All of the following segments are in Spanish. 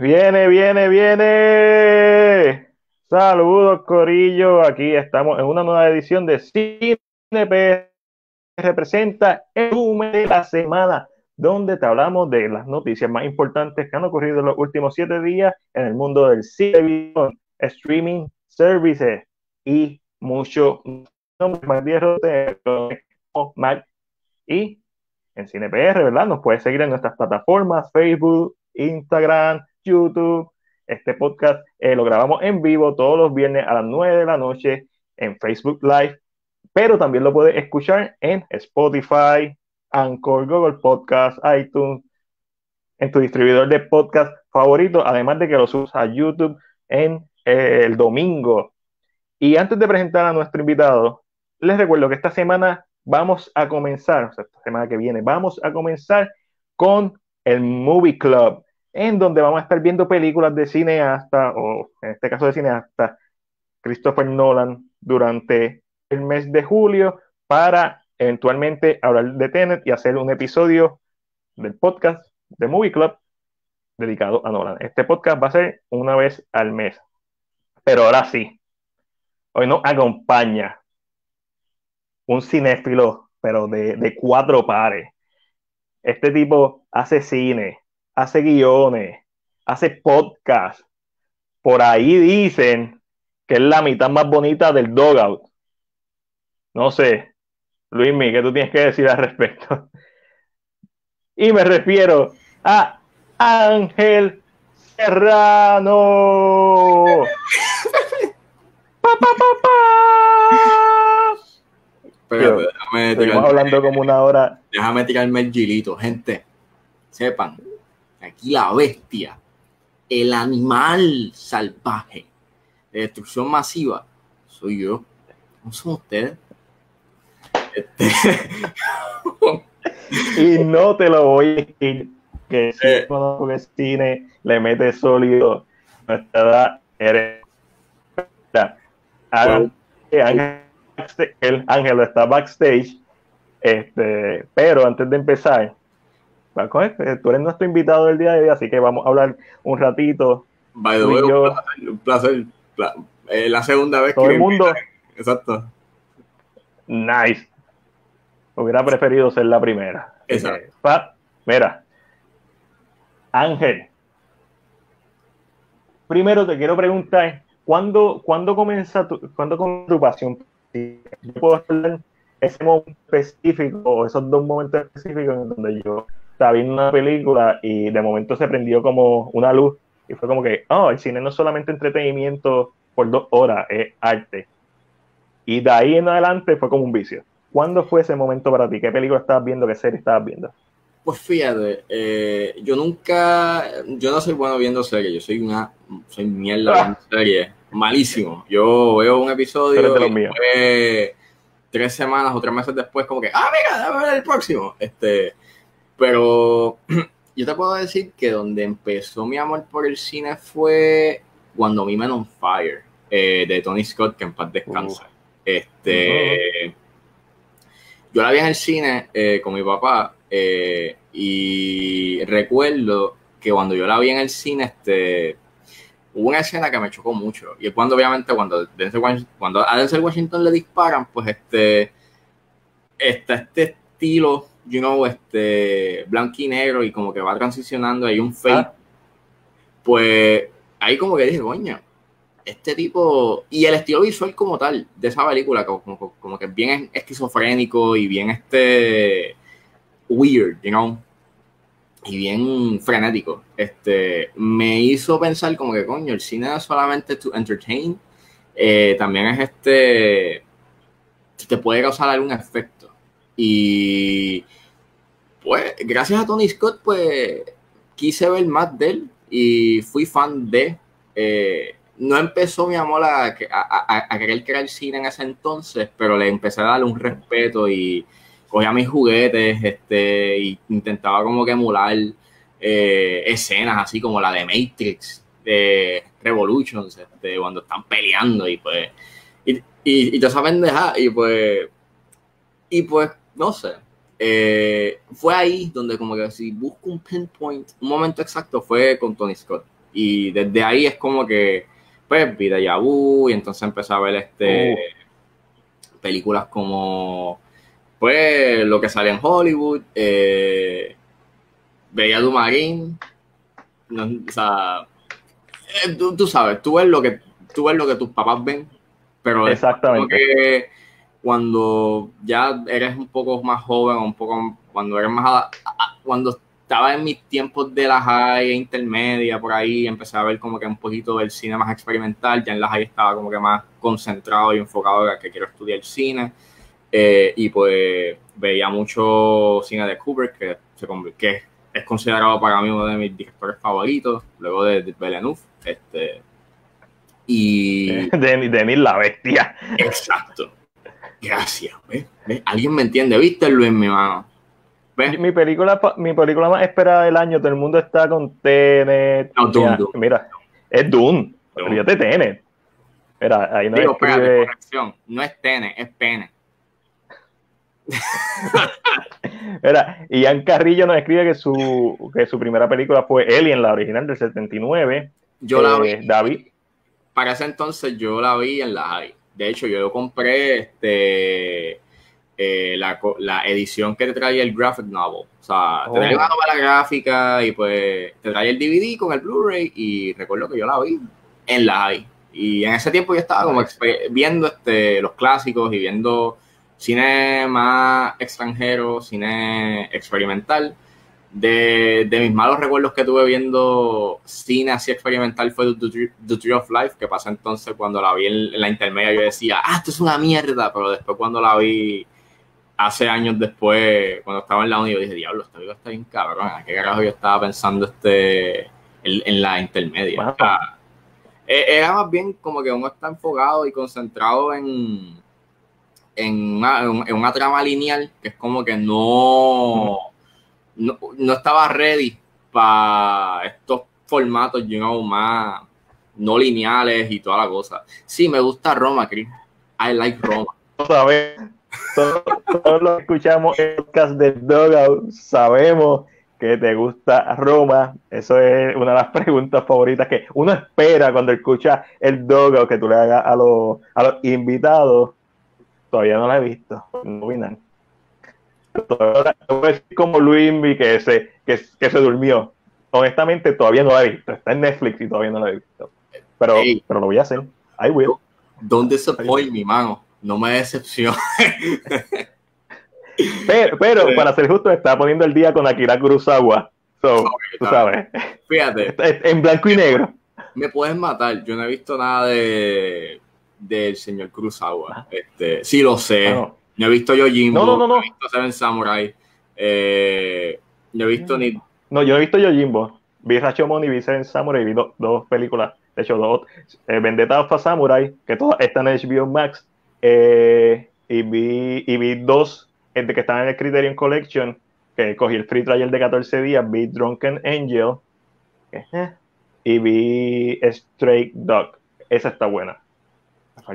Viene, viene, viene. Saludos, Corillo. Aquí estamos en una nueva edición de Cine PR representa el resumen de la semana, donde te hablamos de las noticias más importantes que han ocurrido en los últimos siete días en el mundo del cine, streaming services y mucho y en CinePR, ¿verdad? Nos puedes seguir en nuestras plataformas, Facebook, Instagram, YouTube. Este podcast eh, lo grabamos en vivo todos los viernes a las 9 de la noche en Facebook Live, pero también lo puedes escuchar en Spotify, Anchor, Google Podcast, iTunes, en tu distribuidor de podcast favorito, además de que lo subes a YouTube en eh, el domingo. Y antes de presentar a nuestro invitado, les recuerdo que esta semana vamos a comenzar, o sea, esta semana que viene, vamos a comenzar con el Movie Club en donde vamos a estar viendo películas de cineasta, o en este caso de cineasta, Christopher Nolan, durante el mes de julio, para eventualmente hablar de Tenet y hacer un episodio del podcast de Movie Club dedicado a Nolan. Este podcast va a ser una vez al mes. Pero ahora sí, hoy nos acompaña un cinéfilo, pero de, de cuatro pares. Este tipo hace cine, hace guiones, hace podcast. Por ahí dicen que es la mitad más bonita del dogout. No sé, Luismi, ¿qué tú tienes que decir al respecto? Y me refiero a Ángel Serrano. pa, pa, déjame hablando como una hora. Déjame tirarme el gilito, gente. Sepan, aquí la bestia, el animal salvaje de destrucción masiva, soy yo. ¿No son ustedes? Este... y no te lo voy a decir que si eh. conozco el cine le mete sólido nuestra edad eres el ángel está backstage este pero antes de empezar tú eres nuestro invitado del día de hoy, así que vamos a hablar un ratito. By the way, un placer. Eh, la segunda vez Todo que el mundo. Exacto. Nice. Hubiera preferido ser la primera. Exacto. mira, Ángel. Primero te quiero preguntar, ¿cuándo, ¿cuándo comienza tu, ¿cuándo tu pasión? Yo puedo hablar ese momento específico, o esos dos momentos específicos en donde yo estaba viendo una película y de momento se prendió como una luz y fue como que, oh, el cine no es solamente entretenimiento por dos horas, es arte. Y de ahí en adelante fue como un vicio. ¿Cuándo fue ese momento para ti? ¿Qué película estabas viendo? ¿Qué serie estabas viendo? Pues fíjate, eh, yo nunca, yo no soy bueno viendo series, yo soy una, soy mierda viendo series, malísimo. Yo veo un episodio y tres semanas o tres meses después como que, ah, mira, déjame ver el próximo. Este, pero yo te puedo decir que donde empezó mi amor por el cine fue cuando vi Men on Fire, eh, de Tony Scott, que en paz descansa. Este, Yo la vi en el cine eh, con mi papá eh, y recuerdo que cuando yo la vi en el cine, este, hubo una escena que me chocó mucho. Y es cuando, obviamente, cuando, cuando a Denzel Washington le disparan, pues este, está este estilo you know, este, blanco y negro y como que va transicionando, hay un fade, ah. pues ahí como que dije, coño, este tipo, y el estilo visual como tal de esa película, como, como, que bien esquizofrénico y bien este weird, you know, y bien frenético, este, me hizo pensar como que, coño, el cine es solamente to entertain, eh, también es este, te puede causar algún efecto. Y pues gracias a Tony Scott, pues quise ver más de él y fui fan de. Eh, no empezó mi amor a, a, querer crear cine en ese entonces, pero le empecé a darle un respeto y cogía mis juguetes este, y intentaba como que emular eh, escenas así como la de Matrix, de Revolutions, este, cuando están peleando y pues. Y, y, y te saben dejar, y pues. Y pues, no sé eh, fue ahí donde como que si busco un pinpoint, un momento exacto fue con Tony Scott. Y desde ahí es como que, pues, vida Yabu, y entonces empecé a ver este, películas como, pues, lo que sale en Hollywood, eh, Bella du Marín, o sea, eh, tú, sabes, tú ves lo que tú ves lo que tus papás ven, pero Exactamente. Cuando ya eres un poco más joven, un poco cuando eres más cuando estaba en mis tiempos de la high intermedia por ahí, empecé a ver como que un poquito del cine más experimental, ya en la high estaba como que más concentrado y enfocado en que quiero estudiar cine. Eh, y pues veía mucho cine de Kubrick, que, se, que es considerado para mí uno de mis directores favoritos, luego de, de Villeneuve. Este, y... Denis la bestia. Exacto. Gracias. Alguien me entiende. ¿Viste, Luis, mi mano? Mi película, mi película más esperada del año, todo el mundo está con Tenet. No, mira, mira, es Dune. Fíjate Tenet. Mira, ahí no Digo, escribe... corrección. No es Tenet, es Pene. Mira, Ian Carrillo nos escribe que su, que su primera película fue Alien, la original del 79. Yo la vi. Eh, David. Para ese entonces yo la vi en la high. De hecho, yo compré este, eh, la, la, edición que te traía el graphic novel. O sea, te oh. una novela gráfica y pues te traía el DVD con el Blu-ray y recuerdo que yo la vi en la high. Y en ese tiempo yo estaba como viendo este, los clásicos y viendo cine más extranjero, cine experimental. De, de, mis malos recuerdos que tuve viendo cine así experimental fue The, Tree of Life, que pasó entonces cuando la vi en, la intermedia, yo decía, ah, esto es una mierda, pero después cuando la vi hace años después, cuando estaba en la uni, yo dije, diablo, esta vida está bien cabrón, qué carajo yo estaba pensando este en, la intermedia? E, era más bien como que uno está enfocado y concentrado en, en una, trama lineal que es como que no, no, estaba ready para estos formatos, you know, más no lineales y toda la cosa. Sí, me gusta Roma, Chris. I like Roma. Todos, todos los que escuchamos el podcast de Dogout sabemos que te gusta Roma. Eso es una de las preguntas favoritas que uno espera cuando escucha el Dogout que tú le hagas a los, a los invitados. Todavía no la he visto. No vi nada. como Luis que se, que, que, se durmió. Honestamente, todavía no la he visto. Está en Netflix y todavía no la he visto. Pero, pero lo voy a hacer. I will. Don't disappoint mi mano. No me decepcione. pero, pero para ser justo, está poniendo el día con Akira Kurosawa. So, tú sabes. Fíjate. En blanco y negro. Me puedes matar. Yo no he visto nada de del señor Kurosawa. Ah. Este, sí lo sé. Ah, no. He visto yo Jimbo. No, no, no, he visto Seven Samurai. Eh, no he visto ni. No, yo he visto Yojimbo. Vi Rashomon y vi Seven Samurai vi dos películas. De hecho, dos. Eh, Vendetta of Samurai, que todas están en HBO Max. Eh, y, vi, y vi dos de que están en el Criterion Collection. Que cogí el free trial de 14 días. Vi Drunken Angel. Y vi Stray Dog. Esa está buena.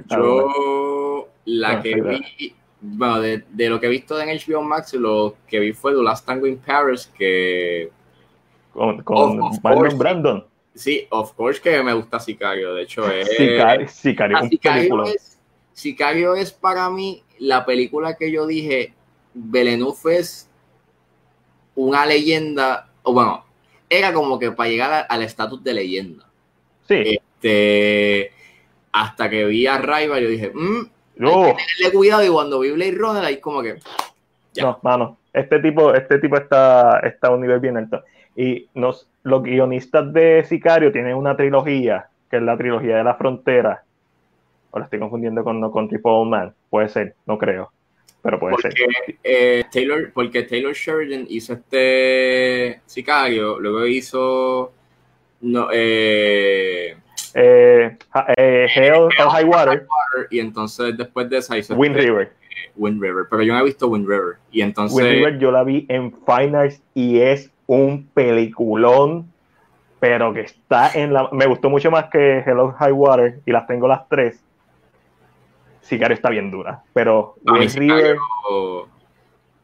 Yo, la que vi, bueno, de, de, lo que he visto en HBO Max, lo que vi fue The Last Tango in Paris, que. Con, con Brandon. Sí, of course que me gusta Sicario, de hecho es. Sicario, Sicario, ah, Sicario, es, Sicario es para mí la película que yo dije, Villeneuve es una leyenda, o bueno, era como que para llegar al estatus de leyenda. Sí. Este, hasta que vi a Raiva, yo dije, mmm, no. hay cuidado. Y cuando vi Blade Runner, ahí como que. No, mano, este tipo, este tipo está, está a un nivel bien alto. Y nos, los guionistas de Sicario tienen una trilogía, que es la trilogía de la frontera. O la estoy confundiendo con, con tipo Man. Puede ser, no creo. Pero puede porque, ser. Eh, Taylor, porque Taylor Sheridan hizo este Sicario, luego hizo. No, eh, eh, eh, Hell, High Water. Y entonces después de esa hizo Wind River. Wind River, pero yo no he visto Wind River. Y entonces. Wind River yo la vi en Fine y es un peliculón, pero que está en la. Me gustó mucho más que Hello High Water y las tengo las tres. Sicario está bien dura, pero Wind River.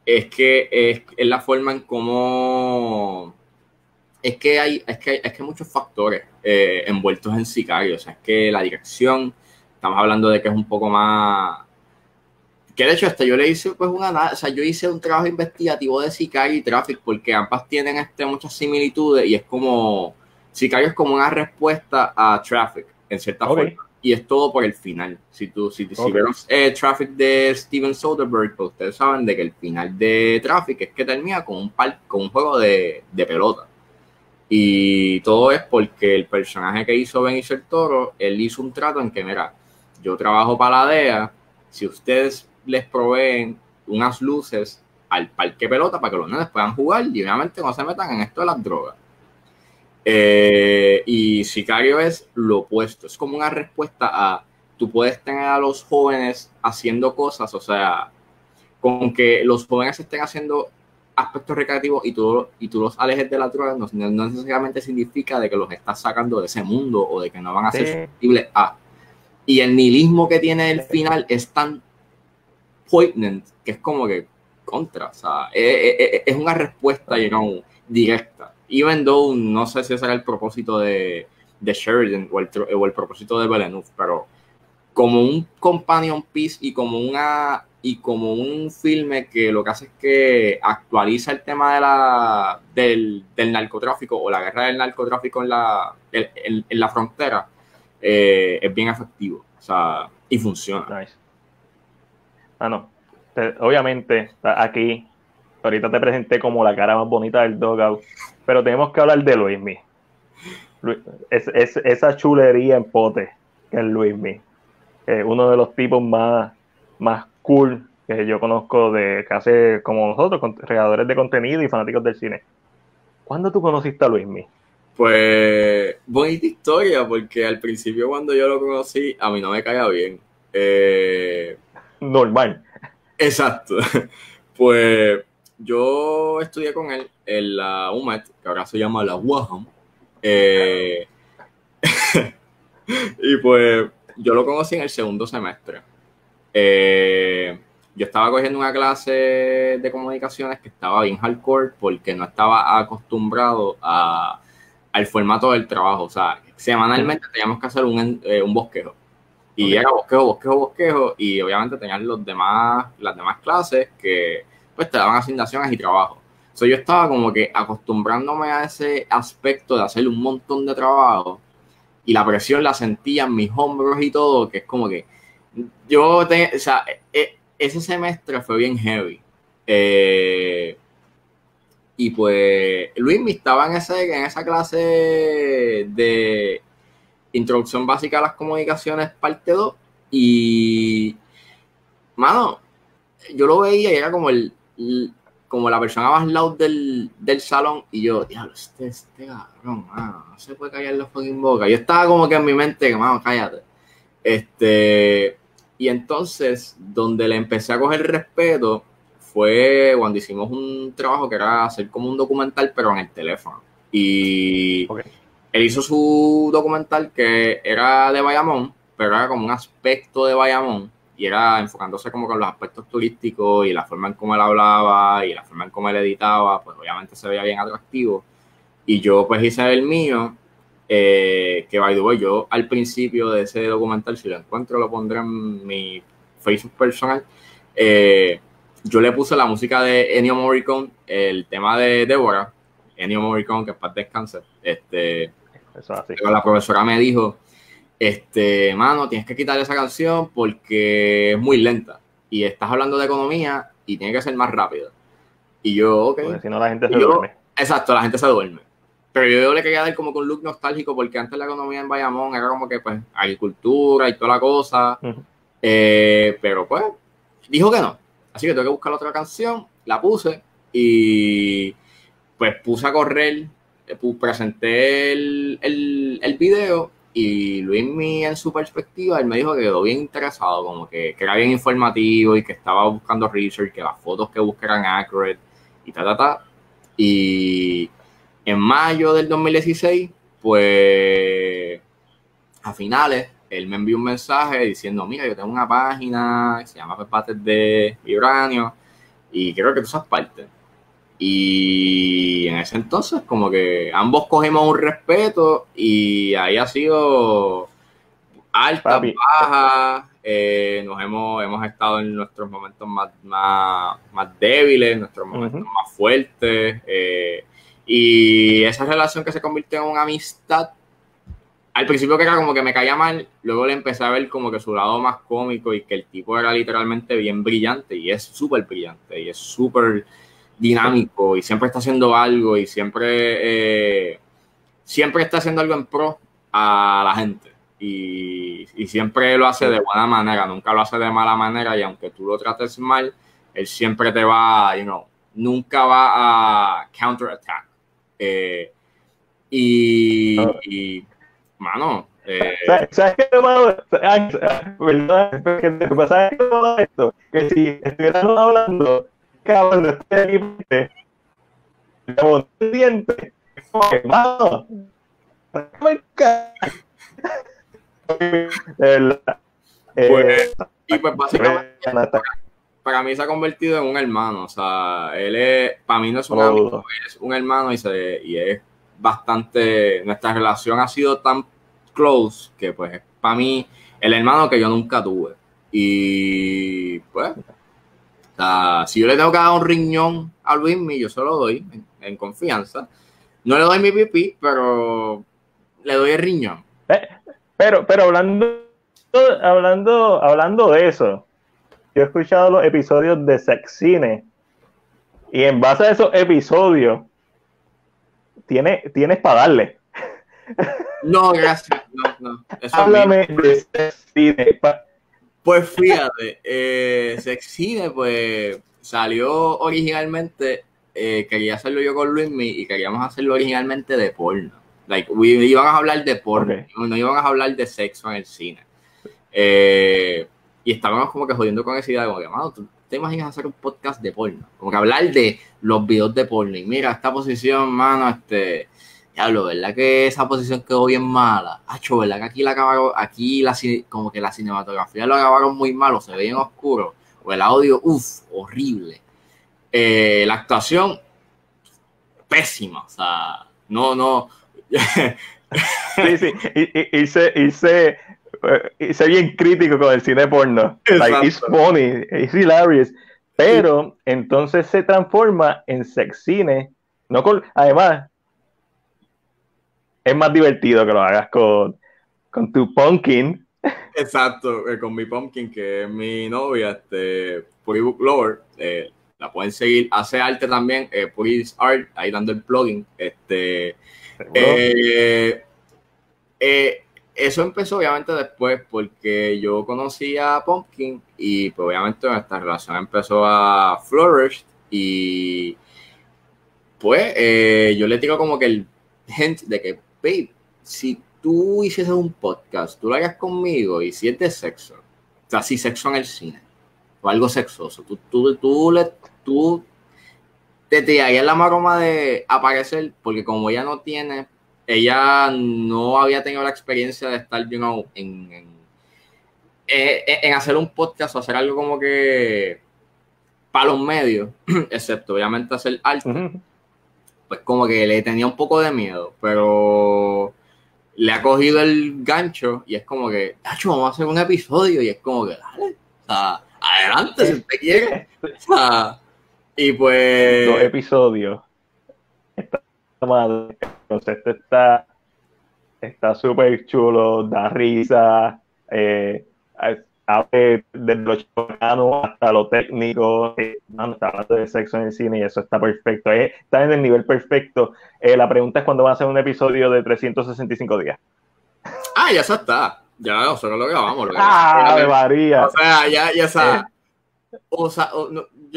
Es que es, es la forma en cómo es que hay, es que, es que muchos factores eh, envueltos en Sicario. O sea, es que la dirección, estamos hablando de que es un poco más. Que de hecho, hasta yo le hice pues una. O sea, yo hice un trabajo investigativo de Sicario y Traffic porque ambas tienen este, muchas similitudes y es como. Sicario es como una respuesta a Traffic, en cierta forma. Y es todo por el final. Si tú, si, si eh, Traffic de Steven Soderbergh, pues ustedes saben de que el final de Traffic es que termina con un, par, con un juego de, de pelota. Y todo es porque el personaje que hizo Benicio el Toro, él hizo un trato en que, mira, yo trabajo para la DEA, si ustedes les proveen unas luces al parque pelota para que los nenes puedan jugar y obviamente no se metan en esto de las drogas. Eh, y Sicario es lo opuesto, es como una respuesta a, tú puedes tener a los jóvenes haciendo cosas, o sea, con que los jóvenes estén haciendo aspectos recreativos y tú, y tú los alejes de la droga, no, necesariamente significa de que los estás sacando de ese mundo o de que no van a ser susceptibles a. Y el nihilismo que tiene el final es tan poignant que es como que contra, o sea, es, una respuesta, you know, directa. Even though no sé si ese era el propósito de, de Sheridan o el, o el propósito de Villeneuve, pero como un companion piece y como una y como un filme que lo que hace es que actualiza el tema de la, del, narcotráfico o la guerra del narcotráfico en la, en, la frontera, eh, es bien efectivo. O sea, y funciona. Ah, no. Obviamente, aquí, ahorita te presenté como la cara más bonita del Dogout, pero tenemos que hablar de Luismi. Es, es, esa chulería en pote que es Luismi. Eh, uno de los tipos más, más cool que yo conozco de que hace como nosotros, creadores de contenido y fanáticos del cine. ¿Cuándo tú conociste a Luismi? Pues bonita historia, porque al principio cuando yo lo conocí, a mí no me caía bien. Eh, Normal. Exacto. Pues yo estudié con él en la UMET, que ahora se llama la UAHAM. Eh, y pues yo lo conocí en el segundo semestre. Eh, yo estaba cogiendo una clase de comunicaciones que estaba bien hardcore porque no estaba acostumbrado a, al formato del trabajo. O sea, semanalmente teníamos que hacer un, eh, un bosquejo. Y era bosquejo, bosquejo, bosquejo. Y obviamente tenían los demás, las demás clases que pues te daban asignaciones y trabajo. So, yo estaba como que acostumbrándome a ese aspecto de hacer un montón de trabajo y la presión la sentía en mis hombros y todo, que es como que yo, te, o sea, e, ese semestre fue bien heavy. Eh, y pues Luis estaba en, ese, en esa clase de introducción básica a las comunicaciones, parte 2. Y, mano, yo lo veía y era como el, como la persona más loud del, salón. Y yo, diablo, este, este cabrón, mano, no se puede callar la fucking boca. Yo estaba como que en mi mente, que, mano, cállate. Este, y entonces, donde le empecé a coger respeto fue cuando hicimos un trabajo que era hacer como un documental, pero en el teléfono. Y él hizo su documental que era de Bayamón, pero era como un aspecto de Bayamón y era enfocándose como con los aspectos turísticos y la forma en cómo él hablaba y la forma en cómo él editaba, pues obviamente se veía bien atractivo. Y yo pues hice el mío eh, que by the way, yo al principio de ese documental, si lo encuentro, lo pondré en mi Facebook personal. Eh, yo le puse la música de Ennio Morricone, el tema de Débora, Ennio Morricone, que es para descansar. Este, La profesora me dijo, este, mano, tienes que quitar esa canción porque es muy lenta y estás hablando de economía y tiene que ser más rápido. Y yo, ok. Porque si no, la gente se duerme. Exacto, la gente se duerme. Pero yo le quería dar como con look nostálgico porque antes la economía en Bayamón era como que pues agricultura y toda la cosa. Eh, pero pues dijo que no. Así que tuve que buscar otra canción, la puse y pues puse a correr, eh, presenté el, el, video y Luis en su perspectiva, él me dijo que quedó bien interesado, como que, que, era bien informativo y que estaba buscando research, que las fotos que busqué eran accurate y ta, ta, ta. Y en mayo del 2016, pues a finales, él me envió un mensaje diciendo, mira, yo tengo una página que se llama Pepates de Vibranio y quiero que tú seas parte. Y en ese entonces, como que ambos cogimos un respeto y ahí ha sido alta, baja. Eh, nos hemos, hemos estado en nuestros momentos más, más, más débiles, nuestros momentos más fuertes. Eh, y esa relación que se convirtió en una amistad, al principio que era como que me caía mal, luego le empecé a ver como que su lado más cómico y que el tipo era literalmente bien brillante y es súper brillante y es súper dinámico y siempre está haciendo algo y siempre, eh, siempre está haciendo algo en pro a la gente. Y, siempre lo hace de buena manera, nunca lo hace de mala manera y aunque tú lo trates mal, él siempre te va, you know, nunca va a counterattack. Eh, y, ah. y, mano, eh, ¿Sabes qué, ¿Verdad? ¿Qué pasa? esto? Que si estuviéramos hablando cabrón, este límite. Le el diente. Mano. Pues, y pues básicamente para mí se ha convertido en un hermano. O sea, él es, para mí no es un amigo, es un hermano y, se, y es bastante, nuestra relación ha sido tan close que pues es para mí el hermano que yo nunca tuve. Y pues si yo le tengo que dar un riñón a Luismi, yo se lo doy en, confianza. No le doy mi pipí, pero le doy el riñón. Eh, pero, pero hablando, hablando, hablando de eso, yo he escuchado los episodios de Sex Cine y en base a esos episodios tiene, tienes para darle. No, gracias. No, no. Háblame de Sex Cine. Pues fíjate, eh, Sexine pues salió originalmente, eh, quería hacerlo yo con Luismi y queríamos hacerlo originalmente de porno. Like, iban a hablar de porno, no iban a hablar de sexo en el cine. Eh, y estábamos como que jodiendo con esa idea, como que, mano, ¿tú te imaginas hacer un podcast de porno? Como que hablar de los videos de porno. Y mira, esta posición, mano, este Diablo, ¿verdad que esa posición quedó bien mala? Hacho, ¿verdad que aquí la acabaron, aquí la, como que la cinematografía lo acabaron muy malo, se ve bien oscuro? O el audio, uff, horrible. Eh, la actuación, pésima, o sea, no, no. sí, sí, hice, hice, eh, hice bien crítico con el cine porno. Like, it's funny, it's hilarious. Pero entonces se transforma en sex cine. No con, además, es más divertido que lo hagas con, con tu pumpkin. Exacto, eh, con mi pumpkin, que es mi novia, este, Book Lover. Eh, la pueden seguir, hace arte también, eh, Art, ahí dando el plugin. Este, eh, eso empezó obviamente después porque yo conocí a Pumpkin y pues obviamente nuestra relación empezó a flourish y pues yo le digo como que el hint de que babe, si tú hicieses un podcast, tú lo hagas conmigo y si es de sexo, o sea, si sexo en el cine o algo sexoso, tú, tú, tú, le, tú te tirarías la maroma de aparecer, porque como ella no tiene, ella no había tenido la experiencia de estar, you know, en, en, eh, en hacer un podcast o hacer algo como que para los medios, excepto obviamente hacer arte pues como que le tenía un poco de miedo, pero le ha cogido el gancho y es como que, Tacho, vamos a hacer un episodio y es como que, dale, o sea, adelante si usted quiere. O sea, y pues... Dos episodios. El concepto está está súper chulo, da risa, eh, de lo chocano hasta lo técnico, eh, está hablando de sexo en el cine y eso está perfecto, eh, está en el nivel perfecto. Eh, la pregunta es cuándo va a ser un episodio de 365 días. Ah, ya está, ya nosotros lo grabamos. Lo ah, de María. O sea, ya, ya está. O sea,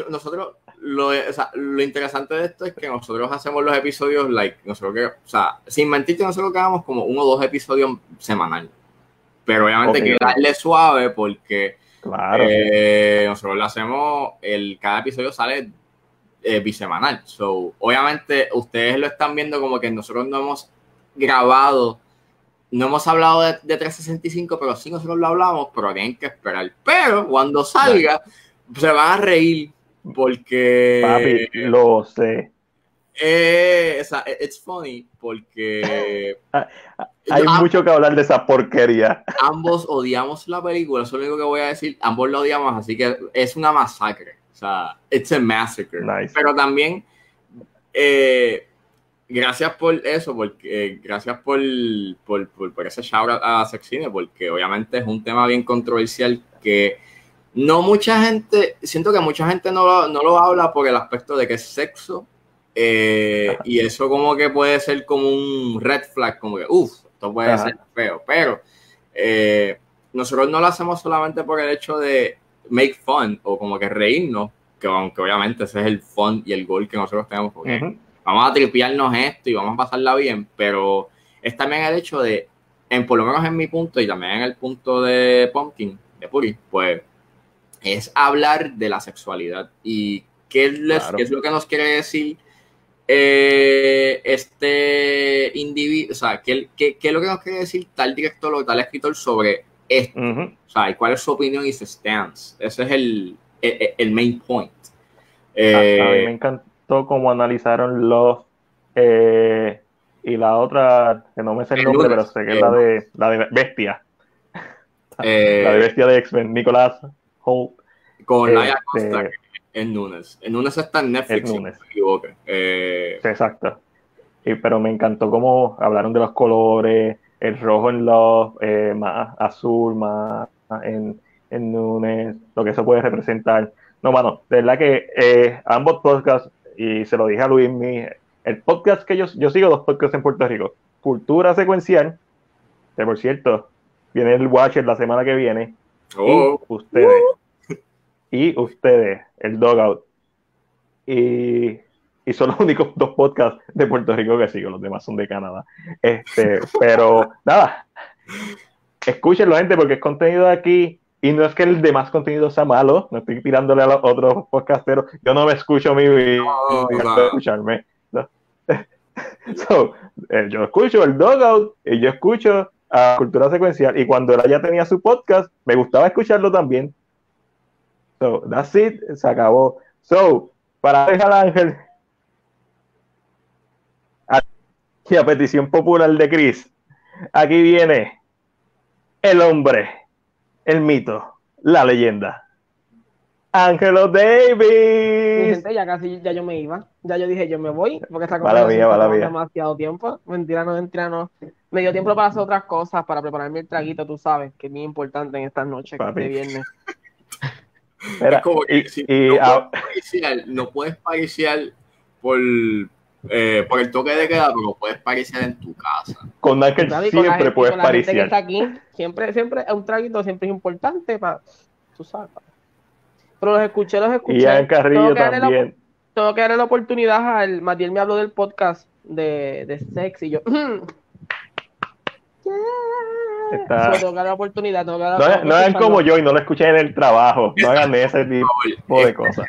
nosotros, lo, o sea, lo interesante de esto es que nosotros hacemos los episodios, like, nosotros que, o sea, sin mentirte, nosotros grabamos como uno o dos episodios semanal pero obviamente hay que darle suave porque eh, nosotros lo hacemos, el, cada episodio sale eh, bisemanal. So, obviamente ustedes lo están viendo como que nosotros no hemos grabado, no hemos hablado de, 365, pero sí nosotros lo hablamos, pero tienen que esperar. Pero cuando salga, se van a reír porque... Papi, lo sé. Eh, o sea, it's funny porque ah, hay mucho que hablar de esa porquería. Ambos odiamos la película, eso es lo único que voy a decir. Ambos la odiamos, así que es una masacre. O sea, it's a massacre. Pero también, eh, gracias por eso, porque eh, gracias por, por, por, ese shout a Sexine, porque obviamente es un tema bien controversial que no mucha gente, siento que mucha gente no lo, no lo habla por el aspecto de que es sexo. Eh, y eso como que puede ser como un red flag, como que, uff, esto puede ser feo. Pero eh, nosotros no lo hacemos solamente por el hecho de make fun o como que reírnos, que aunque obviamente ese es el fun y el gol que nosotros tenemos, porque vamos a tripearnos esto y vamos a pasarla bien, pero es también el hecho de, en por lo menos en mi punto y también en el punto de Pumpkin, de Puri, pues es hablar de la sexualidad y qué, es lo que nos quiere decir eh, este individuo, o sea, ¿qué, qué, es lo que nos quiere decir tal director o tal escritor sobre esto? O sea, y cuál es su opinión y su stance. Ese es el, el, main point. a, mí me eh, encantó cómo analizaron los eh, y la otra, que no me sé el, nombre, pero sé que es la de, la de Bestia. la de Bestia de X-Men, Nicolás con Laia este, Costa en Nunes. En Nunes está en Netflix, si no me equivoco. Eh, exacto. Y, pero me encantó cómo hablaron de los colores, el rojo en los, eh, más azul, más en, en Nunes, lo que eso puede representar. No, mano, de verdad que eh, ambos podcasts, y se lo dije a Luis, mi, el podcast que yo, yo sigo dos podcasts en Puerto Rico, Cultura Secuencial, que por cierto, viene el Watcher la semana que viene, Oh. Y ustedes. Y ustedes, el Dogout. Y, y son los únicos dos podcasts de Puerto Rico que sigo, los demás son de Canadá. Este, pero nada, escúchenlo, gente, porque es contenido de aquí. Y no es que el demás contenido sea malo, no estoy tirándole a los otros podcasteros. Yo no me escucho mi vida, no, escucharme. Eh, yo escucho el Dogout y yo escucho a Cultura Secuencial y cuando él ya tenía su podcast, me gustaba escucharlo también. So, that's it, se acabó. So, para dejar Ángel, y a petición popular de Chris, aquí viene el hombre, el mito, la leyenda. Ángelo Davis. ya casi, ya yo me iba. Ya yo dije, yo me voy, porque esta cosa demasiado tiempo. Mentira, no, mentira, no. Me dio tiempo para hacer otras cosas, para prepararme el traguito, tú sabes, que es muy importante en estas noches de viernes. es como que si no, puedes pariciar, por, eh, por el toque de queda, pero puedes pariciar en tu casa. Con Ángel siempre puedes pariciar. aquí, siempre, siempre, un traguito siempre es importante para, tú sabes, pero los escuché, los escuché. Y a Carrillo también. tengo que darle la oportunidad al Matiel me habló del podcast de, de sex y yo. Está... tengo que dar la oportunidad. no, no hagan como yo y no lo escuchen en el trabajo. No hagan ese tipo de cosas.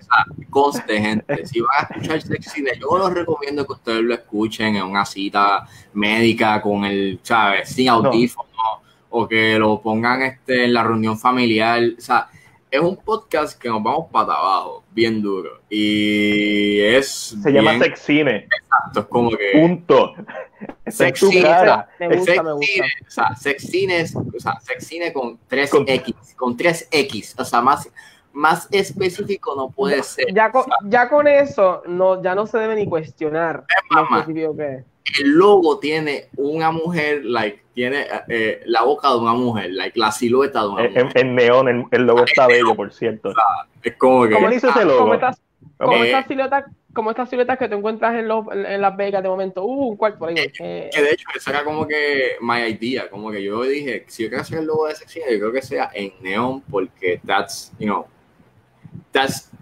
Conste, gente. Si van a escuchar sexy, yo los recomiendo que ustedes lo escuchen en una cita médica con el, ¿sabes? Sin audífono. O que lo pongan este, en la reunión familiar. O sea, es un podcast que nos vamos para abajo, bien duro. Y es. Se llama Sexcine. Exacto, es como que. Punto. Sexcine. O sea, Sexcine, o sea, Sexcine con 3X. Con 3X. O sea, más, más específico no puede ser. Ya con, ya con eso, no, ya no se debe ni cuestionar lo específico que es el logo tiene una mujer, like, tiene eh, la boca de una mujer, like, la silueta de una mujer. En, neón, el, logo está bello, por cierto. es como que... ¿Cómo hizo ese logo? Como estas, como estas siluetas como estas siluetas que te encuentras en, los, en Las Vegas de momento, uh, un cuarto por ahí. Eh, que de hecho, esa era como que my idea, como que yo dije, si yo quiero hacer el logo de sección, yo creo que sea en neón, porque that's, you know,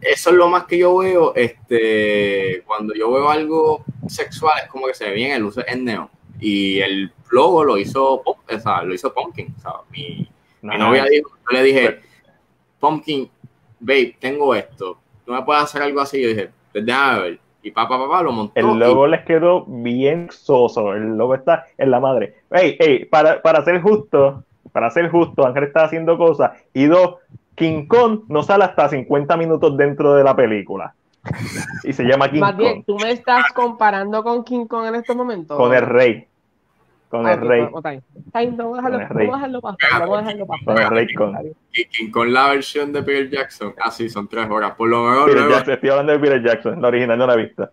eso es lo más que yo veo, este, cuando yo veo algo sexual es como que se ve bien el uso en neón. Y el logo lo hizo, o sea, lo hizo Pumpkin. O sea, mi, novia dijo, yo le dije, Pumpkin, babe, tengo esto. ¿Tú me puedes hacer algo así? Yo dije, pues déjame ver. Y papá, papá, lo montó. El logo les quedó bien soso. El logo está en la madre. Hey, hey, para, para ser justo, para ser justo, Ángel está haciendo cosas. Y dos, King Kong no sale hasta 50 minutos dentro de la película. y se llama King Kong. ¿tú me estás comparando con King Kong en este momento? Con el rey. Con el rey. Vamos a dejarlo pasar. Vamos a dejarlo pasar. Con el rey Kong. Y con la versión de Peter Jackson, ah, sí, son tres horas. Por lo mejor. Peter Jackson, estoy hablando de Peter Jackson, la original no la he visto.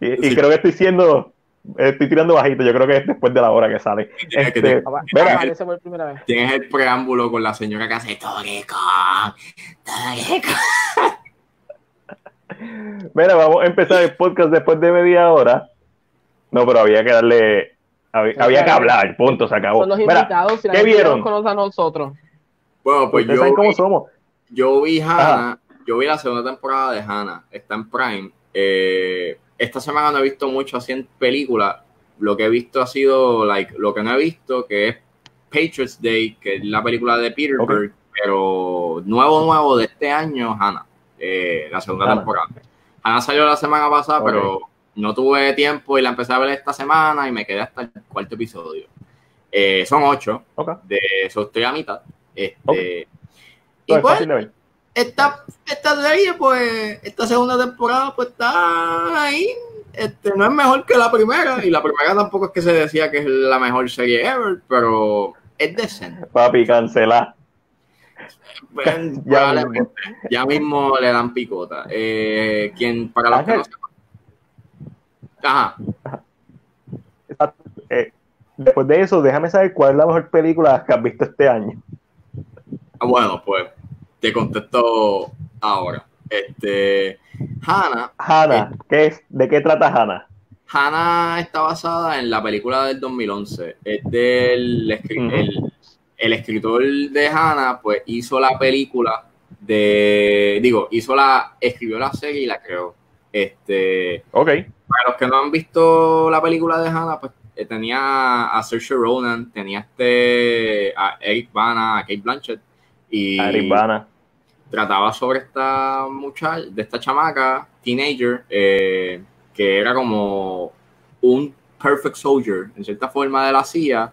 Y, y creo que estoy siendo estoy tirando bajito, yo creo que es después de la hora que sale. Este, tienes el preámbulo con la señora que hace Torico. Mira, vamos a empezar el podcast después de media hora. No, pero había que darle. Había, que hablar, punto, se acabó. Son los invitados, ¿qué vieron? a nosotros. Bueno, pues yo. ¿Saben cómo somos? Yo vi Hannah, yo vi la segunda temporada de Hannah, está en Prime. Eh, esta semana no he visto mucho así en películas. Lo que he visto ha sido, like, lo que no he visto, que es Patriots Day, que es la película de Peter Berg, pero nuevo, nuevo de este año, Hannah, eh, la segunda temporada. Hannah salió la semana pasada, pero no tuve tiempo y la empecé a ver esta semana y me quedé hasta el cuarto episodio. Eh, son ocho, de eso estoy a mitad. Este, y pues, esta, esta serie, pues, esta segunda temporada, pues está ahí. Este, no es mejor que la primera, y la primera tampoco es que se decía que es la mejor serie ever, pero es decente. Papi, cancela. Pues, ya, mismo. le dan picota. Eh, quien, para los que no sepan. Ajá. Eh, después de eso, déjame saber cuál es la mejor película que has visto este año. Ah, bueno, pues te contesto ahora. Este, Hannah. Hannah, ¿qué es? ¿de qué trata Hannah? Hannah está basada en la película del 2011. Es del el, escritor de Hannah, pues hizo la película de, digo, hizo la, escribió la serie y la creó. Este, ok. Para los que no han visto la película de Hannah, pues eh, tenía a Saoirse Ronan, tenía este, a Eric Bana, a Kate Blanchett y trataba sobre esta muchacha, de esta chamaca, teenager, eh, que era como un perfect soldier, en cierta forma, de la CIA,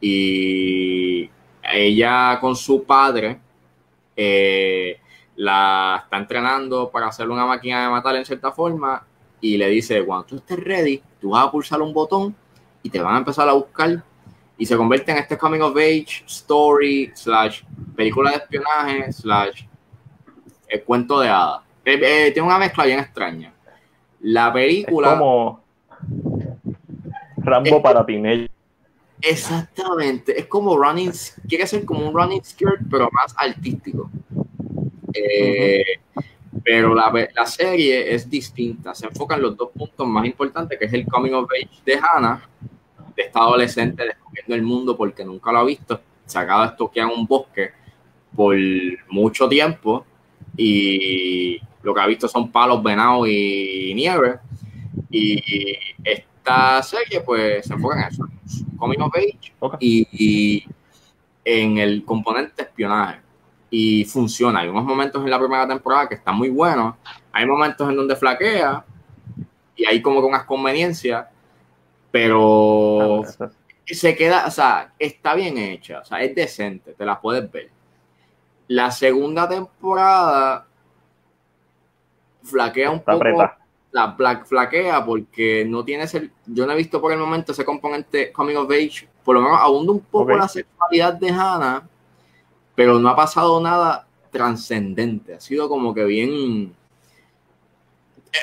y ella con su padre eh, la está entrenando para hacer una máquina de matar en cierta forma, y le dice, cuando tú estés ready, tú vas a pulsar un botón y te van a empezar a buscar y se convierte en este coming of age story slash película de espionaje slash el cuento de hadas. Eh, eh, tiene una mezcla bien extraña. La película... Es como Rambo para teenagers. Exactamente, es como running, quiere ser como un running skirt, pero más artístico. Eh, pero la, la, serie es distinta, se enfoca en los dos puntos más importantes, que es el coming of age de Hannah de esta adolescente descubriendo el mundo porque nunca lo ha visto, se acaba de estoquear un bosque por mucho tiempo y lo que ha visto son palos, venados y nieve. Y esta serie pues se enfoca en eso, coming of age y, en el componente espionaje. Y funciona. Hay unos momentos en la primera temporada que están muy buenos. Hay momentos en donde flaquea y hay como que unas conveniencias pero se queda, o sea, está bien hecha, o sea, es decente, te la puedes ver. La segunda temporada flaquea un poco. La flaquea porque no tiene ese. Yo no he visto por el momento ese componente coming of age. Por lo menos abunda un poco la sexualidad de Hannah, pero no ha pasado nada trascendente. Ha sido como que bien.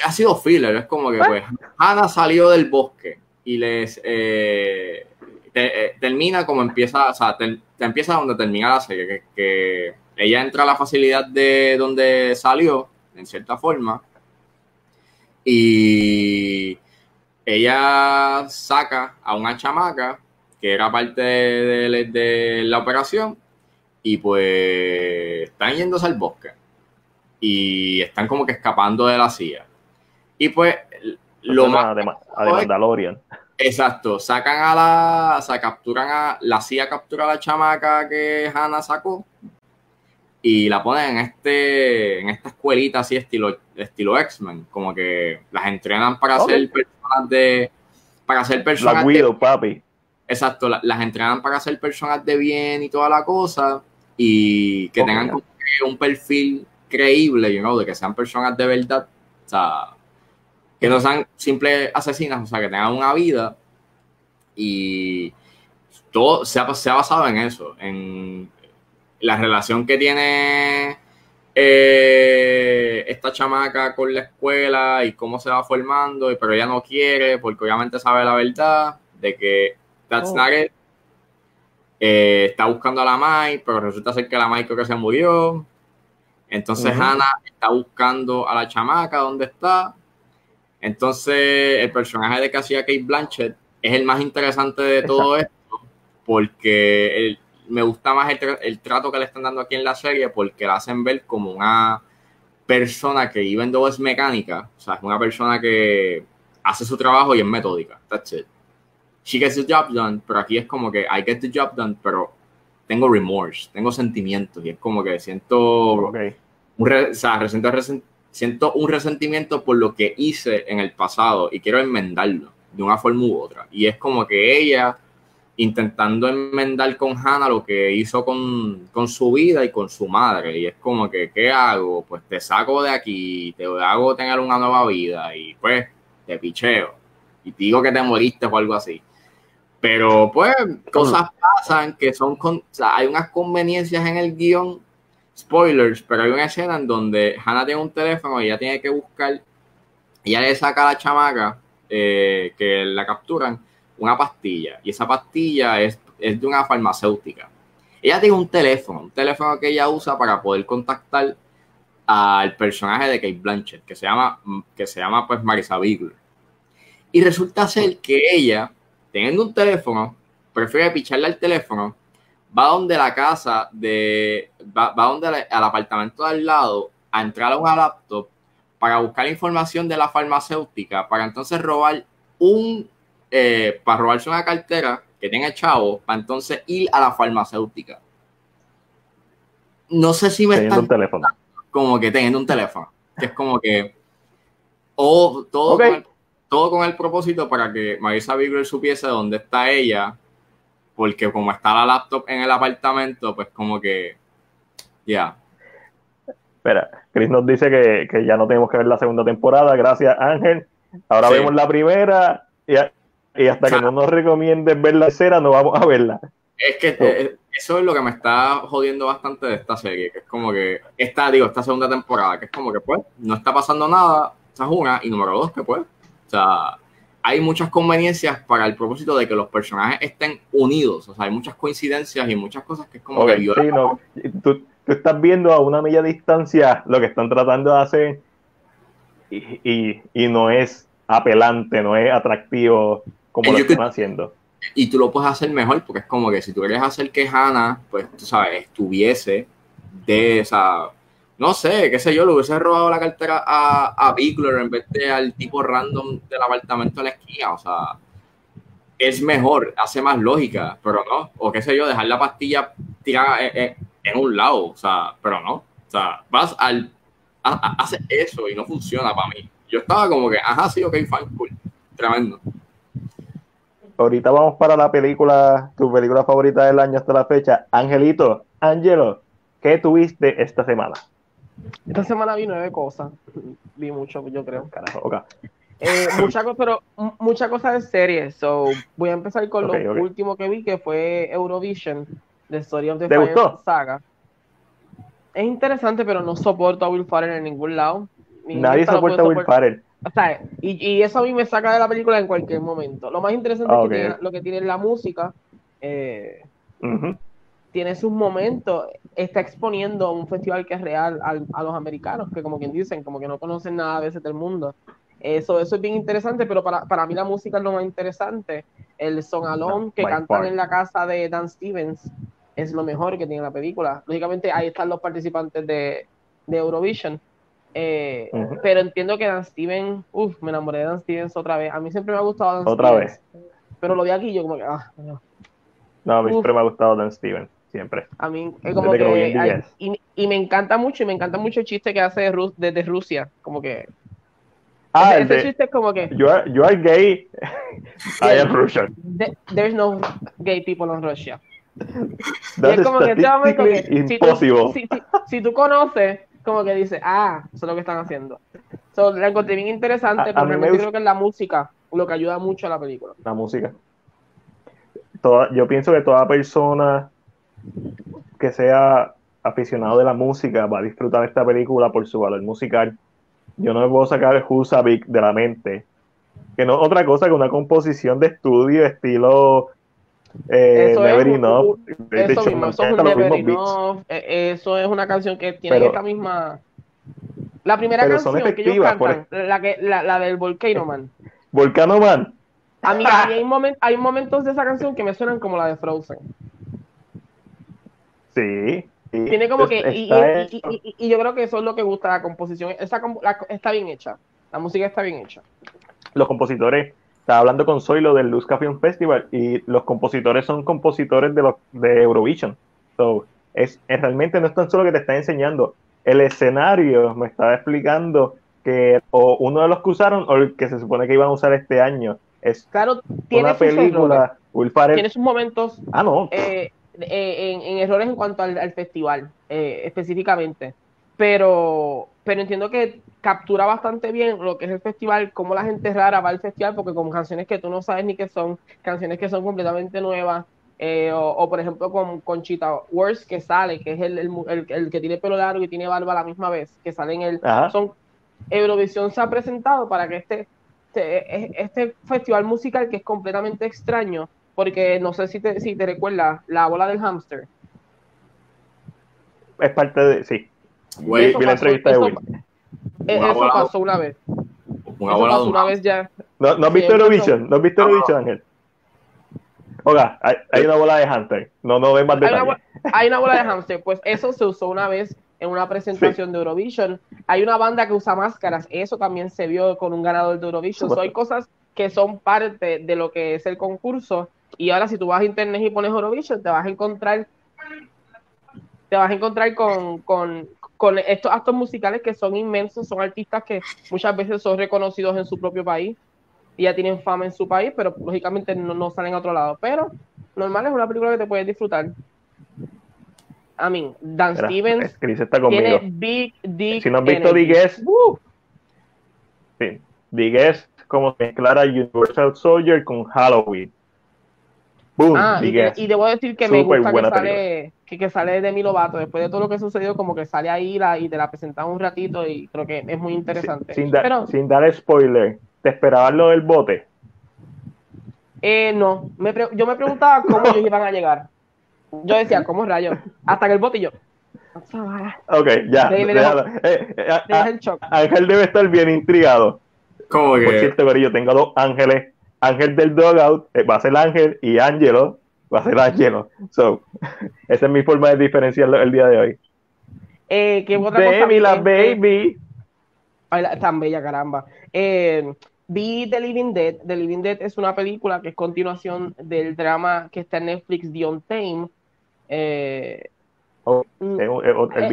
Ha sido filler. Es como que, pues, Hannah salió del bosque y les eh, eh, termina como empieza, o sea, te, empieza donde termina la serie, que, ella entra a la facilidad de donde salió, en cierta forma, y ella saca a una chamaca que era parte de, la operación y pues están yéndose al bosque y están como que escapando de la CIA. Y pues lo más... A Mandalorian. Exacto, sacan a la, o sea, capturan a, la CIA captura a la chamaca que Hannah sacó y la ponen en este, en esta escuelita así estilo, estilo X-Men, como que las entrenan para ser personas de, para ser personas de, papi. Exacto, las entrenan para ser personas de bien y toda la cosa y que tengan un perfil creíble, you know, de que sean personas de verdad O sea, que no sean simples asesinas, o sea, que tengan una vida y todo se ha, se ha basado en eso, en la relación que tiene eh, esta chamaca con la escuela y cómo se va formando, pero ella no quiere porque obviamente sabe la verdad de que That's oh. eh, está buscando a la Mai, pero resulta ser que la Mai creo que se murió. Entonces Hannah está buscando a la chamaca donde está. Entonces el personaje de que hacía Kate Blanchett es el más interesante de todo esto porque el, me gusta más el, trato que le están dando aquí en la serie porque la hacen ver como una persona que even though es mecánica, o sea, es una persona que hace su trabajo y es metódica. That's it. She gets the job done, pero aquí es como que I get the job done, pero tengo remorse, tengo sentimientos y es como que siento, un, o sea, siento un resentimiento por lo que hice en el pasado y quiero enmendarlo de una forma u otra. Y es como que ella intentando enmendar con Hannah lo que hizo con, su vida y con su madre. Y es como que, ¿qué hago? Pues te saco de aquí, te hago tener una nueva vida y pues te picheo. Y digo que te moriste o algo así. Pero pues cosas pasan que son, con, o sea, hay unas conveniencias en el guion, spoilers, pero hay una escena en donde Hannah tiene un teléfono y ella tiene que buscar, ella le saca a la chamaca eh, que la capturan una pastilla y esa pastilla es, es de una farmacéutica. Ella tiene un teléfono, un teléfono que ella usa para poder contactar al personaje de Kate Blanchett, que se llama, que se llama pues Marisa Bigler. Y resulta ser que ella, teniendo un teléfono, prefiere picharle al teléfono, va donde la casa de, va, va donde al apartamento de al lado a entrar a una laptop para buscar información de la farmacéutica, para entonces robar un eh, para robarse una cartera que tenga chavo, para entonces ir a la farmacéutica. No sé si me teniendo un teléfono. como que teniendo un teléfono, que es como que o todo, con el, todo con el propósito para que Marisa Bigler supiese dónde está ella, porque como está la laptop en el apartamento, pues como que ya. Espera, Chris nos dice que, ya no tenemos que ver la segunda temporada. Gracias, Ángel. Ahora vemos la primera y, y hasta que no nos recomienden ver la escena, no vamos a verla. Es que eh, eso es lo que me está jodiendo bastante de esta serie, que es como que esta, digo, esta segunda temporada, que es como que pues no está pasando nada, esa es una, y número dos, que pues, o sea, hay muchas conveniencias para el propósito de que los personajes estén unidos, o sea, hay muchas coincidencias y muchas cosas que es como que... Sí, no, tú, tú, estás viendo a una media distancia lo que están tratando de hacer y, y, y no es apelante, no es atractivo como lo están haciendo. Y tú lo puedes hacer mejor, porque es como que si tú quieres hacer que Hannah, pues tú sabes, estuviese de esa. No sé, qué sé yo, le hubiese robado la cartera a, a Bigler en vez de al tipo random del apartamento de la esquina. O sea, es mejor, hace más lógica, pero no. O qué sé yo, dejar la pastilla tirada en, un lado, o sea, pero no. O sea, vas al. hace eso y no funciona para mí. Yo estaba como que, ajá, sí, ok, fine, cool. Tremendo ahorita vamos para la película, tu película favorita del año hasta la fecha. Angelito, Angelo, ¿qué tuviste esta semana? Esta semana vi nueve cosas. Vi mucho, yo creo, carajo. Eh, muchas cosas, pero muchas cosas de series. So, voy a empezar con lo último que vi, que fue Eurovision, The Story of the Fire Saga. Es interesante, pero no soporto a Will Ferrell en ningún lado. Nadie soporta a Will Ferrell. O sea, y, eso a mí me saca de la película en cualquier momento. Lo más interesante es que lo que tiene la música. Eh, tiene sus momentos, está exponiendo un festival que es real a los americanos, que como quien dicen, como que no conocen nada de ese del mundo. Eso, eso es bien interesante, pero para, para mí la música es lo más interesante. El son alone que cantan en la casa de Dan Stevens es lo mejor que tiene la película. Lógicamente ahí están los participantes de, de Eurovision eh, pero entiendo que Dan Stevens, uff, me enamoré de Dan Stevens otra vez. A mí siempre me ha gustado Dan otra vez. Pero lo vi aquí yo como que, ah, no. No, a mí siempre me ha gustado Dan Stevens, siempre. A mí es como que, y, me encanta mucho, y me encanta mucho el chiste que hace desde Rusia, como que Ah, ese, chiste es como que. You are, you are gay. I am Russian. there's no gay people in Russia. Es como que, impossible. Si, si, si, tú conoces como que dice, ah, eso es lo que están haciendo. la encontré bien interesante, pero realmente creo que es la música lo que ayuda mucho a la película. La música. yo pienso que toda persona que sea aficionado de la música va a disfrutar esta película por su valor musical. Yo no me puedo sacar el Husavik de la mente, que no es otra cosa que una composición de estudio estilo eh, eso Never es, Enough. Eso, mismo, eso es Never Enough. Eso es una canción que tiene esta misma. La primera canción que ellos cantan, la, que, la, la del Volcano Man. Volcano Man. A mí, hay, moment, hay momentos de esa canción que me suenan como la de Frozen. Sí. Tiene como que. Y, y, y, yo creo que eso es lo que gusta la composición. Esa, está bien hecha. La música está bien hecha. Los compositores estaba hablando con Zoilo del Luz Film Festival y los compositores son compositores de los de Eurovision. So, es, realmente no es tan solo que te está enseñando. El escenario me estaba explicando que o uno de los que usaron o el que se supone que iban a usar este año es claro, tiene una película. tiene sus momentos ah, no. Eh, eh, en, errores en cuanto al, festival eh, específicamente pero, pero entiendo que captura bastante bien lo que es el festival, cómo la gente rara va al festival, porque con canciones que tú no sabes ni qué son, canciones que son completamente nuevas, eh, o, por ejemplo con Conchita Worst que sale, que es el, el, que tiene pelo largo y tiene barba a la misma vez, que sale en el... Son, Eurovisión se ha presentado para que este, este, este, festival musical que es completamente extraño, porque no sé si te, si te recuerdas, la bola del hámster. Es parte de, sí, vi, la entrevista de Will. Eh, eso pasó una vez. eso pasó una vez ya. ¿No, no has visto Eurovision? ¿No has visto Eurovision, Ángel? Oiga, hay, hay, una bola de hamster. No, no ven más detalles. Hay una, hay una bola de hamster. Pues eso se usó una vez en una presentación de Eurovision. Hay una banda que usa máscaras. Eso también se vio con un ganador de Eurovision. So, hay cosas que son parte de lo que es el concurso. Y ahora si tú vas a internet y pones Eurovision, te vas a encontrar te vas a encontrar con, con, con estos actos musicales que son inmensos, son artistas que muchas veces son reconocidos en su propio país y ya tienen fama en su país, pero lógicamente no, salen a otro lado. Pero normal es una película que te puedes disfrutar. I mean, Dan Stevens tiene Big Dick Si no has visto Digues, uh, sí, Digues como mezclar a Universal Soldier con Halloween. Boom, ah, y, debo decir que me gusta que sale, que, sale de Lovato después de todo lo que sucedió, como que sale ahí la, y te la presentamos un ratito y creo que es muy interesante. Sin, sin dar spoiler, ¿te esperabas lo del bote? Eh, no, yo me preguntaba cómo ellos iban a llegar. Yo decía, ¿cómo rayos? Hasta que el bote y yo. Ok, ya. Eh, eh, Ángel debe estar bien intrigado. ¿Cómo que? Por cierto, yo tengo dos ángeles Ángel del Dogout eh, va a ser Ángel y Ángelo va a ser Ángelo. So, esa es mi forma de diferenciarlo el día de hoy. Eh, ¿qué otra baby, la baby. Ay, tan bella, caramba. Eh, vi The Living Dead. The Living Dead es una película que es continuación del drama que está en Netflix, The Untamed. Eh, oh, el, el,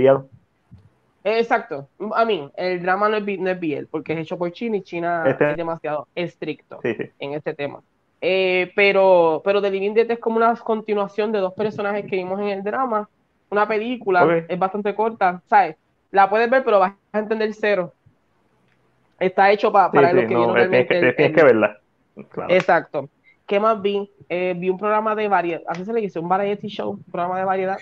Exacto. A mí, el drama no es, no es porque es hecho por China y China este es demasiado estricto en este tema. Eh, pero, pero The Living Dead es como una continuación de dos personajes que vimos en el drama. Una película, es bastante corta, ¿sabes? La puedes ver, pero vas a entender cero. Está hecho para los que vieron realmente. Tienes que, verla. Exacto. ¿Qué más vi? Eh, vi un programa de variedad, así se le dice, un variety show, un programa de variedad.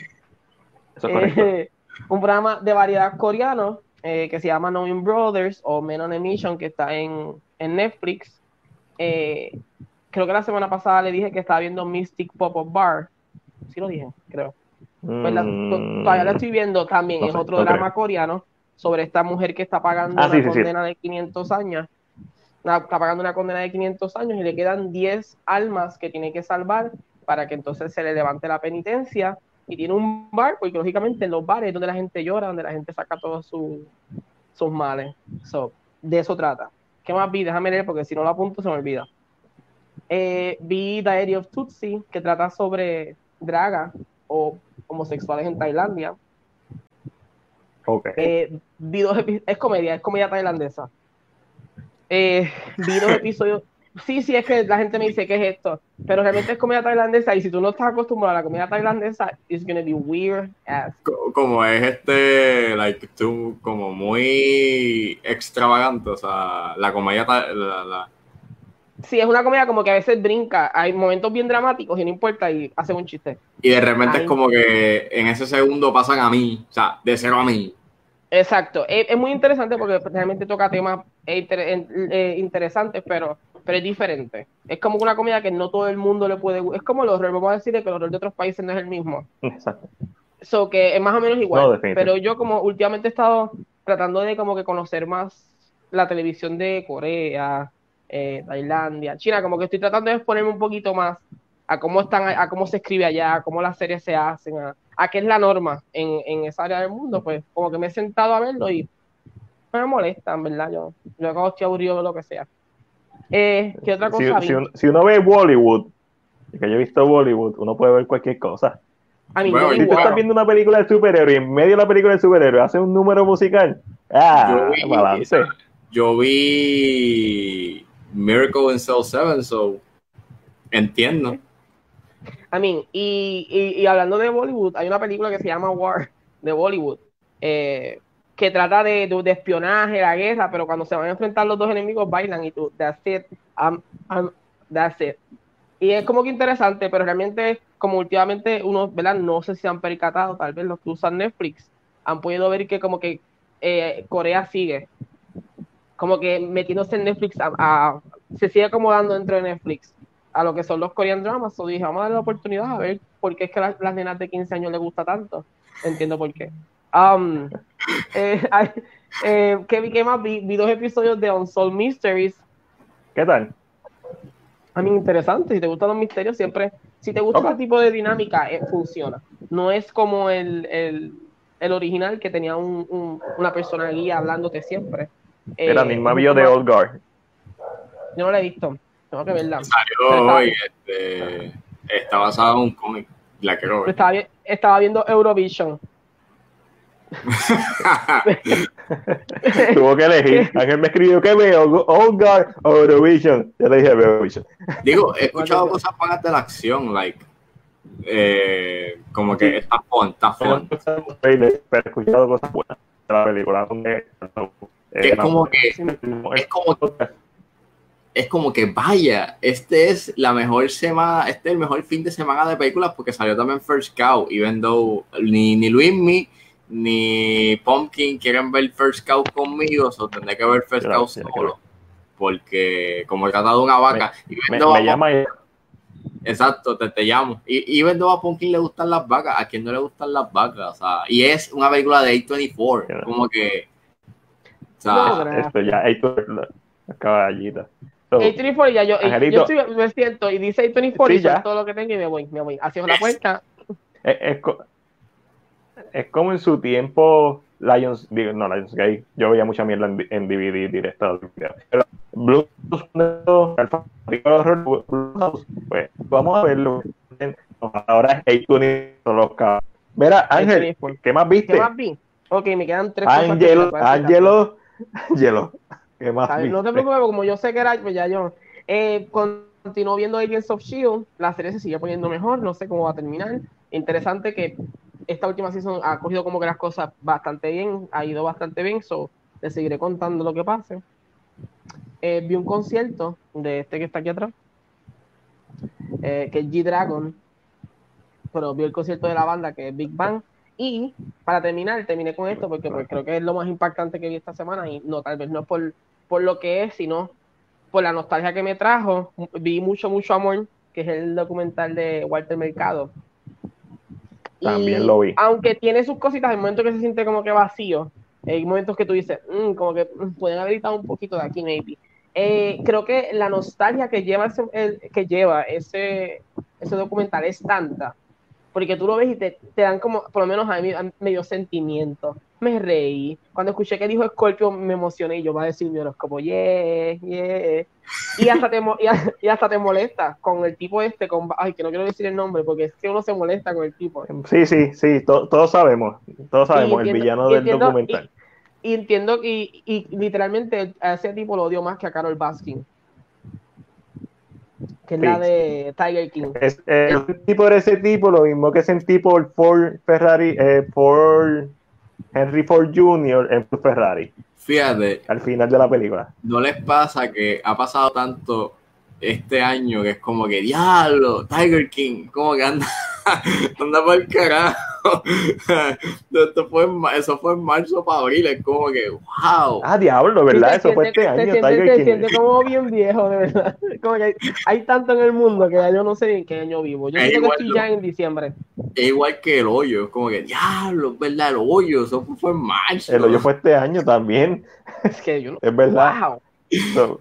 Eso es eh, un programa de variedad coreano eh, que se llama Knowing Brothers o Men on a Mission que está en, Netflix. Eh, creo que la semana pasada le dije que estaba viendo Mystic Pop-Up Bar. Sí lo dije, creo. Pues mm. todavía la estoy viendo también. es otro drama coreano sobre esta mujer que está pagando ah, una condena de 500 años. está pagando una condena de 500 años y le quedan 10 almas que tiene que salvar para que entonces se le levante la penitencia y tiene un bar, porque lógicamente en los bares es donde la gente llora, donde la gente saca todos sus males. So, de eso trata. ¿Qué más vi? Déjame leer porque si no lo apunto se me olvida. Eh, vi Diary of Tutsi, que trata sobre draga o homosexuales en Tailandia. Okay. Eh, vi dos es comedia, es comedia tailandesa. Eh, vi dos episodios, sí, sí, es que la gente me dice, ¿qué es esto? Pero realmente es comida tailandesa y si tú no estás acostumbrado a la comida tailandesa, it's gonna be weird as. Como es este, like, tú, como muy extravagante, o sea, la comida, la, Sí, es una comedia como que a veces brinca, hay momentos bien dramáticos y no importa y hace un chiste. Y de repente es como que en ese segundo pasan a mí, o sea, de cero a mí. Exacto, es, muy interesante porque realmente toca temas eh, interesantes, pero, pero es diferente. Es como una comida que no todo el mundo le puede Es como los horror, vamos a decir que el horror de otros países no es el mismo. Exacto. So que es más o menos igual. pero yo como últimamente he estado tratando de como que conocer más la televisión de Corea, eh, Tailandia, China, como que estoy tratando de exponerme un poquito más a cómo están, a cómo se escribe allá, a cómo las series se hacen, a, a qué es la norma en, en, esa área del mundo, pues como que me he sentado a verlo y me molestan, ¿verdad? Yo, yo acabo estoy aburrido de lo que sea. Eh, ¿Qué otra cosa? Si, si, uno, ve Bollywood, que yo he visto Bollywood, uno puede ver cualquier cosa. A mí, si tú estás viendo una película de superhéroe y en medio de la película de superhéroe hace un número musical, ah, yo balance. Yo vi Miracle in Cell 7, so entiendo. I mean, y, y, hablando de Bollywood, hay una película que se llama War de Bollywood, eh, que trata de, espionaje, la guerra, pero cuando se van a enfrentar los dos enemigos bailan y tú, that's it. Y es como que interesante, pero realmente, como últimamente uno, ¿verdad? No sé si han percatado, tal vez los que usan Netflix, han podido ver que como que eh, Corea sigue, como que metiéndose en Netflix, se sigue acomodando dentro de Netflix a lo que son los Korean dramas. O dije, vamos a darle la oportunidad a ver por qué es que las, nenas de 15 años les gusta tanto. Entiendo por qué. Um, eh, eh, ¿qué, más? Vi, vi, dos episodios de Unsolved Mysteries. ¿Qué tal? A mí interesante. Si te gustan los misterios, siempre. Si te gusta este tipo de dinámica, eh, funciona. No es como el, el, el original que tenía un, una persona guía hablándote siempre. Era la misma bio de Old Guard. Yo no la he visto. Tengo que verla. Salió hoy, este, está basado en un cómic. La quiero ver. Estaba, estaba viendo Eurovision. Tuvo que elegir. Ángel me escribió que veo Old Guard o Eurovision. Ya le dije Eurovision. Digo, he escuchado cosas buenas de la acción, like. Eh, como que está fun, está fun. Pero he escuchado cosas buenas de la película. Es como que. Es como que es como que vaya, este es la mejor semana, este es el mejor fin de semana de películas porque salió también First Cow, even though ni, ni Luis ni Pumpkin quieren ver First Cow conmigo, o tendré que ver First Cow solo. Porque como he tratado una vaca, me, llama Exacto, te, te llamo. Y, even though a Pumpkin le gustan las vacas, a quien no le gustan las vacas, o sea, y es una película de A24, como que. O sea, esto ya, A24, la caballita. A24 ya yo, yo estoy, me siento y dice A24 y ya. todo lo que tengo y me voy, me voy. Hacia la puerta. Es, es, como en su tiempo Lions, digo, no Lionsgate, yo veía mucha mierda en, en DVD directo. Pero Blues, pues vamos a verlo. Ahora es A24 los cabos. Mira, Ángel, ¿qué más viste? ¿Qué más vi? Ok, me quedan tres Angelo, Angelo, Angelo, no te preocupes, como yo sé que era, pues ya yo eh, continuó viendo Agents of Shield, la serie se sigue poniendo mejor, no sé cómo va a terminar. Interesante que esta última season ha cogido como que las cosas bastante bien, ha ido bastante bien, so le seguiré contando lo que pase. Eh, vi un concierto de este que está aquí atrás, eh, que es G-Dragon, pero vi el concierto de la banda que es Big Bang. Y para terminar, terminé con esto porque pues, creo que es lo más impactante que vi esta semana y no, tal vez no por por lo que es, sino por la nostalgia que me trajo. Vi mucho, mucho amor, que es el documental de Walter Mercado. También lo vi. Aunque tiene sus cositas, hay momentos que se siente como que vacío. Hay momentos que tú dices, mm, como que mm, pueden haber un poquito de aquí, maybe. Eh, creo que la nostalgia que lleva ese, que lleva ese, ese documental es tanta porque tú lo ves y te, te dan como, por lo menos a mí, medio sentimiento. Me reí. Cuando escuché que dijo Scorpio, me emocioné y yo voy a decir mi horóscopo, yeah, yeah. Y hasta, te, y, hasta te molesta con el tipo este, con, ay, que no quiero decir el nombre, porque es que uno se molesta con el tipo. Sí, sí, sí, todos sabemos, todos sabemos, el villano del documental. Y, entiendo, y, y literalmente a ese tipo lo odio más que a Carol Baskin. Que es la de Tiger King. Es, el tipo de ese tipo, lo mismo que sentí por Ford Ferrari, eh, por Henry Ford Jr. en Ferrari. Fíjate. Al final de la película. ¿No les pasa que ha pasado tanto este año que es como que diablo, Tiger King, como que anda, anda por el carajo. Esto fue, eso fue en marzo para abril, es como que wow. Ah, diablo, ¿verdad? eso fue este año. Tiger King. Se siente como bien viejo, de verdad. Como que hay, tanto en el mundo que ya yo no sé en qué año vivo. Yo creo que estoy ya en diciembre. Es igual que el hoyo, es como que diablo, ¿verdad? El hoyo, eso fue en marzo. El hoyo fue este año también. Es que yo no. Es verdad. Wow. no,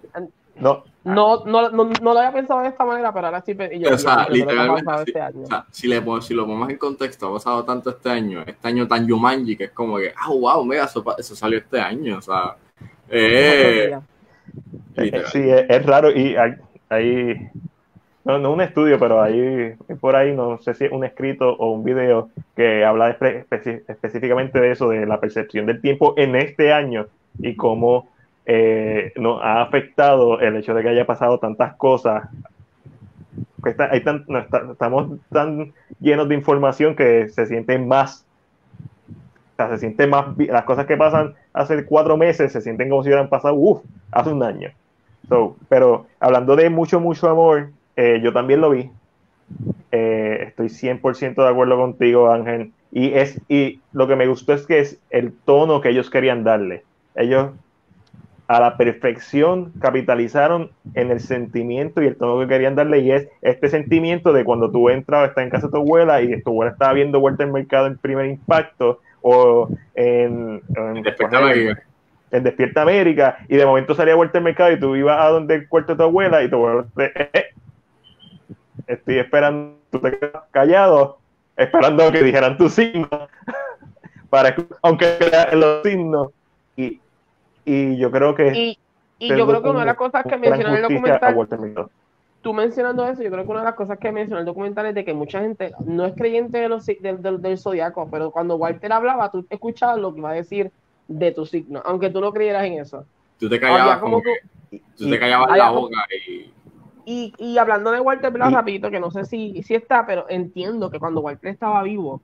no, no, no, no, lo había pensado de esta manera, pero ahora sí. Yo, o sea, literalmente, este año. O sea, si, le, si lo ponemos en contexto, ha pasado tanto este año, este año tan Yumanji, que es como que, ah, wow, mira, eso, eso salió este año, o sea. Eh, sí, es, raro y hay, hay no, no un estudio, pero hay por ahí, no sé si es un escrito o un video que habla específicamente de eso, de la percepción del tiempo en este año y cómo eh, nos ha afectado el hecho de que haya pasado tantas cosas. estamos tan llenos de información que se sienten más, o sea, se sienten más, las cosas que pasan hace cuatro meses se sienten como si hubieran pasado, hace un año. pero hablando de mucho, mucho amor, eh, yo también lo vi. Eh, estoy 100% de acuerdo contigo, Ángel. Y, es, y lo que me gustó es que es el tono que ellos querían darle. Ellos a la perfección capitalizaron en el sentimiento y el tono que querían darle y es este sentimiento de cuando tú entras, estás en casa de tu abuela y tu abuela estaba viendo vuelta el mercado en primer impacto o en, Despierta América. En Despierta América y de momento salía vuelta el mercado y tú ibas a donde el cuarto de tu abuela y tu abuela eh, eh, estoy esperando, tú te quedas callado esperando que dijeran tu signo para aunque los signos y y yo creo que... Y, y yo creo que una de las cosas que mencionó el documental... Tú mencionando eso, yo creo que una de las cosas que mencionó el documental es de que mucha gente no es creyente de los, del, del, del zodiaco, pero cuando Walter hablaba, tú escuchabas lo que iba a decir de tu signo, aunque tú no creyeras en eso. Tú te callabas, como tú, te callabas la boca y... Y, y, hablando de Walter, pero rapidito, que no sé si, si está, pero entiendo que cuando Walter estaba vivo,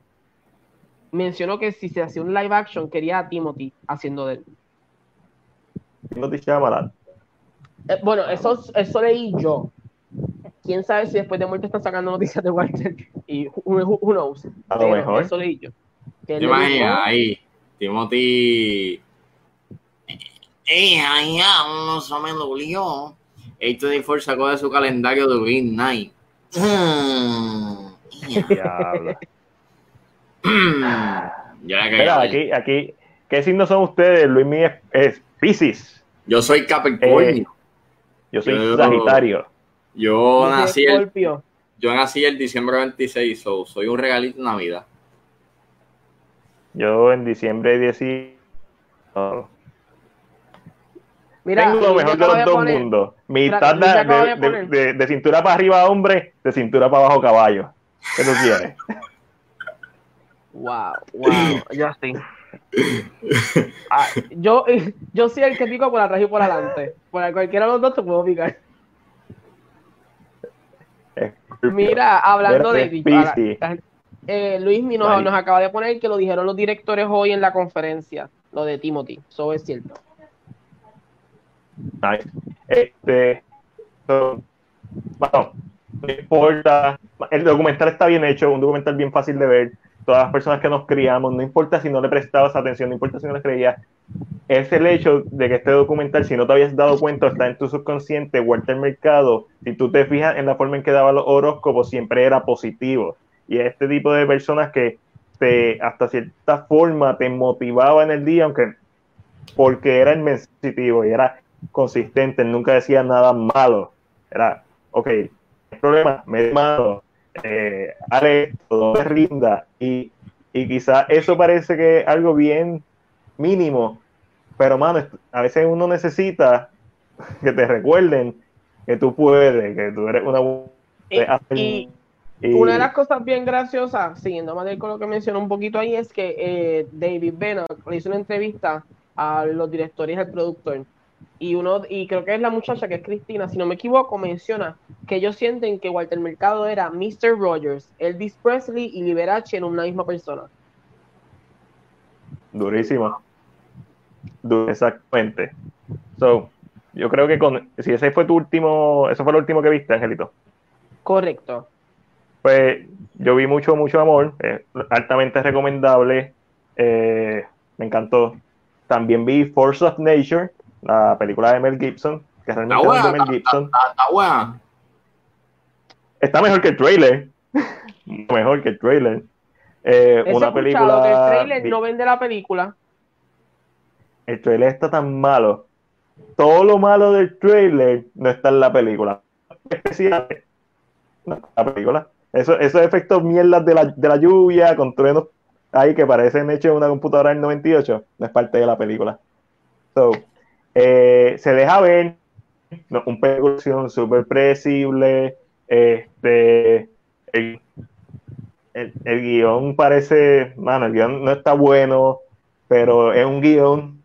mencionó que si se hacía un live action, quería a Timothy haciendo de él. Noticia mala. Eh, bueno, eso, eso leí yo. Quién sabe si después de muerte están sacando noticias de Walter y who, knows. A lo mejor. Eso leí yo. ¿Te imaginas ahí? Timothy. Eh, ahí no se me dolió. A24 sacó de su calendario de Green Night. Diablo. ya Mira, aquí, aquí, ¿qué signos son ustedes? Luis Mí es Pisces. Yo soy Capricornio. Eh, yo soy Sagitario. Yo nací el, yo nací el diciembre 26, so, soy un regalito de Navidad. Yo en diciembre 10. Mira, Tengo lo mejor de los dos mundos. Mitad de, de, de, cintura para arriba hombre, de cintura para abajo caballo. ¿Qué tú quieres? wow, wow, ya sí. Ah, yo, yo soy el que pico por atrás y por adelante. Por cualquiera de los dos te puedo picar. Mira, hablando de eh, Luis nos, nos, acaba de poner que lo dijeron los directores hoy en la conferencia, lo de Timothy. Eso es cierto. Este, bueno, no importa. El documental está bien hecho, un documental bien fácil de ver todas las personas que nos criamos, no importa si no le prestabas atención, no importa si no le creías, es el hecho de que este documental, si no te habías dado cuenta, está en tu subconsciente, Walter Mercado, si tú te fijas en la forma en que daba los horóscopos, siempre era positivo. Y este tipo de personas que te, hasta cierta forma te motivaba en el día, aunque porque era inmensitivo y era consistente, nunca decía nada malo. Era, ok, el problema, me malo, eh, todo rinda y, y quizá eso parece que es algo bien mínimo, pero mano, a veces uno necesita que te recuerden que tú puedes, que tú eres una y, una de las cosas bien graciosas, siguiendo más con lo que mencionó un poquito ahí, es que eh, David Bennett le hizo una entrevista a los directores y al productor y uno y creo que es la muchacha que es Cristina, si no me equivoco, menciona que ellos sienten que Walter Mercado era Mr. Rogers, Elvis Presley y Liberace en una misma persona. Durísimo. Exactamente. So, yo creo que con, si ese fue tu último, eso fue lo último que viste, Angelito. Correcto. Pues yo vi mucho, mucho amor, altamente recomendable, eh, me encantó. También vi Force of Nature, la película de Mel Gibson, que realmente es de Mel Gibson. Está, mejor que el trailer. mejor que el trailer. Eh, una película. Que el trailer no vende la película. El trailer está tan malo. Todo lo malo del trailer no está en la película. Especialmente la película. Eso, esos efectos mierdas de la, de la lluvia con truenos ahí que parecen hechos en una computadora del 98 no es parte de la película. So, eh, se deja ver no, un producción súper predecible. Este, el, el, guion parece, mano, el guion no está bueno, pero es un guion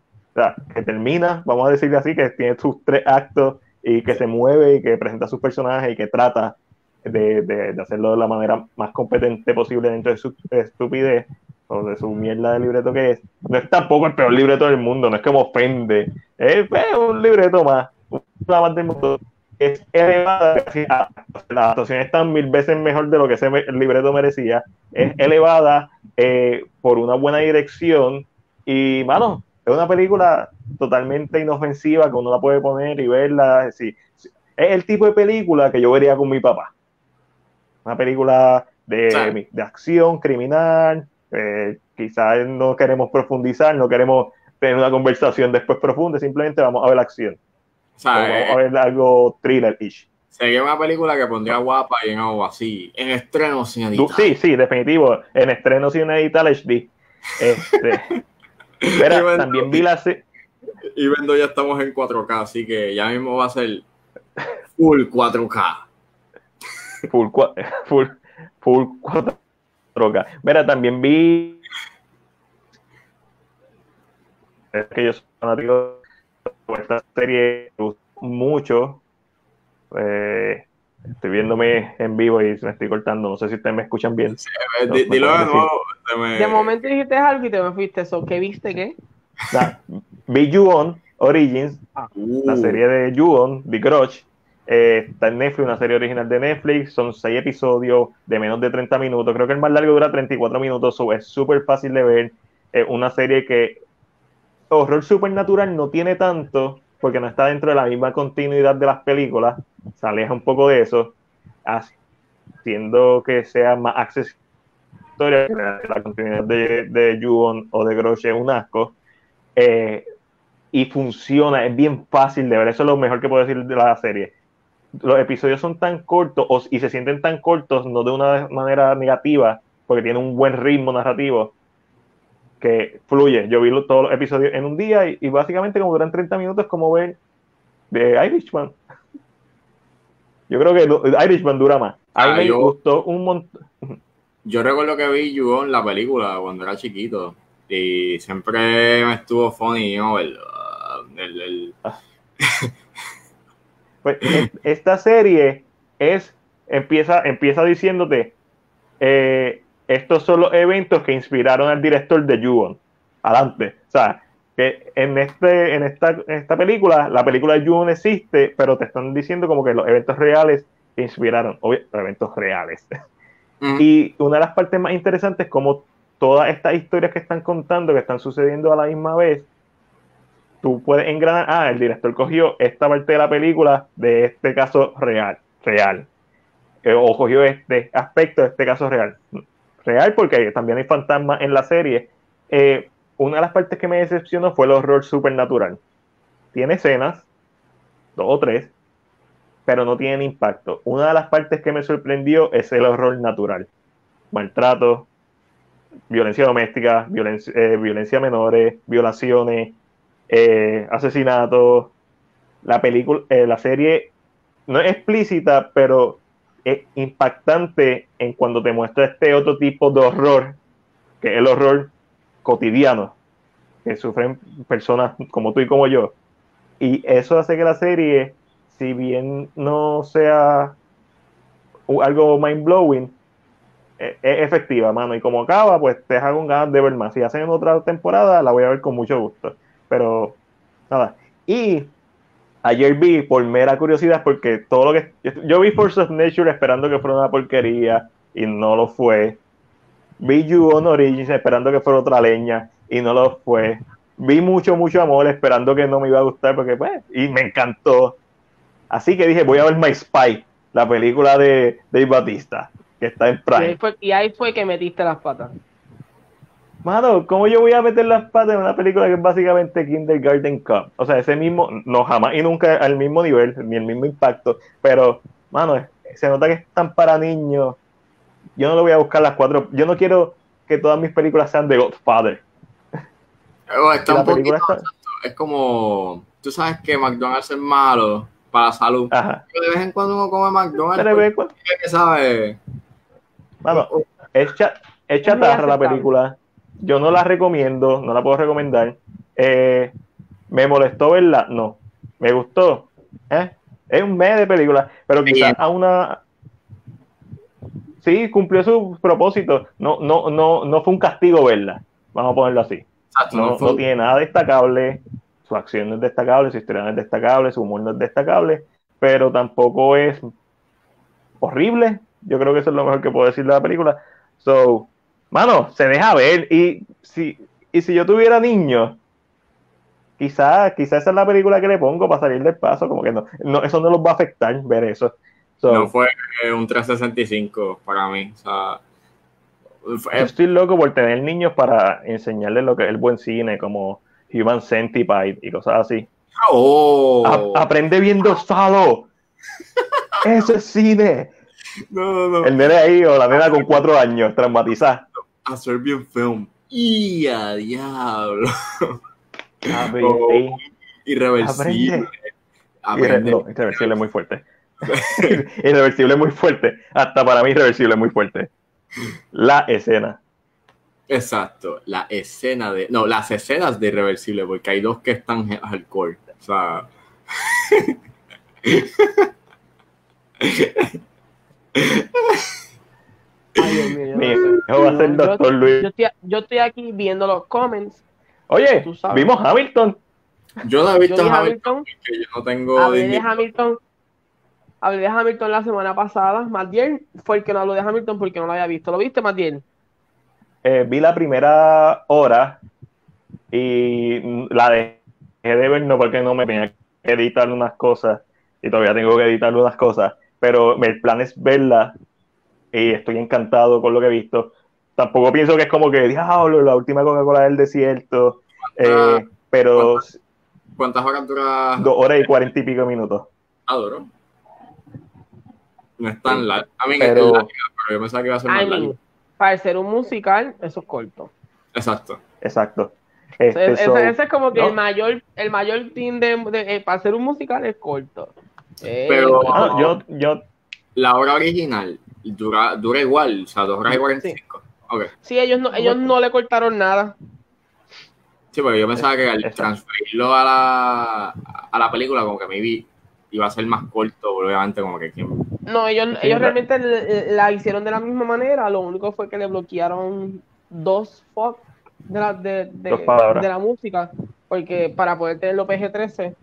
que termina, vamos a decirle así, que tiene sus tres actos y que se mueve y que presenta sus personajes y que trata de, de, hacerlo de la manera más competente posible dentro de su estupidez o de su mierda de libreto que es. No es tampoco el peor libreto del mundo, no es que me ofende. Es, un libreto más, una más del mundo. Es elevada, las actuaciones están mil veces mejor de lo que ese el libreto merecía. Es elevada eh, por una buena dirección y, mano, es una película totalmente inofensiva que uno la puede poner y verla. Es, es el tipo de película que yo vería con mi papá. Una película de, de acción criminal, eh, quizás no queremos profundizar, no queremos tener una conversación después profunda, simplemente vamos a ver la acción. vamos a ver algo thriller-ish. Sería una película que pondría guapa y en algo así. En estreno sin editar. Sí, sí, definitivo. En estreno sin editar HD. Este, también vi la Y vendo ya estamos en 4K, así que ya mismo va a ser full 4K. Full, full, full 4K. Mira, también vi. Es que yo soy fanático de esta serie, mucho. Eh, estoy viéndome en vivo y me estoy cortando. No sé si ustedes me escuchan bien. dilo de nuevo. De momento dijiste algo y te me fuiste. eso ¿Qué viste qué? vi You Origins, ah. la serie de You The Grudge. Eh, está en Netflix, una serie original de Netflix. Son seis episodios de menos de 30 minutos. Creo que el más largo dura 34 minutos. es súper fácil de ver. Es una serie que horror supernatural no tiene tanto porque no está dentro de la misma continuidad de las películas. Se aleja un poco de eso, haciendo que sea más accesible la continuidad de, de o de Groche un asco. Eh, y funciona, es bien fácil de ver. Eso es lo mejor que puedo decir de la serie los episodios son tan cortos y se sienten tan cortos, no de una manera negativa, porque tiene un buen ritmo narrativo que fluye. Yo vi todos los episodios en un día y, básicamente como duran 30 minutos como ver de Irishman. Yo creo que Irishman dura más. A mí ah, me gustó un montón. Yo recuerdo que vi you la película cuando era chiquito y siempre me estuvo funny, ¿no? el, el, ah. Pues esta serie es, empieza, empieza diciéndote, eh, estos son los eventos que inspiraron al director de Juon. Adelante. O sea, que en, este, en, esta, en esta película, la película de Juon existe, pero te están diciendo como que los eventos reales que inspiraron, obvio, eventos reales. Mm. Y una de las partes más interesantes es como todas estas historias que están contando, que están sucediendo a la misma vez, tú puedes engranar, ah, el director cogió esta parte de la película de este caso real, real. Eh, o cogió este aspecto de este caso real. Real porque también hay fantasmas en la serie. Eh, una de las partes que me decepcionó fue el horror supernatural. Tiene escenas, dos o tres, pero no tienen impacto. Una de las partes que me sorprendió es el horror natural. Maltrato, violencia doméstica, eh, violencia menores, violaciones, eh, asesinatos. La película, eh, la serie no es explícita, pero es impactante en cuando te muestra este otro tipo de horror, que es el horror cotidiano, que sufren personas como tú y como yo. Y eso hace que la serie, si bien no sea algo mind blowing, e, es efectiva, mano. Y como acaba, pues te con ganas de ver más. Si hacen otra temporada, la voy a ver con mucho gusto. Pero, nada. Y ayer vi, por mera curiosidad, porque todo lo que. Yo vi Force of Nature esperando que fuera una porquería y no lo fue. Vi You on Origins esperando que fuera otra leña y no lo fue. Vi mucho, mucho amor esperando que no me iba a gustar porque, pues, y me encantó. Así que dije, voy a ver My Spy, la película de Dave Batista que está en Prime. Y ahí, fue, que metiste las patas. Mano, ¿cómo yo voy a meter las patas en una película que es básicamente Kindergarten Cup? O sea, ese mismo, no jamás y nunca al mismo nivel, ni el mismo impacto, pero, mano, se nota que es tan para niños. Yo no lo voy a buscar las cuatro. Yo no quiero que todas mis películas sean de Godfather. Está un poquito, Es como, tú sabes que McDonald's es malo para la salud. Ajá. Pero de vez en cuando uno come McDonald's. Pero de cuando... que sabe bueno, es, chatarra la película. Yo no la recomiendo, no la puedo recomendar. Eh, ¿Me molestó verla? No. ¿Me gustó? ¿Eh? Es un mes de película, pero quizás a una... Sí, cumplió su propósito. No, no, no, no fue un castigo verla. Vamos a ponerlo así. no, no, tiene nada destacable. Su acción no es destacable, su historia no es destacable, su humor no es destacable, pero tampoco es horrible. Yo creo que eso es lo mejor que puedo decir de la película. So, mano, se deja ver. Y si, y si yo tuviera niños, quizás quizá esa es la película que le pongo para salir del paso. Como que no, no eso no los va a afectar ver eso. no fue un 365 para mí. O sea, yo estoy loco por tener niños para enseñarles lo que es el buen cine, como Human Centipede y cosas así. Oh. aprende viendo solo. Eso es cine. No, no, no. El nene ahí o la nena con cuatro años, traumatizada. A Serbian Film. ¡Y a diablo! Oh, irreversible. Aprende. no, irreversible es muy fuerte. irreversible es muy fuerte. Hasta para mí irreversible es muy fuerte. La escena. Exacto, la escena de. No, las escenas de irreversible, porque hay dos que están hardcore. O sea. Yo, estoy, aquí viendo los comments. Oye, vimos Hamilton. Yo no he visto Hamilton, yo no tengo. Hablé de Hamilton. Hablé de Hamilton la semana pasada. Matiel fue el que no habló de Hamilton porque no lo había visto. ¿Lo viste, Matiel? Eh, vi la primera hora y la dejé de ver no porque no me tenía que editar unas cosas y todavía tengo que editar unas cosas pero el plan es verla y estoy encantado con lo que he visto. Tampoco pienso que es como que, diablo, la última Coca-Cola del desierto, eh, pero... ¿Cuántas, horas dura? Dos horas y cuarenta y pico minutos. Adoro. No es tan largo. A mí pero, pero yo pensaba que iba a ser más largo. Para ser un musical, eso es corto. Exacto. Exacto. Este, ese, es como que el mayor, el mayor team de, eh, para ser un musical es corto. Pero ah, yo, yo, la obra original dura, dura igual, o sea, dos horas y 45. Sí, sí ellos, no, ellos no le cortaron nada. Sí, porque yo pensaba que al transferirlo a la, a la película, como que me vi iba a ser más corto, obviamente, como que. No, ellos, ellos realmente la hicieron de la misma manera, lo único fue que le bloquearon dos fox de la, de, de, de la música, porque para poder tenerlo PG-13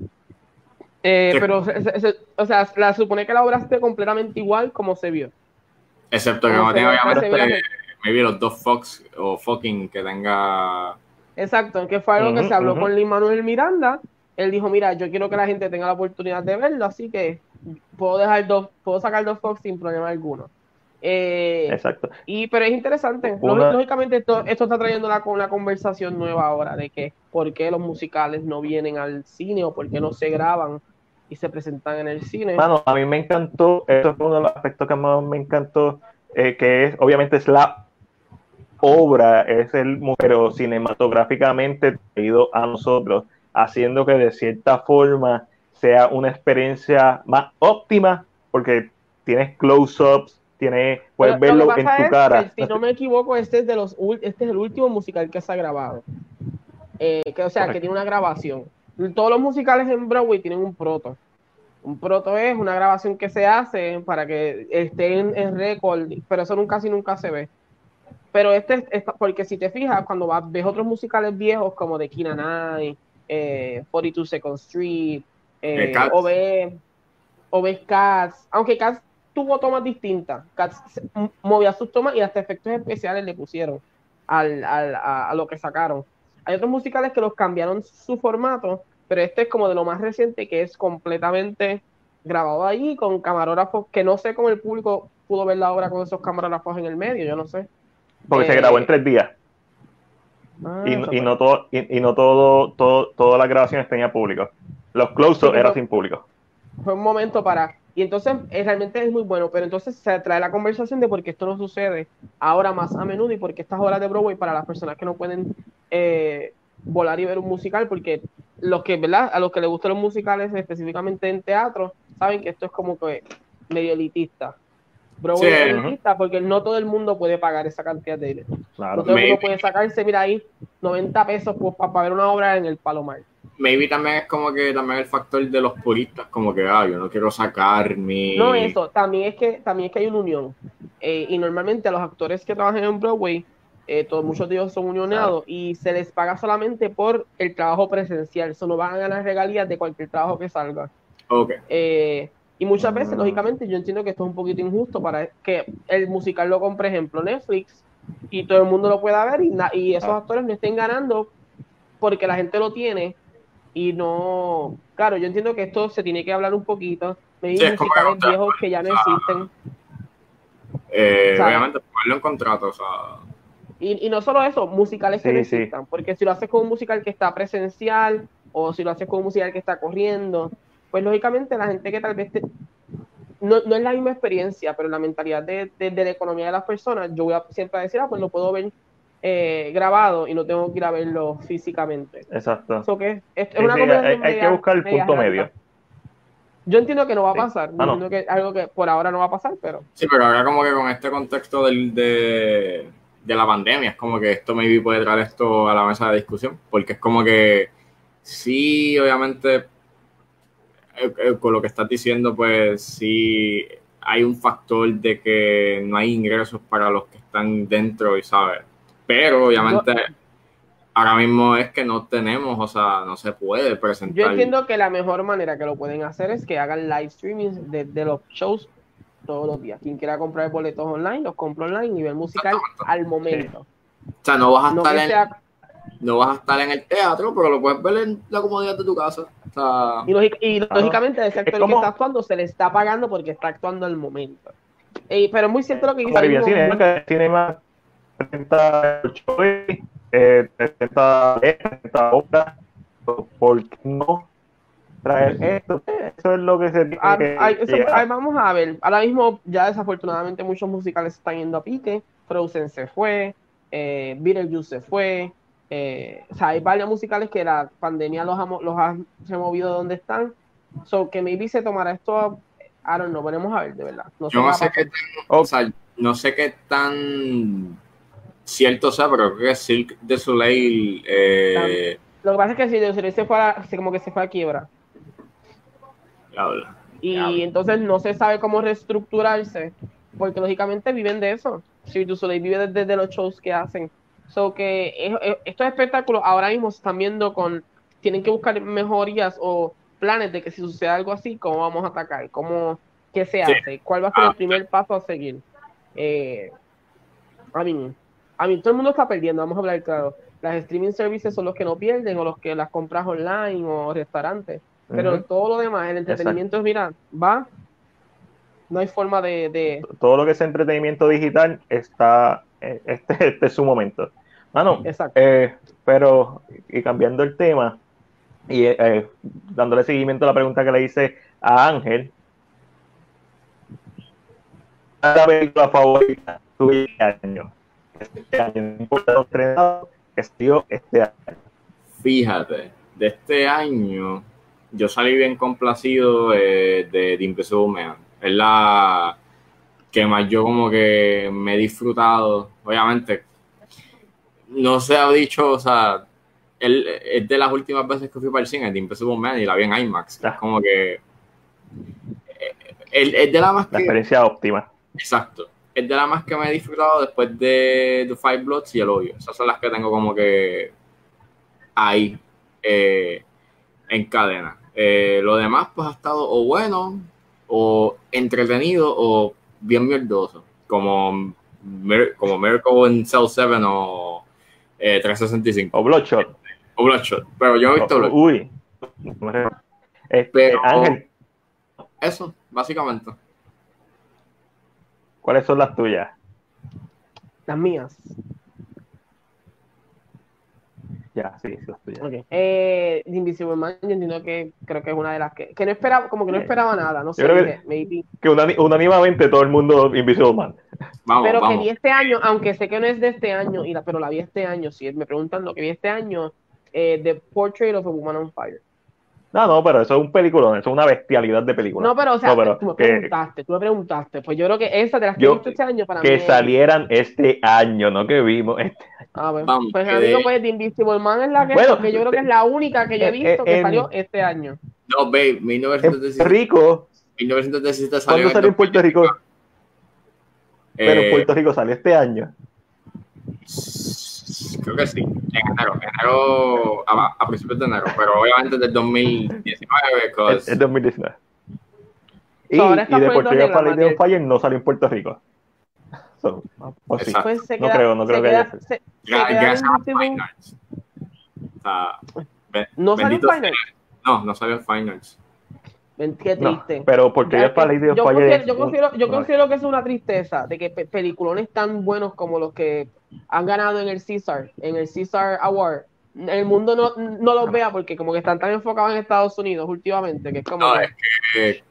eh, pero, o sea, la supone que la obra esté completamente igual como se vio. Excepto que no tenga, obviamente, me vi los dos Fox o fucking que tenga. Exacto, que fue algo que se habló con Lin Manuel Miranda. Él dijo: Mira, yo quiero que la gente tenga la oportunidad de verlo, así que puedo dejar dos, puedo sacar dos Fox sin problema alguno. Eh, Exacto. Y, pero es interesante. Lógicamente, esto, esto está trayendo una, una conversación nueva ahora de que por qué los musicales no vienen al cine o por qué no se graban y se presentan en el cine. Bueno, a mí me encantó, eso es uno de los aspectos que más me encantó, eh, que es, obviamente, es la obra, es el, pero cinematográficamente traído a nosotros, haciendo que de cierta forma sea una experiencia más óptima, porque tienes close-ups, tienes, puedes verlo en tu cara. si no me equivoco, este es, de los, este es el último musical que se ha grabado. Eh, que, o sea, que tiene una grabación. Todos los musicales en Broadway tienen un proto. Un proto es una grabación que se hace para que esté en, récord, pero eso nunca casi nunca se ve. Pero este, es porque si te fijas, cuando vas, ves otros musicales viejos como The Kina Night, eh, 42 Second Street, eh, o, ves, o ves Cats, aunque Cats tuvo tomas distintas, Cats movía sus tomas y hasta efectos especiales le pusieron al, al, a, lo que sacaron. Hay otros musicales que los cambiaron su formato, pero este es como de lo más reciente que es completamente grabado ahí con camarógrafos que no sé cómo el público pudo ver la obra con esos camarógrafos en el medio, yo no sé. Porque se grabó en tres días. Ah, y, no todo, y, no todo, todo, todas las grabaciones tenían público. Los close-ups eran sin público. Fue un momento para. Y entonces es, realmente es muy bueno, pero entonces se trae la conversación de por qué esto no sucede ahora más a menudo y por qué estas horas de Broadway para las personas que no pueden eh, volar y ver un musical, porque los que, ¿verdad? A los que les gustan los musicales, específicamente en teatro, saben que esto es como que medio elitista. Broadway es elitista porque no todo el mundo puede pagar esa cantidad de dinero. no todo el mundo puede sacarse, mira ahí, 90 pesos pues, para ver una obra en el Palomar. Maybe también es como que también el factor de los puristas, como que, ah, yo no quiero sacar mi... No, eso, también es que, también es que hay una unión. Eh, y normalmente a los actores que trabajan en Broadway, eh, todos, muchos de ellos son unionados y se les paga solamente por el trabajo presencial. Eso no van a ganar regalías de cualquier trabajo que salga. Ok. Eh, y muchas veces, ah. lógicamente, yo entiendo que esto es un poquito injusto para que el musical lo compre, ejemplo, Netflix y todo el mundo lo pueda ver y, y esos ah. actores no estén ganando porque la gente lo tiene y no. Claro, yo entiendo que esto se tiene que hablar un poquito. Me dicen musicales viejos que ya no existen. Eh, obviamente, ponerlo en contrato, o sea y, no solo eso, musicales que necesitan, porque si lo haces con un musical que está presencial o si lo haces con un musical que está corriendo, pues lógicamente la gente que tal vez no, no, es la misma experiencia, pero la mentalidad de, la economía de las personas, yo voy a siempre decir, ah, pues lo puedo ver eh, grabado y no tengo que ir a verlo físicamente. Exacto. que es, una hay, que buscar el punto medio. Yo entiendo que no va a pasar, ah, entiendo que algo que por ahora no va a pasar, pero... Sí, pero ahora como que con este contexto del, de de la pandemia. Es como que esto maybe puede traer esto a la mesa de discusión, porque es como que sí, obviamente, eh, eh, con lo que estás diciendo, pues sí hay un factor de que no hay ingresos para los que están dentro y sabes. Pero obviamente ahora mismo es que no tenemos, o sea, no se puede presentar. Yo entiendo que la mejor manera que lo pueden hacer es que hagan live streaming de, de los shows todos los días. Quien quiera comprar boletos online, los compra online, nivel musical al momento. O sea, no vas a estar en, no vas a estar en el teatro, pero lo puedes ver en la comodidad de tu casa. y, lógicamente a ese actor que está actuando se le está pagando porque está actuando al momento. pero es muy cierto lo que dice. Cine, cine, tiene más 30 eh, 30 obras, ¿por qué no traer esto. Eso es lo que se ah, vamos a ver, ahora mismo ya desafortunadamente muchos musicales están yendo a pique. Frozen se fue, eh, Beetlejuice se fue. Eh, o sea, hay varios musicales que la pandemia los ha, los ha removido de donde están. So que maybe se tomará esto, I don't know, veremos a ver, de verdad. No Yo no sé, qué tan, no sé qué tan cierto sea, pero creo que Silk de Soleil. Eh, lo que pasa es que si de Soleil se fue a, como que se fue a quiebra. Y entonces no se sabe cómo reestructurarse, porque lógicamente viven de eso. Si tú Soleil vive desde, los shows que hacen. So que estos espectáculos ahora mismo se están viendo con, tienen que buscar mejorías o planes de que si sucede algo así, cómo vamos a atacar, cómo, qué se hace, cuál va a ser el ah. primer paso a seguir. Eh, a mí, a mí todo el mundo está perdiendo, vamos a hablar claro. Las streaming services son los que no pierden o los que las compras online o restaurantes. Pero todo lo demás, el entretenimiento es, mira, va, no hay forma de, Todo lo que es entretenimiento digital está, eh, este, este es su momento. Mano, eh, pero, y cambiando el tema, y eh, dándole seguimiento a la pregunta que le hice a Ángel, la película favorita este año? Este año, no importa los que este año. Fíjate, de este año, yo salí bien complacido de, de, de Es la que más yo como que me he disfrutado. Obviamente, no se ha dicho, o sea, él, es de las últimas veces que fui para el cine, de Invisible Man, y la vi en IMAX. Es como que. Es de la más La experiencia óptima. Exacto. Es de la más que me he disfrutado después de The Five Bloods y El Odio. Esas son las que tengo como que ahí eh, en cadena. Eh, lo demás, pues ha estado o bueno, o entretenido, o bien mierdoso. Como, como Miracle in Cell 7 o 365. O Bloodshot. O Bloodshot. Pero yo he visto Bloodshot. Uy. Este, Ángel. Eso, básicamente. ¿Cuáles son las tuyas? Las mías. Ya, sí, las tuyas. Okay. Eh, Invisible Man, yo entiendo que creo que es una de las que, que no esperaba, como que no esperaba nada, no sé, que, maybe. que unánimamente todo el mundo Invisible Man. Vamos, pero que vi este año, aunque sé que no es de este año, y la, pero la vi este año, si me preguntan lo que vi este año, eh, The Portrait of a Woman on Fire. No, no, pero eso es un peliculón, eso es una bestialidad de película. No, pero o sea, tú me preguntaste, tú me preguntaste. Pues yo creo que esa de las que visto este año para que mí. Que salieran este año, no que vimos este año. Ah, bueno. Vamos, pues amigo, pues The Invisible Man es la que, bueno, que yo creo que es la única que yo he eh, visto que salió este año. No, babe, 1917. Rico. 1917 salió. ¿Cuándo salió en Puerto Rico? Pero en Puerto Rico salió este año. Creo que sí, en enero, enero a, principios de enero, pero obviamente del 2019. Es 2019. Y, y de Puerto Rico para de Fire no salió en Puerto Rico. So, o sí. pues no creo, no creo que haya se, Gracias a Finals. ¿No salió en Finals? No, no salió en Finals. Qué triste. pero porque es para yo, considero, yo, considero, yo considero que es una tristeza de que peliculones tan buenos como los que han ganado en el Caesar, en el Caesar Award, el mundo no, no los vea porque como que están tan enfocados en Estados Unidos últimamente, que es como... No, es que,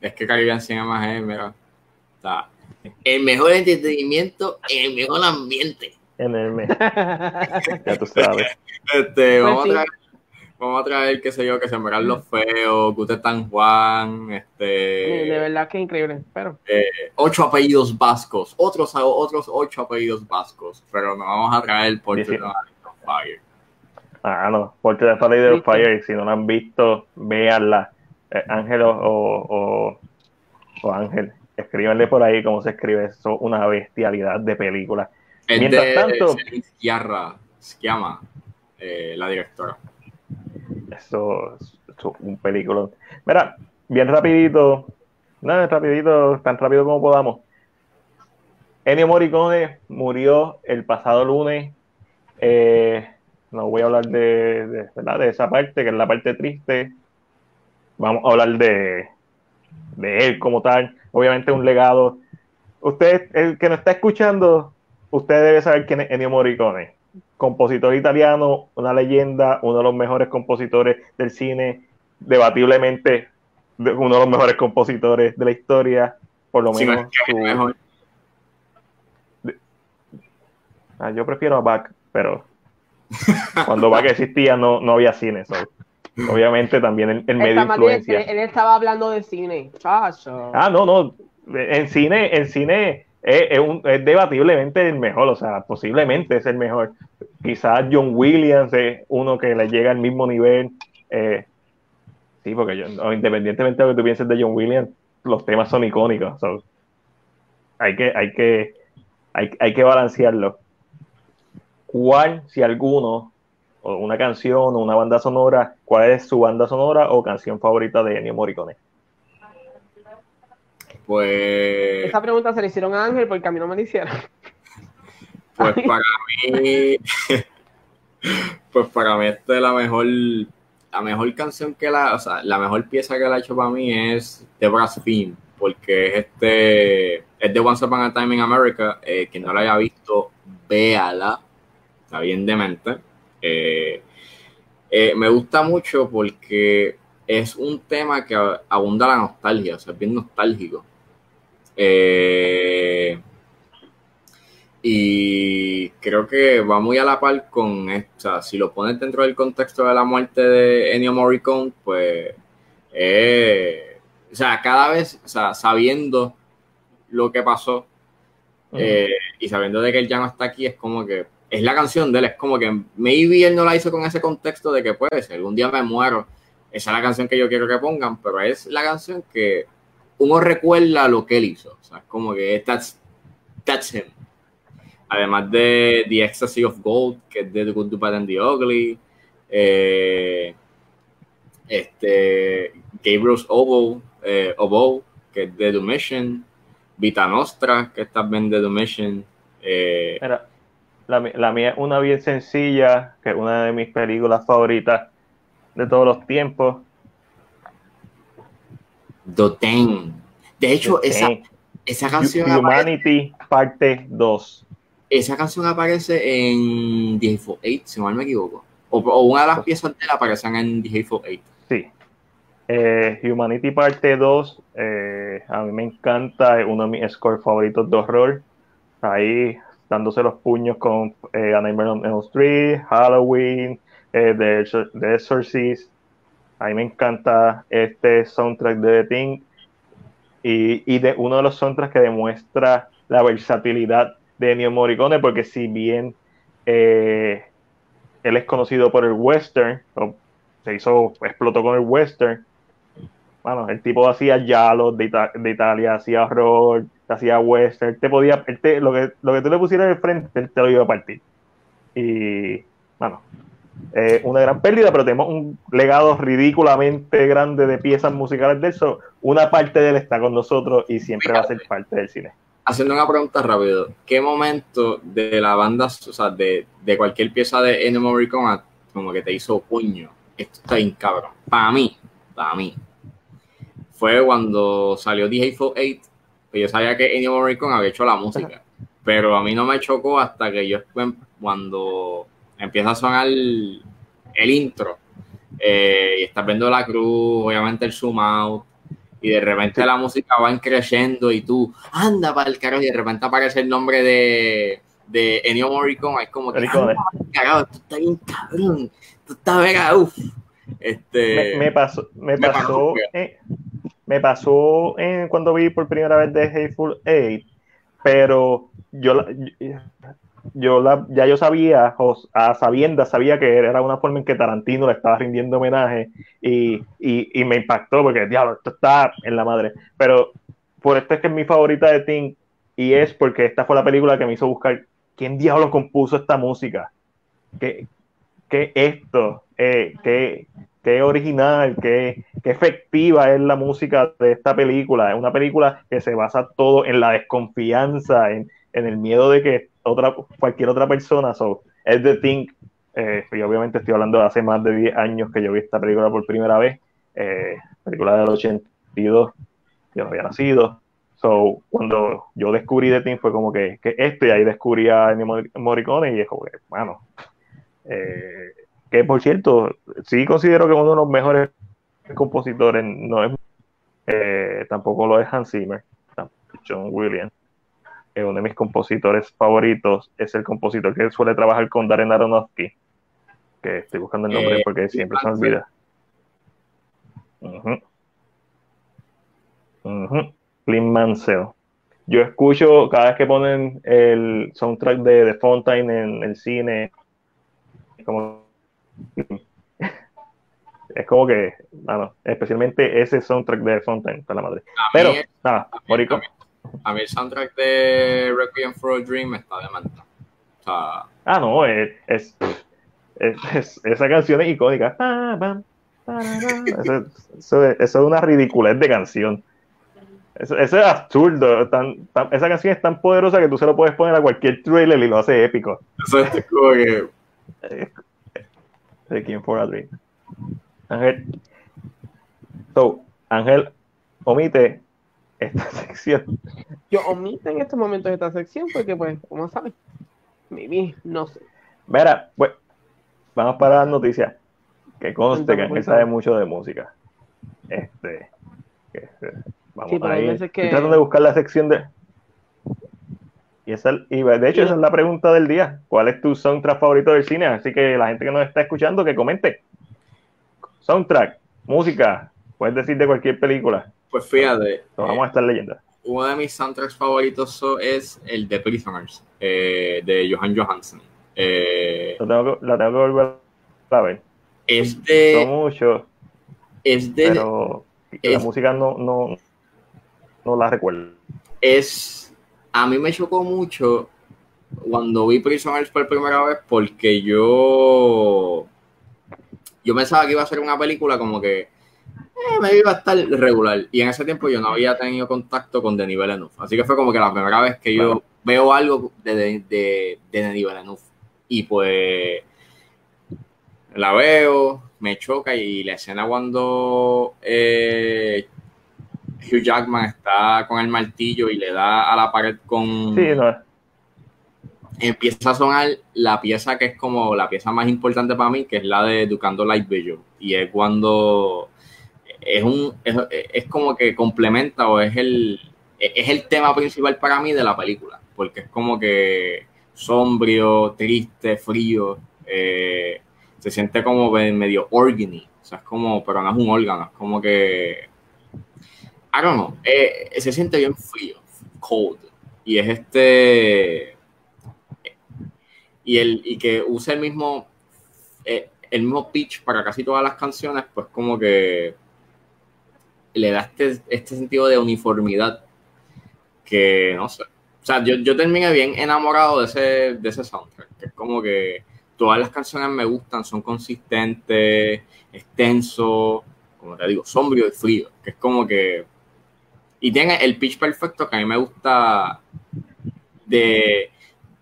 es que Caribbean Cinema es, mira, está el mejor entretenimiento en el mejor ambiente. En el ya tú sabes. Este, pues vamos, a traer, vamos a traer, qué sé yo, que sembrar los feos, Gute Tan Juan, este... De verdad que increíble, pero... Eh, ocho apellidos vascos, otros, otros ocho apellidos vascos, pero no vamos a traer Portrait of Fire. Ah, no, Portrait of Fire, si no la han visto, véanla. Eh, Ángel o, o, o Ángel, escríbanle por ahí cómo se escribe eso, una bestialidad de película. Mientras tanto, Sciarra, Schiama, eh, la directora. Eso es un película. Mira, bien rapidito, nada, rapidito, tan rápido como podamos. Ennio Morricone murió el pasado lunes. Eh, no voy a hablar de, de, esa parte, que es la parte triste. Vamos a hablar de, de él como tal. Obviamente un legado. Usted, el que nos está escuchando, usted debe saber quién es Ennio Morricone. Compositor italiano, una leyenda, uno de los mejores compositores del cine, debatiblemente uno de los mejores compositores de la historia, por lo menos. Ah, yo prefiero a Bach, pero cuando Bach existía no, no había cine. Obviamente también el, el medio influencia. Él, estaba hablando de cine, Ah, no, no. En cine, en cine es, es, debatiblemente el mejor, o sea, posiblemente es el mejor. Quizás John Williams es uno que le llega al mismo nivel. Eh, sí, porque yo, independientemente de lo que tú pienses de John Williams, los temas son icónicos. hay que, hay que, hay, hay que balancearlo. ¿Cuál, si alguno, o una canción o una banda sonora, ¿cuál es su banda sonora o canción favorita de Ennio Morricone? Pues. Esa pregunta se le hicieron a Ángel porque a mí no me la hicieron. Pues para mí. pues para mí, esta es la mejor. La mejor canción que la. O sea, la mejor pieza que la ha hecho para mí es The Brass Film. Porque es este. Es de Once Upon a Time in America. Eh, quien no la haya visto, véala. Está bien demente. Eh, eh, me gusta mucho porque es un tema que abunda la nostalgia, o sea, es bien nostálgico. Eh, y creo que va muy a la par con esta. Si lo pones dentro del contexto de la muerte de Ennio Morricone, pues. o sea, cada vez, o sea, sabiendo lo que pasó y sabiendo de que él ya no está aquí, es como que es la canción de él. Es como que maybe él no la hizo con ese contexto de que puede ser, algún día me muero, esa es la canción que yo quiero que pongan, pero es la canción que uno recuerda lo que él hizo. O sea, como que that's, that's him. Además de The Ecstasy of Gold, que es de The Good, The and The Ugly. Eh, este, Gabriel's Oboe, eh, Oboe, que es de The. Vita Nostra, que es también de The Mission. Eh, la, la mía es una bien sencilla, que es una de mis películas favoritas de todos los tiempos. Doten. De hecho, esa, esa canción. Humanity, parte 2. Esa canción aparece en The Hateful Eight, si mal me equivoco. O, una de las piezas de la aparecen en The Hateful Eight. Sí. Eh, Humanity parte 2, eh, a mí me encanta, es uno de mis scores favoritos de horror. Ahí dándose los puños con eh, A Nightmare on Elm Street, Halloween, eh, The, Exorcist. A mí me encanta este soundtrack de The Thing y, y, de uno de los soundtracks que demuestra la versatilidad de Ennio Morricone, porque si bien eh, él es conocido por el western, se hizo, explotó con el western, bueno, el tipo hacía yalos de, de Italia, hacía horror, hacía western, te podía, lo, que, lo que tú le pusieras al frente, él te lo iba a partir. Y, bueno, eh, una gran pérdida, pero tenemos un legado ridículamente grande de piezas musicales de eso. Una parte de él está con nosotros y siempre va a ser parte del cine. Haciendo una pregunta rápido, ¿qué momento de la banda, o sea, de, de cualquier pieza de Ennio Morricone como que te hizo puño? Esto está bien cabrón. Para mí, para mí, fue cuando salió The Hateful Eight, yo sabía que Ennio Morricone había hecho la música, pero a mí no me chocó hasta que yo cuando empieza a sonar el, intro eh, y estás viendo la cruz, obviamente el zoom out, y de repente la música va creciendo y tú, anda para el carajo, y de repente aparece el nombre de, de Ennio Morricone, es como que, carajo, esto está bien cabrón, esto está mega, uff. Este, me, pasó, me, pasó, me pasó cuando vi por primera vez The Hateful Eight, pero yo, yo la, ya yo sabía, a sabiendas, sabía que era una forma en que Tarantino le estaba rindiendo homenaje y, y, me impactó porque, diablo, esto está en la madre. Pero por esto es que es mi favorita de Tim y es porque esta fue la película que me hizo buscar quién diablo compuso esta música. ¿Qué, qué esto? Eh, ¿qué, qué, original? Qué, qué efectiva es la música de esta película? Es una película que se basa todo en la desconfianza, en, en el miedo de que otra, cualquier otra persona. So, es The Thing. Eh, y obviamente estoy hablando de hace más de 10 años que yo vi esta película por primera vez. Eh, película del 82. Yo no había nacido. So, cuando yo descubrí The Thing fue como que, que esto, y ahí descubrí a Ennio Morricone, y es como que, bueno. Eh, que por cierto, sí considero que uno de los mejores compositores no es. Eh, tampoco lo es Hans Zimmer, John Williams uno de mis compositores favoritos es el compositor que suele trabajar con Darren Aronofsky, que estoy buscando el nombre eh, porque siempre se olvida. Clint Mansell. Yo escucho cada vez que ponen el soundtrack de The Fountain en el cine, como es como que, bueno, especialmente ese soundtrack de The Fountain, está la madre. Pero, nada, Morico a mí el soundtrack de Requiem for a Dream está de manta. ah, no, es, es, esa canción es icónica. Eso, es una ridiculez de canción. Eso, es absurdo. esa canción es tan poderosa que tú se lo puedes poner a cualquier trailer y lo hace épico. Eso es como que. Requiem for a Dream. Ángel. So, Ángel omite esta sección. Yo omito en estos momentos esta sección porque, pues, como sabes, mi no sé. Mira, pues, vamos para las noticias. Que conste que Ángel sabe mucho de música. Este, que, vamos a ir. Que... tratando de buscar la sección de. Y, esa, y de hecho, esa es la pregunta del día. ¿Cuál es tu soundtrack favorito del cine? Así que la gente que nos está escuchando, que comente. Soundtrack, música, puedes decir de cualquier película. Pues fíjate. vamos a estar leyendo. Uno de mis soundtracks favoritos es el de Prisoners, eh, de Johan Johansson. Eh, la, tengo que, la tengo que volver a ver. Es de. No mucho. Es de. Pero la música no, no, no la recuerdo. Es. A mí me chocó mucho cuando vi Prisoners por primera vez porque yo. Yo pensaba que iba a ser una película como que eh, me iba a estar regular. Y en ese tiempo yo no había tenido contacto con Denis Villeneuve. Así que fue como que la primera vez que yo veo algo de, de, de, de Denis Villeneuve. Y pues la veo, me choca y la escena cuando eh, Hugh Jackman está con el martillo y le da a la pared con... Sí, no. Empieza a sonar la pieza que es como la pieza más importante para mí, que es la de Educando Light Vision. Y es cuando es un es, es, como que complementa o es el es el tema principal para mí de la película porque es como que sombrío triste frío eh, se siente como medio organy o sea es como pero no es un órgano es como que I don't know eh, se siente bien frío cold y es este y el y que usa el mismo eh, el mismo pitch para casi todas las canciones pues como que le da este, este, sentido de uniformidad que no sé. O sea, yo, yo terminé bien enamorado de ese, de ese soundtrack, que es como que todas las canciones me gustan, son consistentes, extenso, como te digo, sombrío y frío, que es como que... Y tiene el pitch perfecto que a mí me gusta de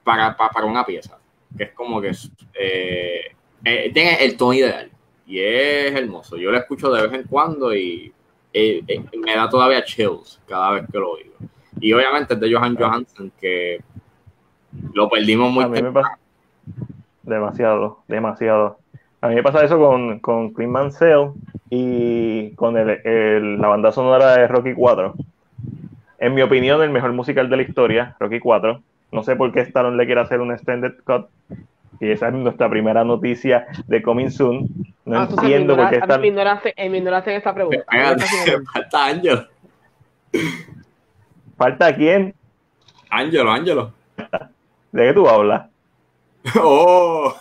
para, para, una pieza, que es como que eh, eh, tiene el tono ideal y es hermoso. Yo lo escucho de vez en cuando y eh, eh, me da todavía chills cada vez que lo oigo. Y obviamente es de Johan Johansson, que lo perdimos muy Demasiado, demasiado. A mí me pasa eso con, con Clint Mansell y con el, la banda sonora de Rocky 4. En mi opinión, el mejor musical de la historia, Rocky 4. No sé por qué Stallone le quiere hacer un extended cut. Y esa es nuestra primera noticia de Coming Soon. No ah, entiendo por qué está. Me ignoraste, me ignoraste en esta pregunta. falta Ángelo. ¿Falta quién? Ángelo, Ángelo. ¿De qué tú hablas? Oh.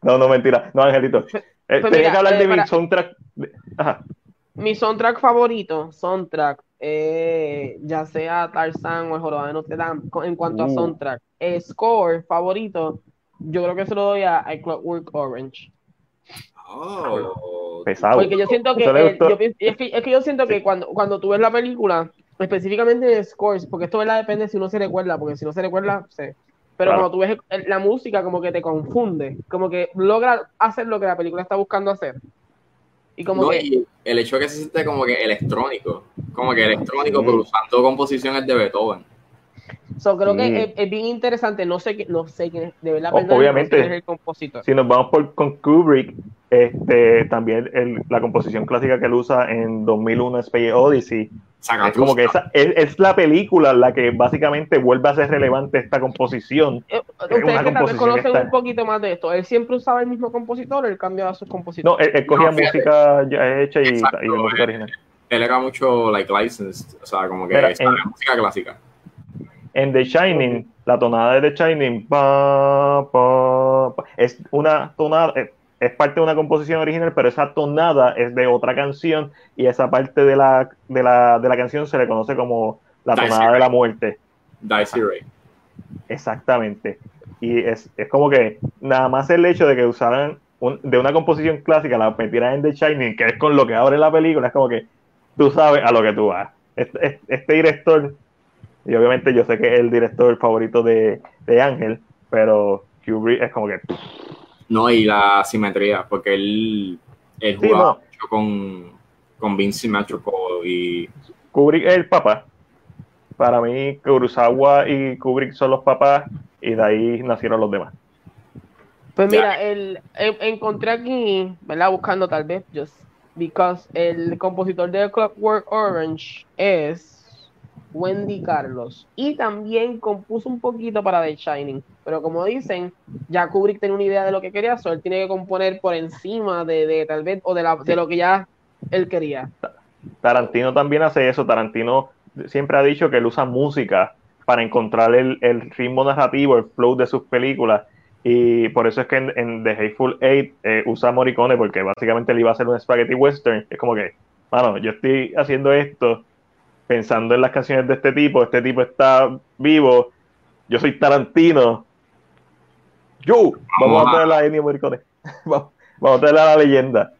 No, no, mentira. No, Angelito. Pues, eh, pues que hablar de eh, mi soundtrack. Ajá. Mi soundtrack favorito, soundtrack, eh, ya sea Tarzan o el Jorobado de Notre Dame, en cuanto a uh. soundtrack. score favorito, yo creo que se lo doy a, a Clockwork Orange. Oh, pesado. Porque yo siento que, yo, es que, es que yo siento que cuando, cuando tú ves la película, específicamente de scores, porque esto la depende si uno se recuerda, porque si no se recuerda, sé. Pero cuando tú ves la música, como que te confunde, como que logra hacer lo que la película está buscando hacer. Y como que... el hecho de que se siente como que electrónico, como que electrónico, pero usando composiciones de Beethoven. So, creo que es, bien interesante. No sé, no sé quién es, de verdad, obviamente, es el compositor. Si nos vamos por con Kubrick, este, también el, la composición clásica que él usa en 2001 Space Odyssey. Es como que esa, es, la película la que básicamente vuelve a ser relevante esta composición. Eh, ustedes que tal vez conocen un poquito más de esto. ¿Él siempre usaba el mismo compositor o él cambiaba sus compositores? No, él, cogía música ya hecha y, y música original. Él era mucho like licensed, o sea, como que en, música clásica. En The Shining, la tonada de The Shining es una tonada, eh, es parte de una composición original, pero esa tonada es de otra canción y esa parte de la, de la, de la canción se le conoce como la tonada de la muerte. Dicey Ray. Exactamente. Y es, es, como que nada más el hecho de que usaran de una composición clásica, la metieran en The Shining, que es con lo que abre la película, es como que tú sabes a lo que tú vas. Este, este director, y obviamente yo sé que es el director favorito de, de Ángel, pero Kubrick es como que no, y la simetría, porque él, él jugaba mucho con, con Vince Metrico y... Kubrick es el papá. Para mí, Kurosawa y Kubrick son los papás y de ahí nacieron los demás. Pues mira, el, encontré aquí, ¿verdad? Buscando tal vez, just because el compositor de Clockwork Orange es Wendy Carlos. Y también compuso un poquito para The Shining. Pero como dicen, ya Kubrick tiene una idea de lo que quería, so él tiene que componer por encima de, de tal vez, o de, la, de lo que ya él quería. Tarantino también hace eso. Tarantino siempre ha dicho que él usa música para encontrar el, el ritmo narrativo, el flow de sus películas. Y por eso es que en, The Hateful Eight eh, usa Morricone, porque básicamente le iba a hacer un spaghetti western. Es como que, mano, yo estoy haciendo esto pensando en las canciones de este tipo, este tipo está vivo, yo soy Tarantino. Yo, vamos, a traer a Ennio Morricone. vamos, a traer a la leyenda.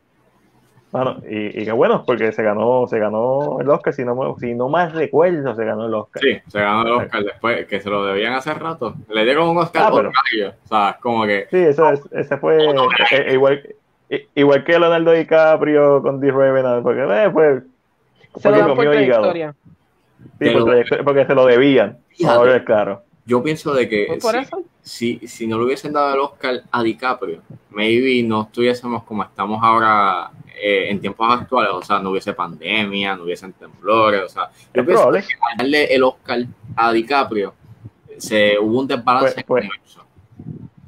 Bueno, y, y qué bueno, porque se ganó, se ganó el Oscar, si no, si no más recuerdo, se ganó el Oscar. Sí, se ganó el Oscar después, que se lo debían hace rato. Le dieron un Oscar ah, por O sea, como que. Sí, eso es, ese fue eh, eh, igual, igual que Leonardo DiCaprio con The Revenant, porque eh, pues, se lo por trayectoria. Sí, porque se lo debían. Ahora es claro. Yo pienso de que si, si, no le hubiesen dado el Oscar a DiCaprio, maybe no estuviésemos como estamos ahora eh, en tiempos actuales, o sea, no hubiese pandemia, no hubiesen temblores, o sea, yo pienso que darle el Oscar a DiCaprio, se, hubo un desbalance pues, pues,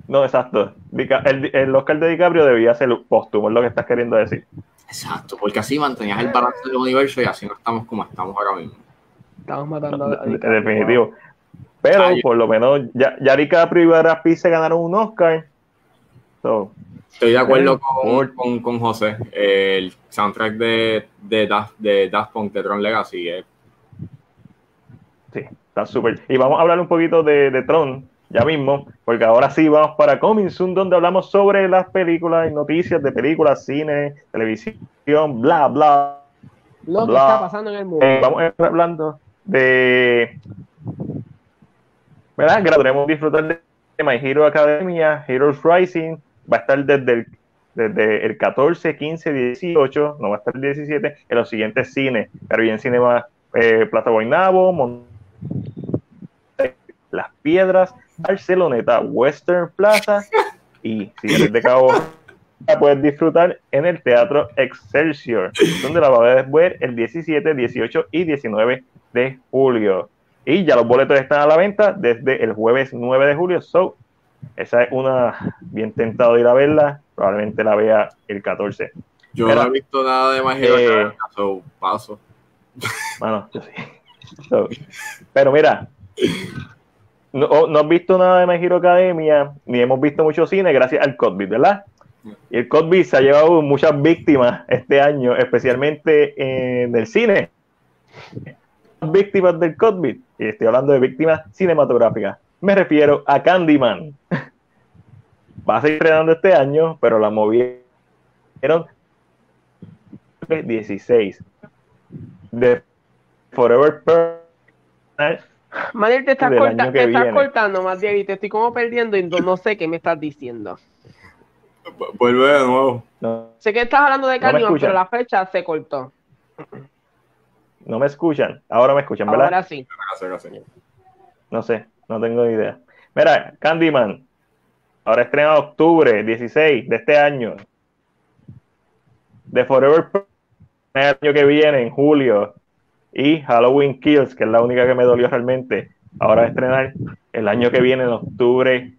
No, exacto. El, el, Oscar de DiCaprio debía ser póstumo, es lo que estás queriendo decir. Exacto, porque así mantenías el balance del universo y así no estamos como estamos ahora mismo. Estamos matando a. Definitivo. Pero por lo menos ya, ya DiCaprio y Brad Pitt se ganaron un Oscar. So, Estoy de acuerdo con, con, con, José. El soundtrack de, de, Daft, de Daft Punk de Tron Legacy Sí, está súper. Y vamos a hablar un poquito de, de, Tron ya mismo, porque ahora sí vamos para Coming Soon, donde hablamos sobre las películas y noticias de películas, cine, televisión, bla, bla. Lo que está pasando en el mundo. Eh, vamos a estar hablando de. ¿Verdad? Que podremos disfrutar de My Hero Academia, Heroes Rising, va a estar desde el, desde el 14, 15, 18, no va a estar el 17, en los siguientes cines, Caribbean Cinema, eh, Plata Guaynabo, Las Piedras, Barceloneta, Western Plaza y si eres de Cabo la puedes disfrutar en el Teatro Excelsior, donde la vas a ver el 17, 18 y 19 de julio. Y ya los boletos están a la venta desde el jueves 9 de julio. So, esa es una bien tentado de ir a verla. Probablemente la vea el 14. Yo no he visto nada de más eh, paso. Bueno, yo sí. pero mira, no, no has visto nada de My Hero Academia, ni hemos visto mucho cine gracias al COVID, ¿verdad? Y el COVID se ha llevado muchas víctimas este año, especialmente en el cine. Víctimas del COVID. Y estoy hablando de víctimas cinematográficas me refiero a Candyman. Va a seguir estrenando este año, pero la movieron 16 de Forever Personal. Madre, te estás, cortando, más te estoy como perdiendo y no sé qué me estás diciendo. Vuelve de nuevo. Sé que estás hablando de Candyman, pero la fecha se cortó. No me escuchan. Ahora me escuchan, ¿verdad? Ahora sí. No sé. No tengo ni idea. Mira, Candyman. Ahora estrena octubre 16 de este año. De Forever el año que viene, en julio. Y Halloween Kills, que es la única que me dolió realmente. Ahora a estrenar el año que viene, en octubre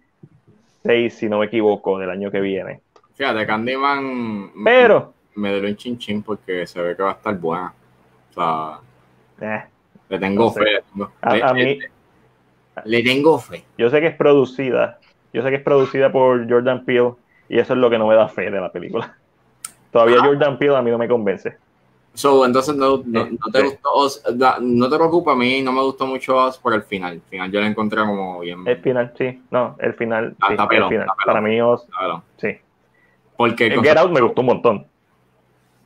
6, si no me equivoco, del año que viene. Fíjate, Candyman. Pero. Me, dolió un chinchín porque se ve que va a estar buena. O sea. Eh, le tengo fe. a, mí, le tengo fe. Yo sé que es producida, yo sé que es producida por Jordan Peele y eso es lo que no me da fe de la película. Todavía ah. Jordan Peele a mí no me convence. So, entonces no, no, te gustó, no te preocupa, a mí no me gustó mucho por el final. El final yo lo encontré como bien. El final, sí, no, el final. sí, el final. Para mí, sí. Porque Get Out me gustó un montón.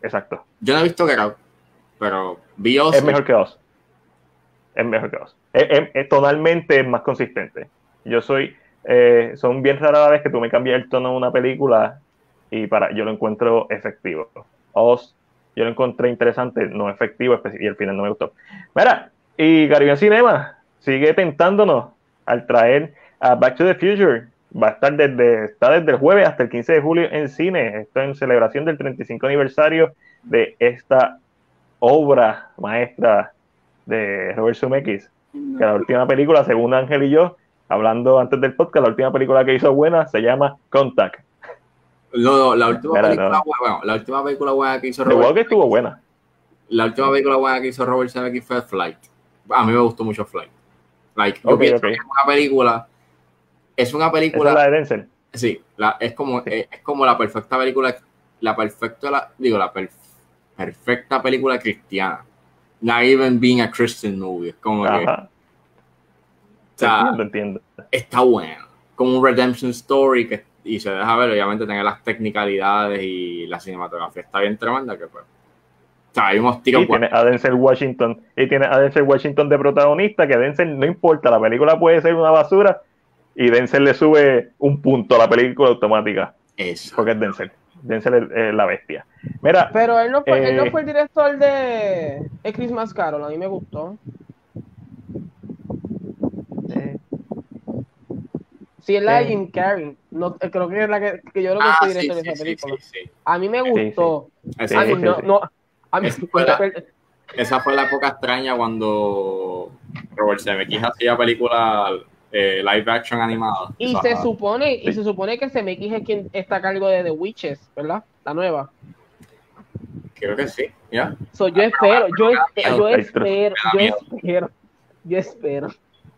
Exacto. Yo no he visto Get Out, pero vi Es mejor que Oz. Es mejor que Oz es, tonalmente más consistente. Yo soy, eh, son bien raras vez que tú me cambias el tono de una película y para yo lo encuentro efectivo. Oz, yo lo encontré interesante, no efectivo, y al final no me gustó. Mira, y Caribbean Cinema sigue tentándonos al traer a Back to the Future. Va a estar desde, está desde el jueves hasta el 15 de julio en cine. Esto en celebración del 35 aniversario de esta obra maestra de Robert Zemeckis que la última película, según Ángel y yo, hablando antes del podcast, la última película que hizo buena se llama Contact. No, no, la última película buena, la última película buena que hizo Robert. que estuvo buena. La última película buena que hizo Robert Zemeckis fue Flight. A mí me gustó mucho Flight. Like, yo pienso que es una película. Es una película. ¿Es la de Denzel? Sí, la, es, como, es, como la perfecta película, la perfecta, la, digo, la perfecta película cristiana. Not even being a Christian movie. Es como que. O sea, entiendo, Está bueno. Como un redemption story que, y se deja ver, obviamente, tener las technicalidades y la cinematografía está bien tremenda. Que pues, o sea, hay unos tiros. Y tiene a Denzel Washington. Y tiene a Denzel Washington de protagonista. Que Denzel no importa, la película puede ser una basura y Denzel le sube un punto a la película automática. Eso. Porque es Denzel. Denzel es, la bestia. Mira, Pero él no, fue, él no eh, fue el director de Christmas Carol, a mí me gustó. Sí, es la de Jim Carrey. No, eh, creo que es la que, que yo creo que ah, fue director de esa película. a mí me gustó. a mí no, no, a mí esa, fue la, esa fue la época extraña cuando Robert Zemeckis hacía películas eh, live action animado. Y se supone, y se supone que CMX es quien está a cargo de The Witches, ¿verdad? La nueva. Creo que sí, ya. yo espero, yo, espero, yo espero, yo espero,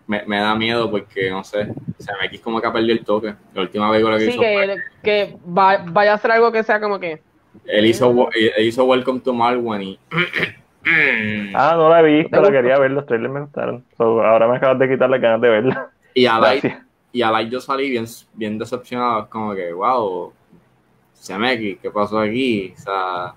Me, me, da miedo porque, no sé, CMX como que ha perdido el toque. La última vez que hizo. Que, que vaya a hacer algo que sea como que. Él hizo, él hizo Welcome to Marwan y. ah, no la he visto, la quería ver, los trailers me gustaron. ahora me acabas de quitar las ganas de verla. Y a Light, y a Light yo salí bien, bien decepcionado, como que, wow, CMX, ¿qué pasó aquí? O sea,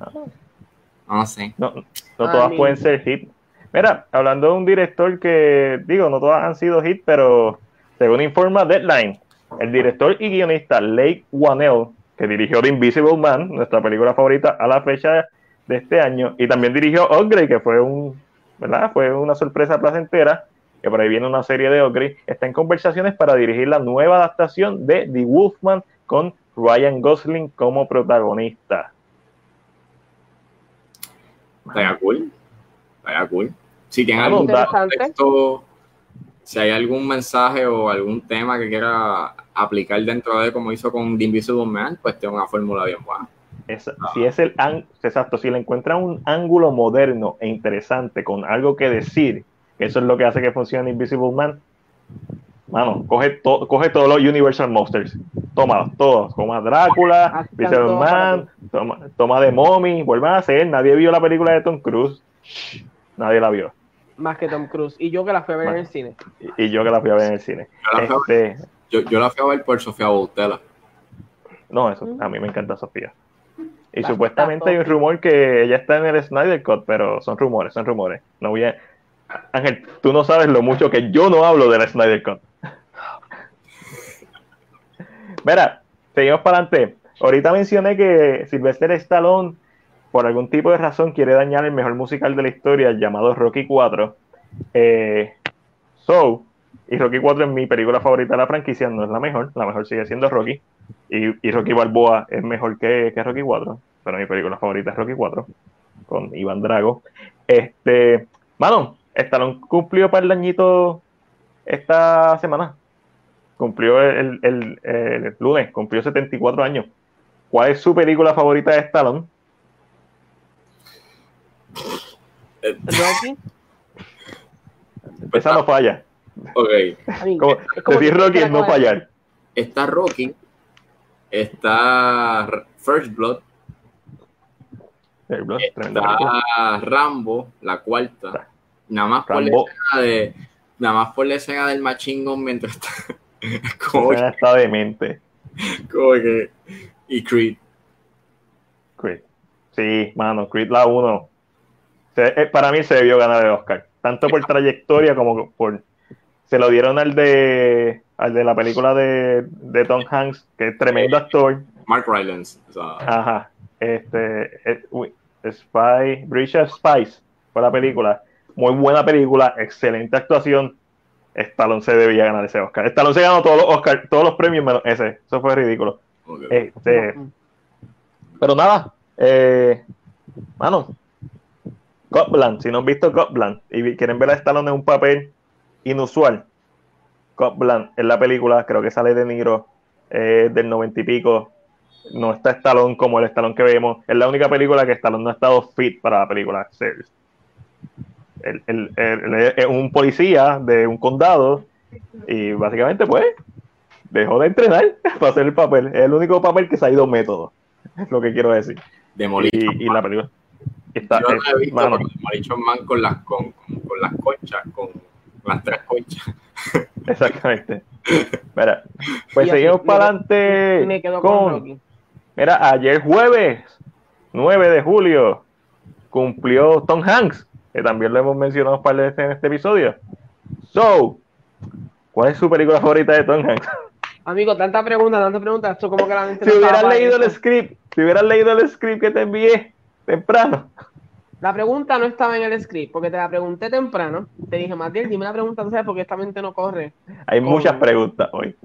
no sé. No, no todas pueden ser hit. Mira, hablando de un director que, digo, no todas han sido hit, pero según informa Deadline, el director y guionista Lake Wanell, que dirigió The Invisible Man, nuestra película favorita a la fecha de este año, y también dirigió Upgrade, que fue un, ¿verdad? Fue una sorpresa placentera que por ahí viene una serie de Ogre, está en conversaciones para dirigir la nueva adaptación de The Wolfman con Ryan Gosling como protagonista. Cool. Estaría cool. Si tiene algún texto, si hay algún mensaje o algún tema que quiera aplicar dentro de como hizo con The Invisible Man, pues tiene una fórmula bien buena. si es el exacto, si le encuentra un ángulo moderno e interesante con algo que decir, eso es lo que hace que funcione Invisible Man. Mano, coge, coge todos los Universal Monsters. Toma todos. Toma Drácula, Invisible Man, toma, toma de Mommy. Vuelvan a hacer. Nadie vio la película de Tom Cruise. Nadie la vio. Más que Tom Cruise. Y yo que la fui a ver en el cine. Y, yo que la fui a ver en el cine. Yo, este, la fui a ver por Sofía Boutella. No, eso, a mí me encanta Sofía. Y supuestamente hay un rumor que ella está en el Snyder Cut, pero son rumores, son rumores. No voy a, Ángel, tú no sabes lo mucho que yo no hablo de la Snyder Cut. Mira, seguimos para adelante. Ahorita mencioné que Sylvester Stallone, por algún tipo de razón, quiere dañar el mejor musical de la historia llamado Rocky 4. Eh, so, y Rocky 4 es mi película favorita de la franquicia, no es la mejor, la mejor sigue siendo Rocky. Y, Rocky Balboa es mejor que, que, Rocky 4, pero mi película favorita es Rocky 4, con Iván Drago. Este, mano, Stallone cumplió para el dañito esta semana. Cumplió el, lunes, cumplió 74 años. ¿Cuál es su película favorita de Stallone? Rocky. Esa no falla. Ok. Como, decir Rocky es no fallar. Está Rocky. Está First Blood. está Rambo, la cuarta. Nada más por la escena de. Nada más por la escena del machingo mientras está. como que, está demente. Como que. Y Creed. Creed. Sí, mano, Creed la 1. Eh, para mí se debió ganar el Oscar. Tanto por trayectoria como por. Se lo dieron al de. Al de la película de, de Tom Hanks, que es tremendo actor. Mark Rylance. Ajá. Este. Es, eh, Spy. Bridge of Spice fue la película muy buena película, excelente actuación. Stallone se debía ganar ese Oscar. Stallone se ganó todos los Oscar, todos los premios menos ese. Eso fue ridículo. Este, pero nada, eh, mano, Copland, si no han visto Copland y quieren ver a Stallone en un papel inusual, Copland en la película, creo que sale de Niro eh, del noventa y pico. No está Stallone como el Stallone que vemos. Es la única película que Stallone no ha estado fit para la película. Es un policía de un condado y básicamente pues dejó de entrenar para hacer el papel. Es el único papel que se ha ido método. Es lo que quiero decir. Demolition y, y la película. Está, Yo no he visto mano, Man con las, con, con, las conchas, con las tres conchas. Exactamente. Mira, pues seguimos para adelante con... Mira, ayer jueves, 9 de julio, cumplió Tom Hanks, que también lo hemos mencionado para veces en este episodio. So, ¿cuál es su película favorita de Tom Hanks? Amigo, tanta pregunta, tanta pregunta. Esto como que la gente si hubieras leído el script, si hubieras leído el script que te envié temprano. La pregunta no estaba en el script, porque te la pregunté temprano. Te dije, Matías, dime la pregunta, ¿tú sabes por qué esta mente no corre? Hay muchas preguntas hoy.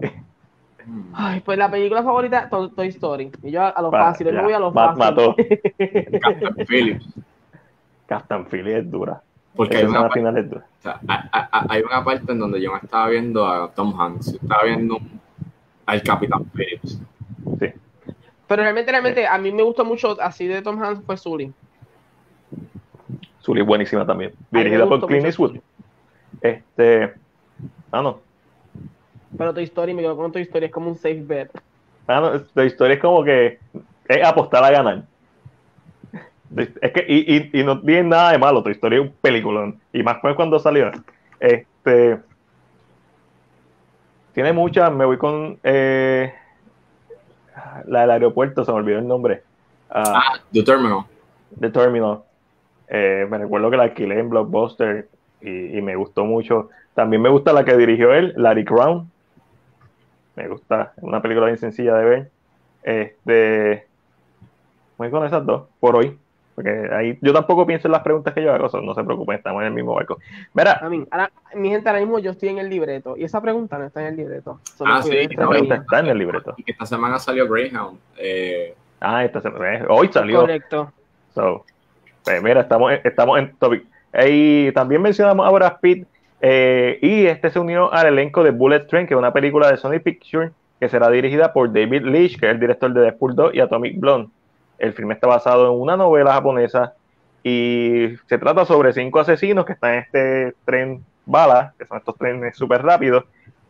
Ay, pues la película favorita, Toy Story. Y yo a lo fácil, yo voy a lo fácil. Mató. Captain Phillips. Captain Phillips es dura. Porque hay una, final es dura. O sea, hay, una parte en donde yo me estaba viendo a Tom Hanks, estaba viendo al Capitán Phillips. Sí. Pero realmente, realmente, a mí me gustó mucho así de Tom Hanks fue Sully. Sully es buenísima también. Dirigida por Clint Eastwood. Este. Ah, no. Pero tu historia, me quedo con tu historia, es como un safe bet. Ah, no, tu historia es como que es apostar a ganar. Es que, y, y, no tiene nada de malo, tu historia es un peliculón. Y más cuando salió. Este. Tiene muchas, me voy con eh, la del aeropuerto, se me olvidó el nombre. ah, ah The Terminal. The Terminal. Eh, me recuerdo que la alquilé en Blockbuster y, me gustó mucho. También me gusta la que dirigió él, Larry Crown. Me gusta, una película bien sencilla de ver. Este, voy con esas dos por hoy. Porque ahí yo tampoco pienso en las preguntas que yo hago, no se preocupen, estamos en el mismo barco. Mira, a mí, mi gente, ahora mismo yo estoy en el libreto y esa pregunta no está en el libreto. ah, sí, esa pregunta está en el libreto. Y que esta semana salió Greyhound. Eh, ah, esta semana, eh, hoy salió. Correcto. So, pues mira, estamos, estamos en topic. Y también mencionamos ahora Speed eh, y este se unió al elenco de Bullet Train, que es una película de Sony Pictures que será dirigida por David Leitch, que es el director de Deadpool 2 y Atomic Blonde. El filme está basado en una novela japonesa y se trata sobre cinco asesinos que están en este tren bala, que son estos trenes súper rápidos,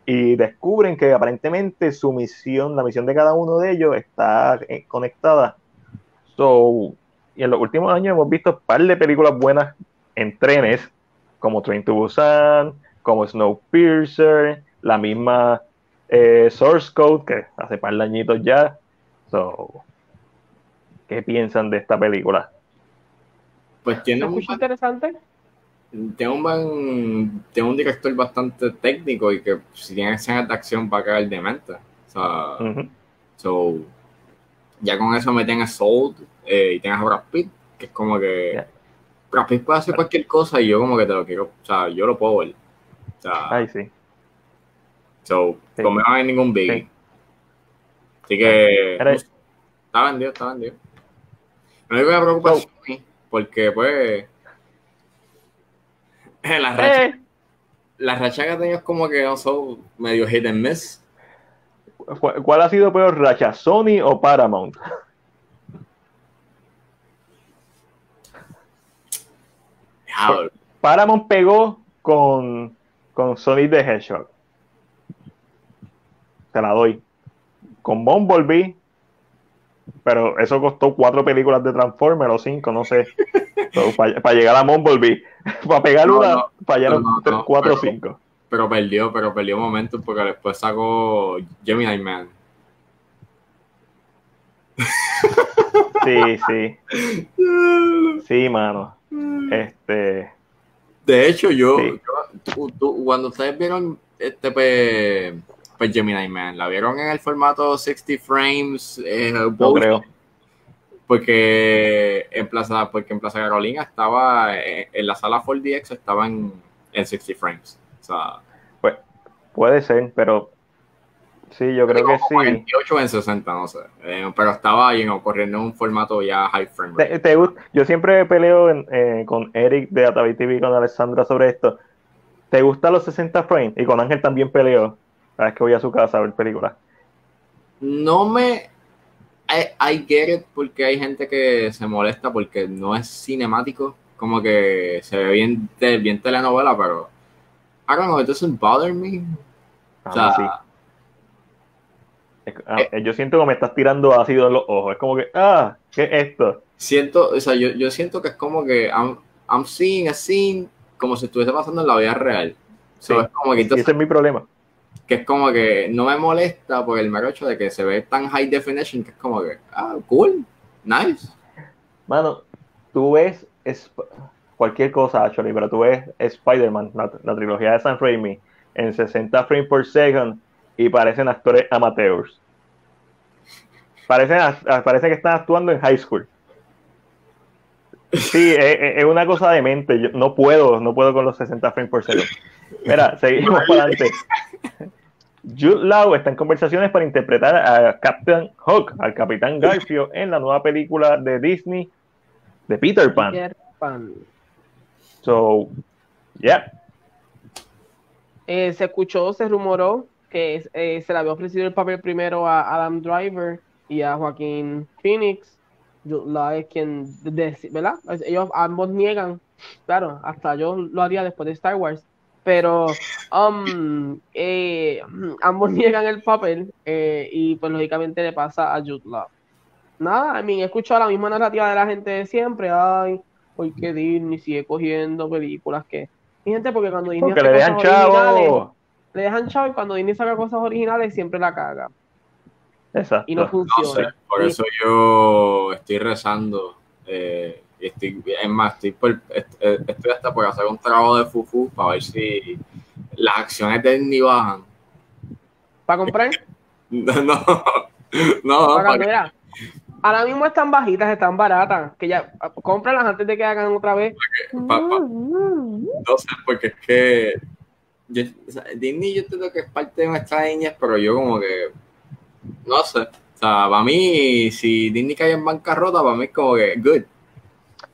y descubren que aparentemente su misión, la misión de cada uno de ellos está eh, conectada. So, y en los últimos años hemos visto un par de películas buenas en trenes, como Train to Busan, como Snowpiercer, la misma eh, Source Code, que hace par de añitos ya. So, ¿Qué piensan de esta película? Pues tiene muy interesante. Tiene un, tiene un director bastante técnico y que si tiene escenas de acción va a caer demente. O sea, so, ya con eso meten a Soul eh, y tienes a Brad Pitt, que es como que Brad Pitt puede hacer cualquier cosa y yo como que te lo quiero, o sea, yo lo puedo ver. O sea, Ay, sí. So, sí. no hay ningún big. Así que... Está vendido, está vendido. No me preocupa so, porque pues... Las rachas, eh. las rachas que ha tenido es como que son medio hit and miss. ¿Cuál ha sido peor racha, Sony o Paramount? Paramount pegó con, con Sonic the Hedgehog. Te la doy. Con Bumblebee. Pero eso costó cuatro películas de Transformers o cinco, no sé. para, llegar a Bumblebee. para pegar una, para llegar a cuatro o cinco. Pero perdió, pero perdió momentos porque después sacó Gemini Man. Sí, sí. Sí, mano. Este. De hecho, yo, cuando ustedes vieron este pues, pues, Gemini Man, ¿la vieron en el formato 60 frames? Eh, no creo. Porque en Plaza, porque en Plaza Carolina estaba eh, en, la sala 4DX estaba en, en 60 frames. O sea, pues, puede ser, pero Sí, yo creo que sí. 28 en 60, no sé. Eh, pero estaba ahí, corriendo en un formato ya high frame rate. yo siempre peleo eh, con Eric de Atavi TV y con Alessandra sobre esto. ¿Te gustan los 60 frames? Y con Ángel también peleo. Cada vez que voy a su casa a ver películas. No me. I, I get it porque hay gente que se molesta porque no es cinemático. Como que se ve bien, bien telenovela, pero. I don't know, it doesn't bother me. o sea, sí Ah, eh. yo siento que me estás tirando ácido en los ojos. Es como que, ah, ¿qué es esto? Siento, o sea, yo, yo siento que es como que I'm, I'm seeing a scene como si estuviese pasando en la vida real. Sí. es como que, ese es mi problema. Que es como que no me molesta por el mero hecho de que se ve tan high definition que es como que, ah, cool, nice. Mano, tú ves es, cualquier cosa, actually, pero tú ves Spider-Man, la, trilogía de San Raimi, en 60 frames por second y parecen actores amateurs. Parecen, parece que están actuando en high school. Sí, es, una cosa de mente. Yo no puedo, no puedo con los 60 frames por segundo. Mira, seguimos para adelante. Jude Law está en conversaciones para interpretar a Captain Hook, al Capitán Garfio, en la nueva película de Disney de Peter Pan. Peter Pan. So, yeah. Eh, se escuchó, se rumoró que eh, se le había ofrecido el papel primero a Adam Driver y a Joaquín Phoenix. La es quien, ¿verdad? Ellos ambos niegan, claro, hasta yo lo haría después de Star Wars, pero um, eh, ambos niegan el papel y pues lógicamente le pasa a Jude Law. Nada, a mí he escuchado la misma narrativa de la gente de siempre, ay, porque Disney sigue cogiendo películas que... Y gente, porque cuando Disney porque le dejan chavo le dejan chavo y cuando Disney saca cosas originales siempre la caga. Exacto. Y no funciona. por eso yo estoy rezando. Eh, estoy, es más, estoy, estoy, hasta por hacer un trabajo de fufu para ver si las acciones de Disney bajan. ¿Para comprar? no, no. no para Ahora mismo están bajitas, están baratas. Que ya cómpralas antes de que hagan otra vez. no sé, porque es que yo, Disney yo entiendo que es parte de nuestra niñez, pero yo como que, no sé, o sea, para mí, si Disney cae en bancarrota, para mí es como que, good.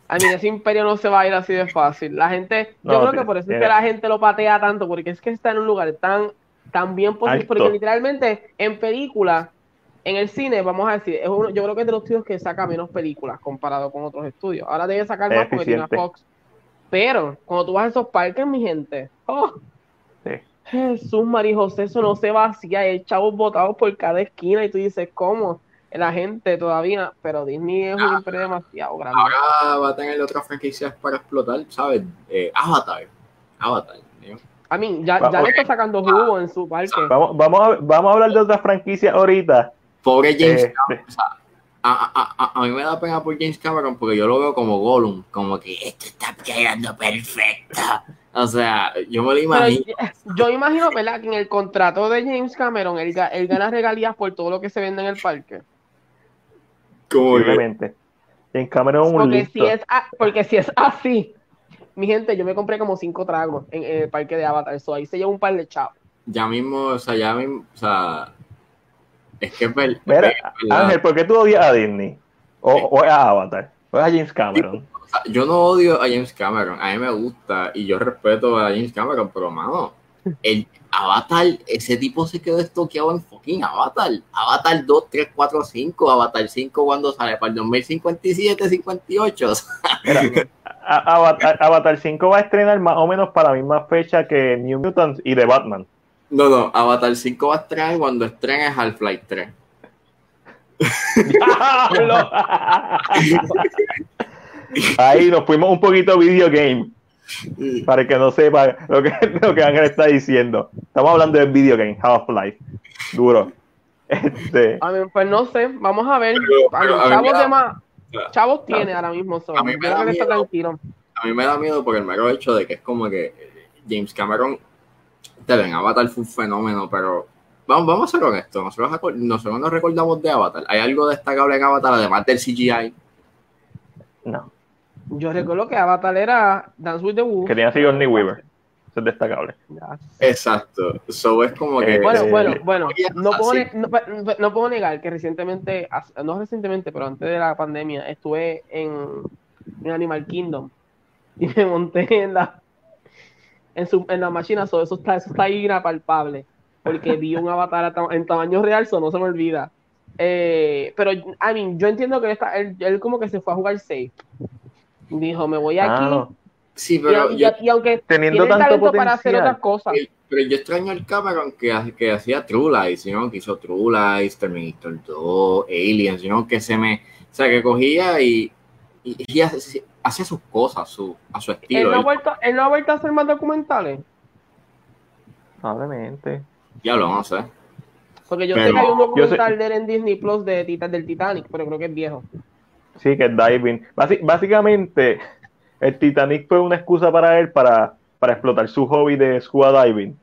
A mí ese imperio no se va a ir así de fácil. La gente, yo creo que por eso es que la gente lo patea tanto, porque es que está en un lugar tan, tan bien posible, porque literalmente en película, en el cine, vamos a decir, es uno, yo creo que es de los estudios que saca menos películas comparado con otros estudios. Ahora debe sacar más porque tiene Fox. Pero cuando tú vas a esos parques, mi gente, oh, Jesús, María José, eso no se vacía, hay chavos botados por cada esquina y tú dices, ¿cómo? La gente todavía, pero Disney es un ah, imperio demasiado grande. Ahora va a tener otras franquicias para explotar, ¿sabes? Eh, Avatar. Avatar. A mí, ya, ya le está sacando jugo en su parque. Vamos, vamos, a, vamos a hablar de otras franquicias ahorita. Pobre James este. Cameron. a, a, a, mí me da pena por James Cameron porque yo lo veo como Gollum, como que esto está quedando perfecto. O sea, yo me lo imagino. yo, imagino, ¿verdad? Que en el contrato de James Cameron, él, gana regalías por todo lo que se vende en el parque. Obviamente. James Cameron un porque si, es, porque si es así, mi gente, yo me compré como cinco tragos en, el parque de Avatar. Eso ahí se lleva un par de chavos. Ya mismo, o sea, ya mismo, o sea, es que es Mira, Ángel, ¿por qué tú odias a Disney? O, o a Avatar, o a James Cameron yo no odio a James Cameron, a mí me gusta y yo respeto a James Cameron, pero mano, el Avatar, ese tipo se quedó estoqueado en fucking Avatar. Avatar 2, 3, 4, 5, Avatar 5 cuando sale para el 2057, 58. Avatar, Avatar 5 va a estrenar más o menos para la misma fecha que New Mutants y The Batman. No, no, Avatar 5 va a estrenar cuando estrene Half-Life 3. Ahí nos fuimos un poquito video game. Para que no sepa lo que, lo que Ángel está diciendo. Estamos hablando de video game, Half-Life. Duro. Este... A ver, pues no sé, vamos a ver. chavos, tiene ahora mismo. a, mí me da miedo, tranquilo. a mí me da miedo porque el mero hecho de que es como que James Cameron te ven Avatar fue un fenómeno, pero vamos, vamos a ser honestos. Nosotros, nosotros nos recordamos de Avatar. ¿Hay algo destacable en Avatar además del CGI? No. Yo recuerdo que Avatar era Dance with the Wolf. Que tenía Sigourney Weaver. Eso es destacable. Exacto. So es como que. Bueno, bueno, bueno. No puedo, no, puedo, negar que recientemente, no recientemente, pero antes de la pandemia, estuve en, en Animal Kingdom y me monté en la en, su, en la máquina. eso, está, eso está ahí inapalpable. Porque vi un avatar en tamaño real, eso no se me olvida. Eh, pero, I mean, yo entiendo que él, él, él, como que se fue a jugar safe. Dijo, me voy aquí. Sí, pero y, y, aunque teniendo tanto talento para hacer otras cosas. Pero yo extraño el Cameron que, que hacía True Lies, ¿no? que hizo True Lies, Terminator 2, Aliens, ¿no? que se me, o sea, que cogía y, y, hacía sus cosas su, a su estilo. ¿Él no, ha vuelto, ¿Él no ha vuelto a hacer más documentales? Probablemente. Ya lo vamos a hacer. Porque yo sé que hay un documental de él en Disney Plus de Titan del Titanic, pero creo que es viejo. Sí, que es diving. básicamente, el Titanic fue una excusa para él para, para explotar su hobby de scuba diving.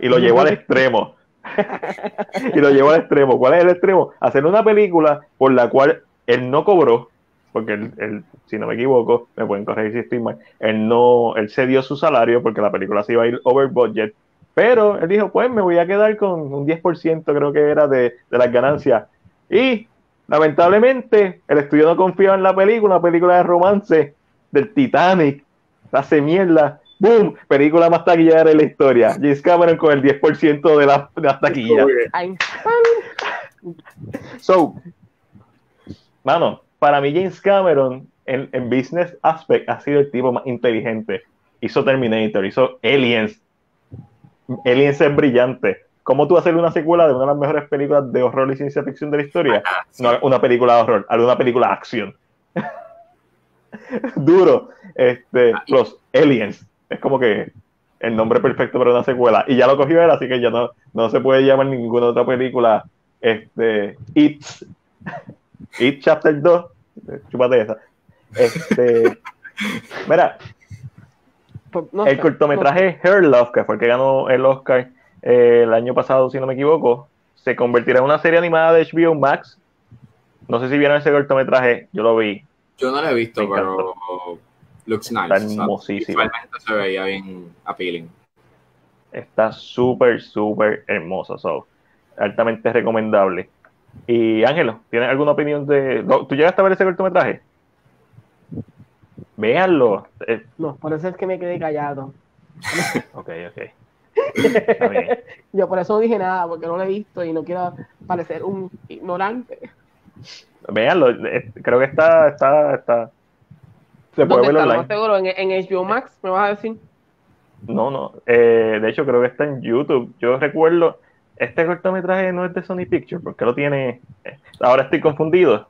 Y lo llevó al extremo. y lo llevó al extremo. ¿Cuál es el extremo? Hacer una película por la cual él no cobró, porque él, si no me equivoco, me pueden corregir si estoy mal, él no, él cedió su salario porque la película se iba a ir over budget, pero él dijo, pues me voy a quedar con un 10% creo que era de, de las ganancias. Y lamentablemente el estudio no confiaba en la película, una película de romance del Titanic, hace mierda. ¡Boom! Película más taquillera de la historia. James Cameron con el 10% de, la, de las taquillas. so, mano, para mí James Cameron en, en, business aspect ha sido el tipo más inteligente. Hizo Terminator, hizo Aliens. Aliens es brillante. ¿Cómo tú hacer una secuela de una de las mejores películas de horror y ciencia ficción de la historia? Ah, no una película de horror, una película de acción. Duro. Este, ah, los Aliens. Es como que el nombre perfecto para una secuela. Y ya lo cogió él, así que ya no, no se puede llamar ninguna otra película. Este, It's, It Chapter 2. Chúpate esa. Este, mira, pues, el cortometraje Her Love, que fue el que ganó el Oscar eh, el año pasado, si no me equivoco, se convertirá en una serie animada de HBO Max. No sé si vieron ese cortometraje, yo lo vi. Yo no lo he visto, pero looks nice. Está hermosísimo. se veía bien appealing. Está súper, súper hermoso. So, altamente recomendable. Y Ángelo, ¿tienes alguna opinión de. ¿Tú llegaste a ver ese cortometraje? Véanlo. Eh, no, por eso es que me quedé callado. ok, ok. Yo por eso no dije nada, porque no lo he visto y no quiero parecer un ignorante. Véanlo, eh, creo que está, está, está. Se puede ver online. seguro? ¿En, ¿En, HBO Max me vas a decir? No, no. Eh, de hecho, creo que está en YouTube. Yo recuerdo, este cortometraje no es de Sony Pictures, porque lo tiene. Eh, ahora estoy confundido.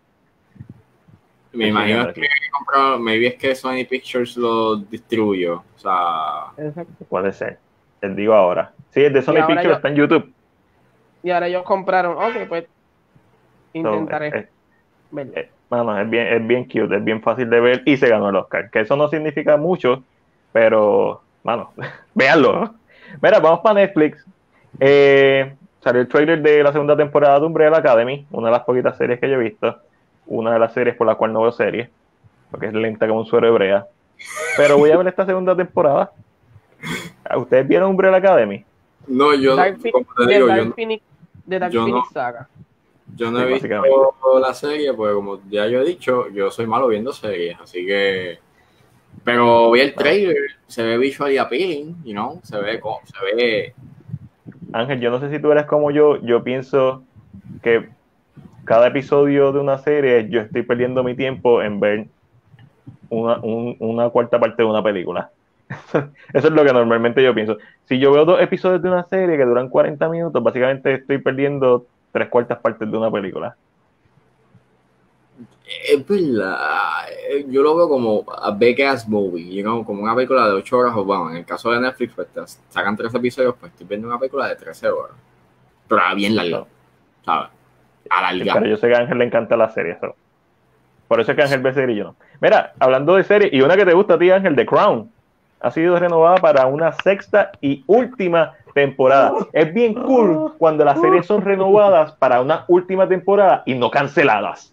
Me imagino que comprado, maybe es que Sony Pictures lo distribuyó. O sea. Exacto. Puede ser. Les digo ahora. Sí, es de Sony Pictures, está en YouTube. Y ahora ellos compraron. Ok, pues. Intentaré. Eh, es bien, es bien cute, es bien fácil de ver y se ganó el Oscar. Que eso no significa mucho, pero, mano, véanlo. Mira, vamos para Netflix. Eh, salió el trailer de la segunda temporada de Umbrella Academy, una de las poquitas series que yo he visto. Una de las series por la cual no veo series, porque es lenta como un suero hebrea. Pero voy a ver esta segunda temporada. ¿Ustedes vieron Umbrella Academy? No, yo no. de Dark Phoenix Saga. Yo no he visto la serie, pues como ya yo he dicho, yo soy malo viendo series, así que. Pero vi el trailer, se ve visually appealing, you know, se ve, se ve. Ángel, yo no sé si tú eres como yo, yo pienso que cada episodio de una serie yo estoy perdiendo mi tiempo en ver una, una cuarta parte de una película. Eso es lo que normalmente yo pienso. Si yo veo dos episodios de una serie que duran 40 minutos, básicamente estoy perdiendo tres cuartas partes de una película. Es verdad, yo lo veo como a big ass movie, como una película de 8 horas o vamos, en el caso de Netflix, pues sacan tres episodios, pues estoy viendo una película de 13 horas, pero bien larga, ¿sabes? A larga. Pero yo sé que a Ángel le encanta la serie, por eso es que Ángel ve serie y yo no. Mira, hablando de serie, y una que te gusta a ti, Ángel, The Crown, ha sido renovada para una sexta y última temporada. Es bien cool cuando las series son renovadas para una última temporada y no canceladas.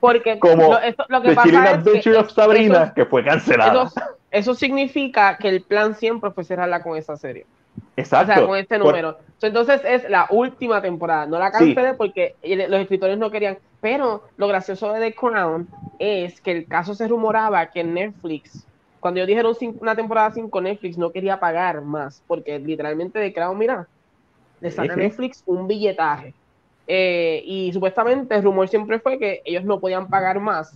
Porque como lo, que pasa Adventure of Sabrina, que fue cancelada. Eso, significa que el plan siempre fue cerrarla con esa serie. Exacto. O sea, con este número. Entonces es la última temporada. No la cancelé porque los escritores no querían. Pero lo gracioso de The Crown es que el caso se rumoraba que Netflix cuando yo dijeron una temporada 5 Netflix no quería pagar más, porque literalmente de Crown, mira, le sale a Netflix un billetaje. Eh, y supuestamente el rumor siempre fue que ellos no podían pagar más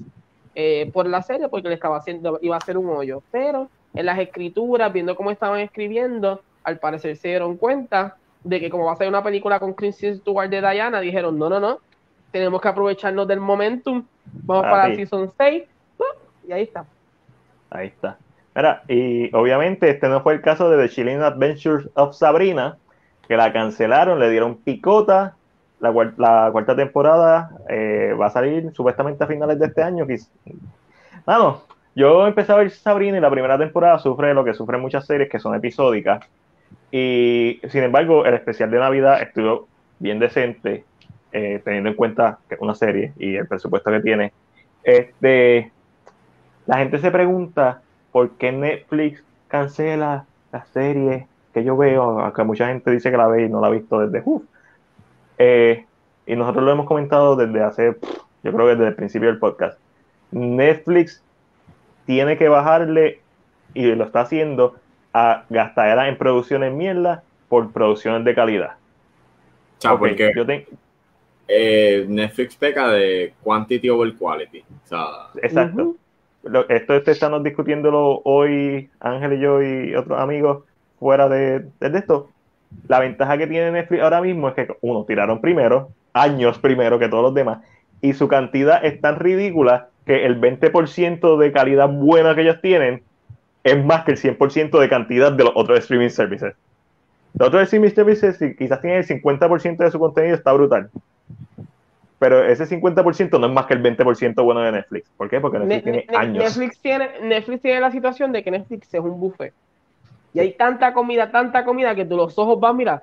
eh, por la serie porque le estaba haciendo, iba a ser un hoyo. Pero en las escrituras, viendo cómo estaban escribiendo, al parecer se dieron cuenta de que como va a ser una película con Kristen Stewart de Diana, dijeron, no, no, no, tenemos que aprovecharnos del momentum, vamos para la Season 6, y ahí está. Ahí está. Mira, y obviamente este no fue el caso de The Chilling Adventures of Sabrina, que la cancelaron, le dieron picota. La, cuarta temporada eh, va a salir supuestamente a finales de este año. Bueno, yo empecé a ver Sabrina y la primera temporada sufre lo que sufren muchas series que son episódicas. Y sin embargo, el especial de Navidad estuvo bien decente, eh, teniendo en cuenta que es una serie y el presupuesto que tiene. Este, la gente se pregunta por qué Netflix cancela la serie que yo veo, aunque mucha gente dice que la ve y no la ha visto desde eh, y nosotros lo hemos comentado desde hace, yo creo que desde el principio del podcast. Netflix tiene que bajarle, y lo está haciendo, a gastar en producciones mierda por producciones de calidad. O porque yo eh, Netflix peca de quantity over quality. Exacto esto, este estamos discutiéndolo hoy, Ángel y yo y otros amigos fuera de, esto. La ventaja que tiene Netflix ahora mismo es que, uno, tiraron primero, años primero que todos los demás, y su cantidad es tan ridícula que el 20% de calidad buena que ellos tienen es más que el 100% de cantidad de los otros streaming services. Los otros streaming services quizás tienen el 50% de su contenido, está brutal pero ese 50% no es más que el 20% bueno de Netflix. ¿Por qué? Porque Netflix tiene años. Netflix tiene, Netflix tiene la situación de que Netflix es un buffet. Y hay tanta comida, tanta comida que tú los ojos van, mira.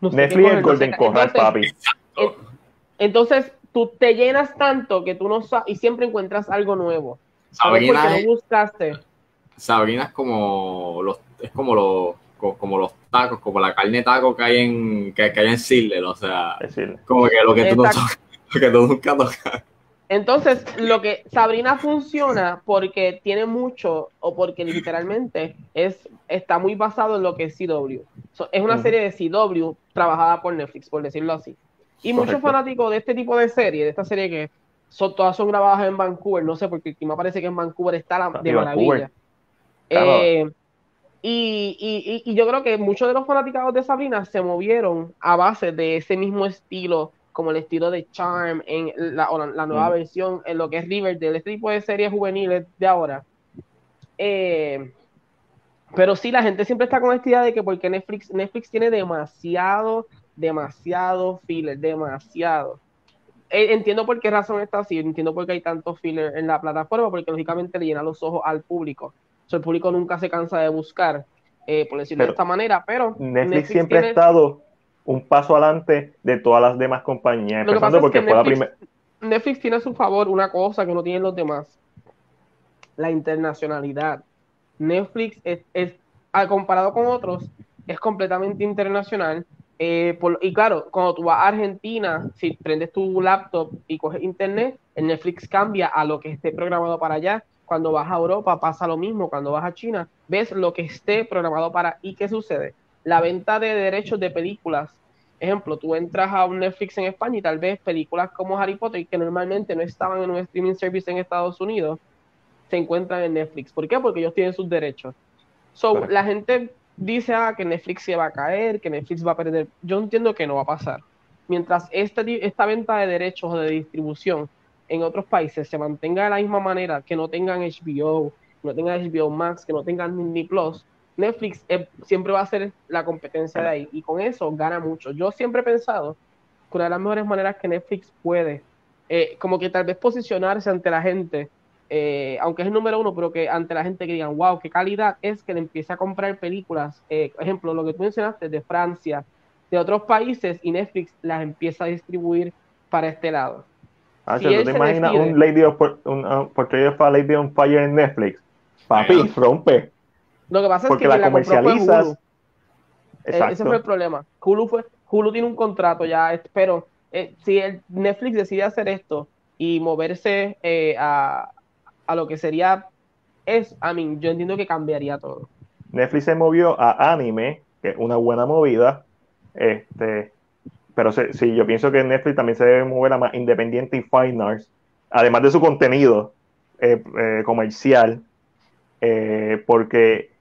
Netflix es Golden Corral, papi. Entonces, tú te llenas tanto que tú no sabes y siempre encuentras algo nuevo. Sabrina es, buscaste? Sabrina es como los, es como los como los tacos, como la carne taco que hay en que, hay en Sidler, o sea, como que lo que tú no tocas que tú nunca tocas. Entonces, lo que Sabrina funciona porque tiene mucho o porque literalmente es está muy basado en lo que es CW. es una serie de CW trabajada por Netflix, por decirlo así. Y muchos fanáticos de este tipo de serie, de esta serie que son, todas son grabadas en Vancouver, no sé, porque me parece que en Vancouver está la, de maravilla. Eh, y, y, yo creo que muchos de los fanáticos de Sabrina se movieron a base de ese mismo estilo como el estilo de Charm en la, la nueva mm. versión, en lo que es Riverdale, este tipo de series juveniles de ahora. Eh, pero sí, la gente siempre está con esta idea de que porque Netflix, Netflix tiene demasiado, demasiado filler, demasiado. Eh, entiendo por qué razón está así, entiendo por qué hay tanto filler en la plataforma, porque lógicamente le llena los ojos al público. el público nunca se cansa de buscar, eh, por decirlo de esta manera, pero Netflix, siempre ha estado un paso adelante de todas las demás compañías. Empezando porque fue Netflix, la primera. Netflix tiene a su favor una cosa que no tienen los demás: la internacionalidad. Netflix es, es comparado con otros, es completamente internacional. Eh, y claro, cuando tú vas a Argentina, si prendes tu laptop y coges internet, el Netflix cambia a lo que esté programado para allá. Cuando vas a Europa pasa lo mismo. Cuando vas a China, ves lo que esté programado para. ¿Y qué sucede? La venta de derechos de películas. Ejemplo, tú entras a un Netflix en España y tal vez películas como Harry Potter, que normalmente no estaban en un streaming service en Estados Unidos, se encuentran en Netflix. ¿Por qué? Porque ellos tienen sus derechos. So, la gente dice ah, que Netflix se va a caer, que Netflix va a perder. Yo entiendo que no va a pasar. Mientras esta, esta venta de derechos o de distribución en otros países se mantenga de la misma manera, que no tengan HBO, no tengan HBO Max, que no tengan Disney Plus, Netflix eh, siempre va a ser la competencia de ahí y con eso gana mucho. Yo siempre he pensado que una de las mejores maneras que Netflix puede, eh, como que tal vez posicionarse ante la gente, eh, aunque es el número uno, pero que ante la gente que digan, wow, qué calidad, es que le empiece a comprar películas, ejemplo, lo que tú mencionaste de Francia, de otros países, y Netflix las empieza a distribuir para este lado. Ah, te imaginas un Lady of, un, uh, Lady on Fire en Netflix? Papi, rompe. Lo que pasa es que la, la comercializas. Hulu. E-, ese fue el problema. Hulu, fue, Hulu tiene un contrato ya, pero eh, si el Netflix decide hacer esto y moverse eh, a, a, lo que sería es, a mí, yo entiendo que cambiaría todo. Netflix se movió a anime, que es una buena movida, este, pero sí, yo pienso que Netflix también se debe mover a más independiente y fine arts, además de su contenido, comercial, porque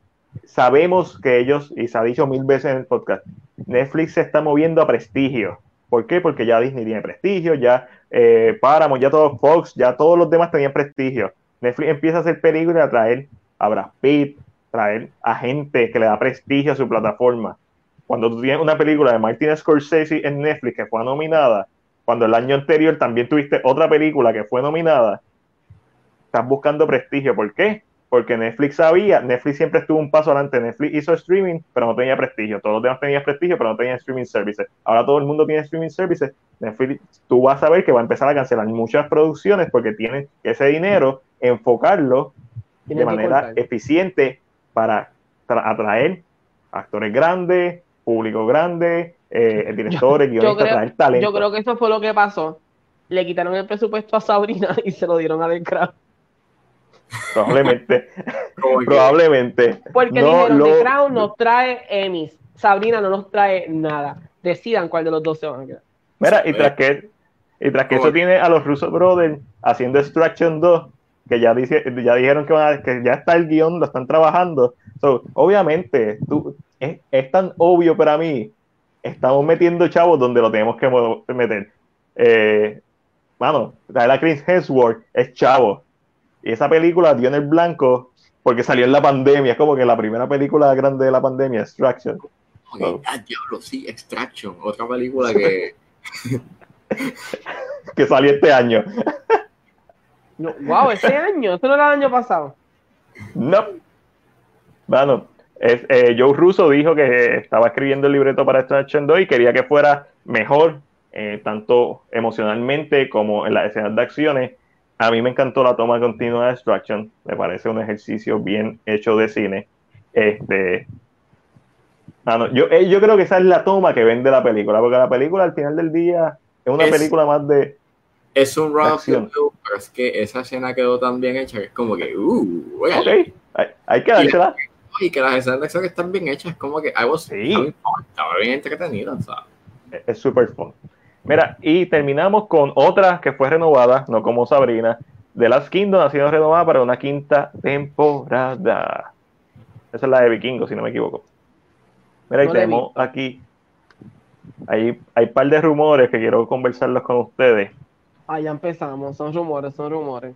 sabemos que ellos, y se ha dicho mil veces en el podcast, Netflix se está moviendo a prestigio. ¿Por qué? Porque ya Disney tiene prestigio, ya eh, Paramount, ya todos Fox, ya todos los demás tenían prestigio. Netflix empieza a hacer películas a traer a Brad Pitt, traer a gente que le da prestigio a su plataforma. Cuando tú tienes una película de Martin Scorsese en Netflix que fue nominada, cuando el año anterior también tuviste otra película que fue nominada, estás buscando prestigio. ¿Por qué? Porque Netflix sabía, Netflix siempre estuvo un paso adelante, Netflix hizo streaming, pero no tenía prestigio, todos los demás tenían prestigio, pero no tenían streaming services. Ahora todo el mundo tiene streaming services, Netflix, tú vas a ver que va a empezar a cancelar muchas producciones porque tienen ese dinero, enfocarlo de manera eficiente para atraer actores grandes, público grande, eh, directores, guionistas, traer talento. Yo creo que eso fue lo que pasó. Le quitaron el presupuesto a Sabrina y se lo dieron a The Crown. Probablemente. Probablemente. Porque no, dijeron, The Crown nos trae Emmys. Sabrina no nos trae nada. Decidan cuál de los dos se van a quedar. Mira, y tras que, y tras que eso tiene a los Russo Brothers haciendo Extraction 2, que ya, dice, ya dijeron que, van que ya está el guion, lo están trabajando. obviamente, tú, es, es, tan obvio para mí. Estamos metiendo chavos donde lo tenemos que meter. Eh, mano, la Chris Hemsworth es chavo. Y esa película dio en el blanco porque salió en la pandemia. Es como que la primera película grande de la pandemia, Extraction. Ah, diablo, sí, Extraction. Otra película que. que salió este año. no, wow, este año. Esto no era el año pasado. No. Bueno, eh, Joe Russo dijo que estaba escribiendo el libreto para Extraction 2 y quería que fuera mejor, eh, tanto emocionalmente como en las escenas de acciones a mí me encantó la toma continua de Destruction. Me parece un ejercicio bien hecho de cine. Este, yo, eh, yo creo que esa es la toma que vende la película, porque la película al final del día es una película más de. Es un round pero es que esa escena quedó tan bien hecha que es como que, uh, okay. hay, hay, que dársela. Y, que las escenas de acción están bien hechas, es como que I was, sí. estaba bien entretenida, Es súper fun. Mira, y terminamos con otra que fue renovada, no como Sabrina. The Last Kingdom ha sido renovada para una quinta temporada. Esa es la de Vikingo, si no me equivoco. Mira, y tenemos aquí. Hay, hay un par de rumores que quiero conversarlos con ustedes. Ah, ya empezamos. Son rumores, son rumores.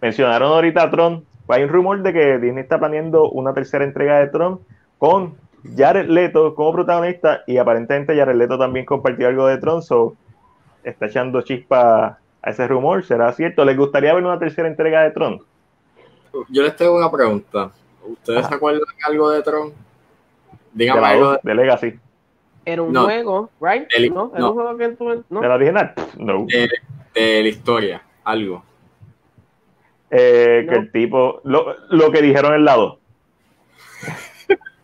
Mencionaron ahorita a Tron. Hay un rumor de que Disney está planeando una tercera entrega de Tron con Jared Leto como protagonista y aparentemente Jared Leto también compartió algo de Tron, so está echando chispa a ese rumor, ¿será cierto? ¿Les gustaría ver una tercera entrega de Tron? Yo les tengo una pregunta. ¿Ustedes se acuerdan algo de Tron? Díganme algo de... Legacy. Era un juego, ¿right? De, ¿No? ¿Era un juego que tú... ¿no? ¿De la original? No. De, la historia, algo. Eh, que el tipo, lo, lo que dijeron el lado.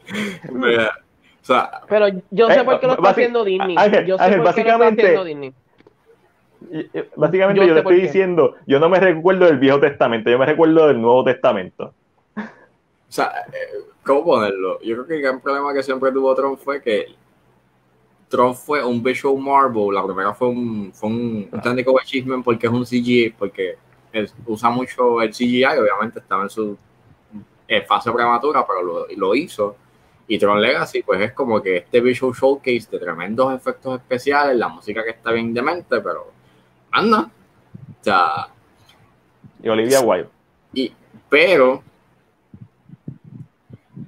pero yo sé por qué lo está haciendo Disney. yo sé por qué lo está haciendo Disney. Básicamente yo, yo te estoy diciendo, yo no me recuerdo del Viejo Testamento, yo me recuerdo del Nuevo Testamento. O sea, eh, ¿cómo ponerlo? Yo creo que el gran problema que siempre tuvo Trump fue que Trump fue un visual marvel. La primera fue un, fue un, un técnico achievement porque es un CGI, porque usa mucho el CGI, obviamente estaba en su eh, fase prematura, pero lo, lo hizo. Y Tron Legacy, pues es como que este visual showcase de tremendos efectos especiales, la música que está bien demente, pero anda. O sea. Y Olivia Wilde. Y, pero,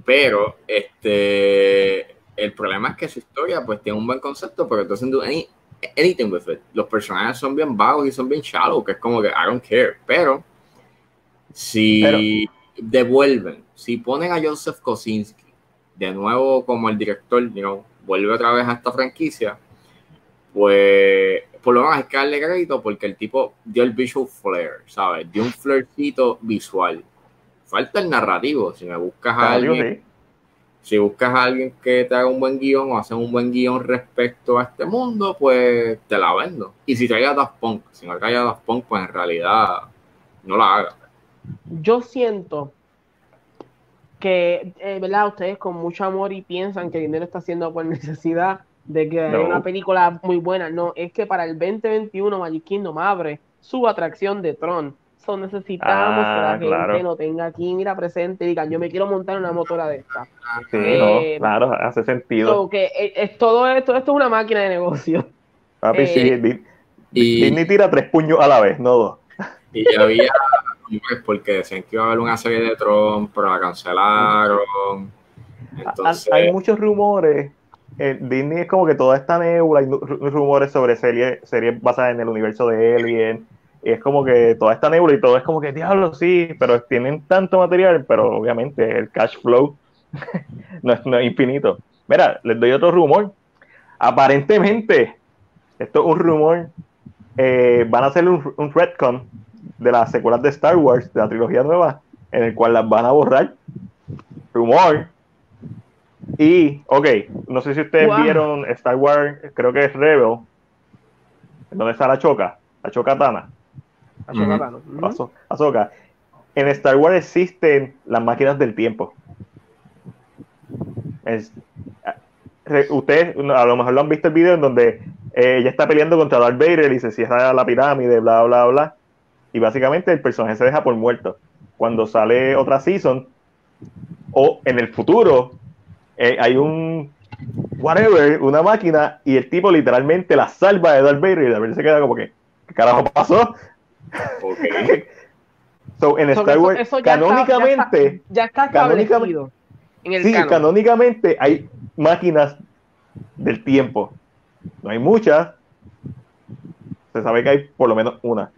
pero, este, el problema es que su historia, pues tiene un buen concepto, pero entonces any, anything with it. Los personajes son bien vagos y son bien shallow, que es como que I don't care. Pero, si devuelven, si ponen a Joseph Kosinski de nuevo como el director, you vuelve otra vez a esta franquicia, pues por lo menos hay que darle crédito porque el tipo dio el visual flair, ¿sabes? Dio un flaircito visual. Falta el narrativo. Si me buscas a alguien, si buscas a alguien que te haga un buen guion o hace un buen guion respecto a este mundo, pues te la vendo. Y si trae a Daft Punk, si no trae a Daft Punk, pues en realidad no la haga. Yo siento que, eh, ¿verdad? Ustedes con mucho amor y piensan que el dinero está haciendo por necesidad de que haya una película muy buena. No, es que para el 2021 Magic Kingdom abre su atracción de Tron. So necesitamos que la ah, gente no tenga aquí, mira, presente y digan, yo me quiero montar una motora de esta. Sí, eh, claro, hace sentido. que eh, es, todo esto, esto es una máquina de negocio. Papi, sí, eh, Disney tira tres puños a la vez, no dos. Y ya porque decían que iba a haber una serie de Tron, pero la cancelaron. Entonces... Hay muchos rumores. Disney es como que toda esta nebula, hay rumores sobre series serie basadas en el universo de Alien. Y es como que toda esta nebula y todo es como que, diablo, sí, pero tienen tanto material, pero obviamente el cash flow no, es, infinito. Mira, les doy otro rumor. Aparentemente, esto es un rumor, eh, van a hacer un, un retcon de las secuelas de Star Wars, de la trilogía nueva, en el cual las van a borrar. Rumor. Y, ok, no sé si ustedes vieron Star Wars, creo que es Rebel, donde está la Choca, la Chocatana. La Choca En Star Wars existen las máquinas del tiempo. ustedes a lo mejor lo han visto el video en donde eh, ella está peleando contra Darth Vader y se cierra la pirámide, bla, bla, bla y básicamente el personaje se deja por muerto. Cuando sale otra season, o en el futuro, eh, hay un whatever, una máquina, y el tipo literalmente la salva de Darth Vader y Darth Vader se queda como que, ¿qué carajo pasó? Okay. so, en Star Wars, canónicamente, ya está, canónicamente, en el sí, canónicamente hay máquinas del tiempo. No hay muchas. Se sabe que hay por lo menos una.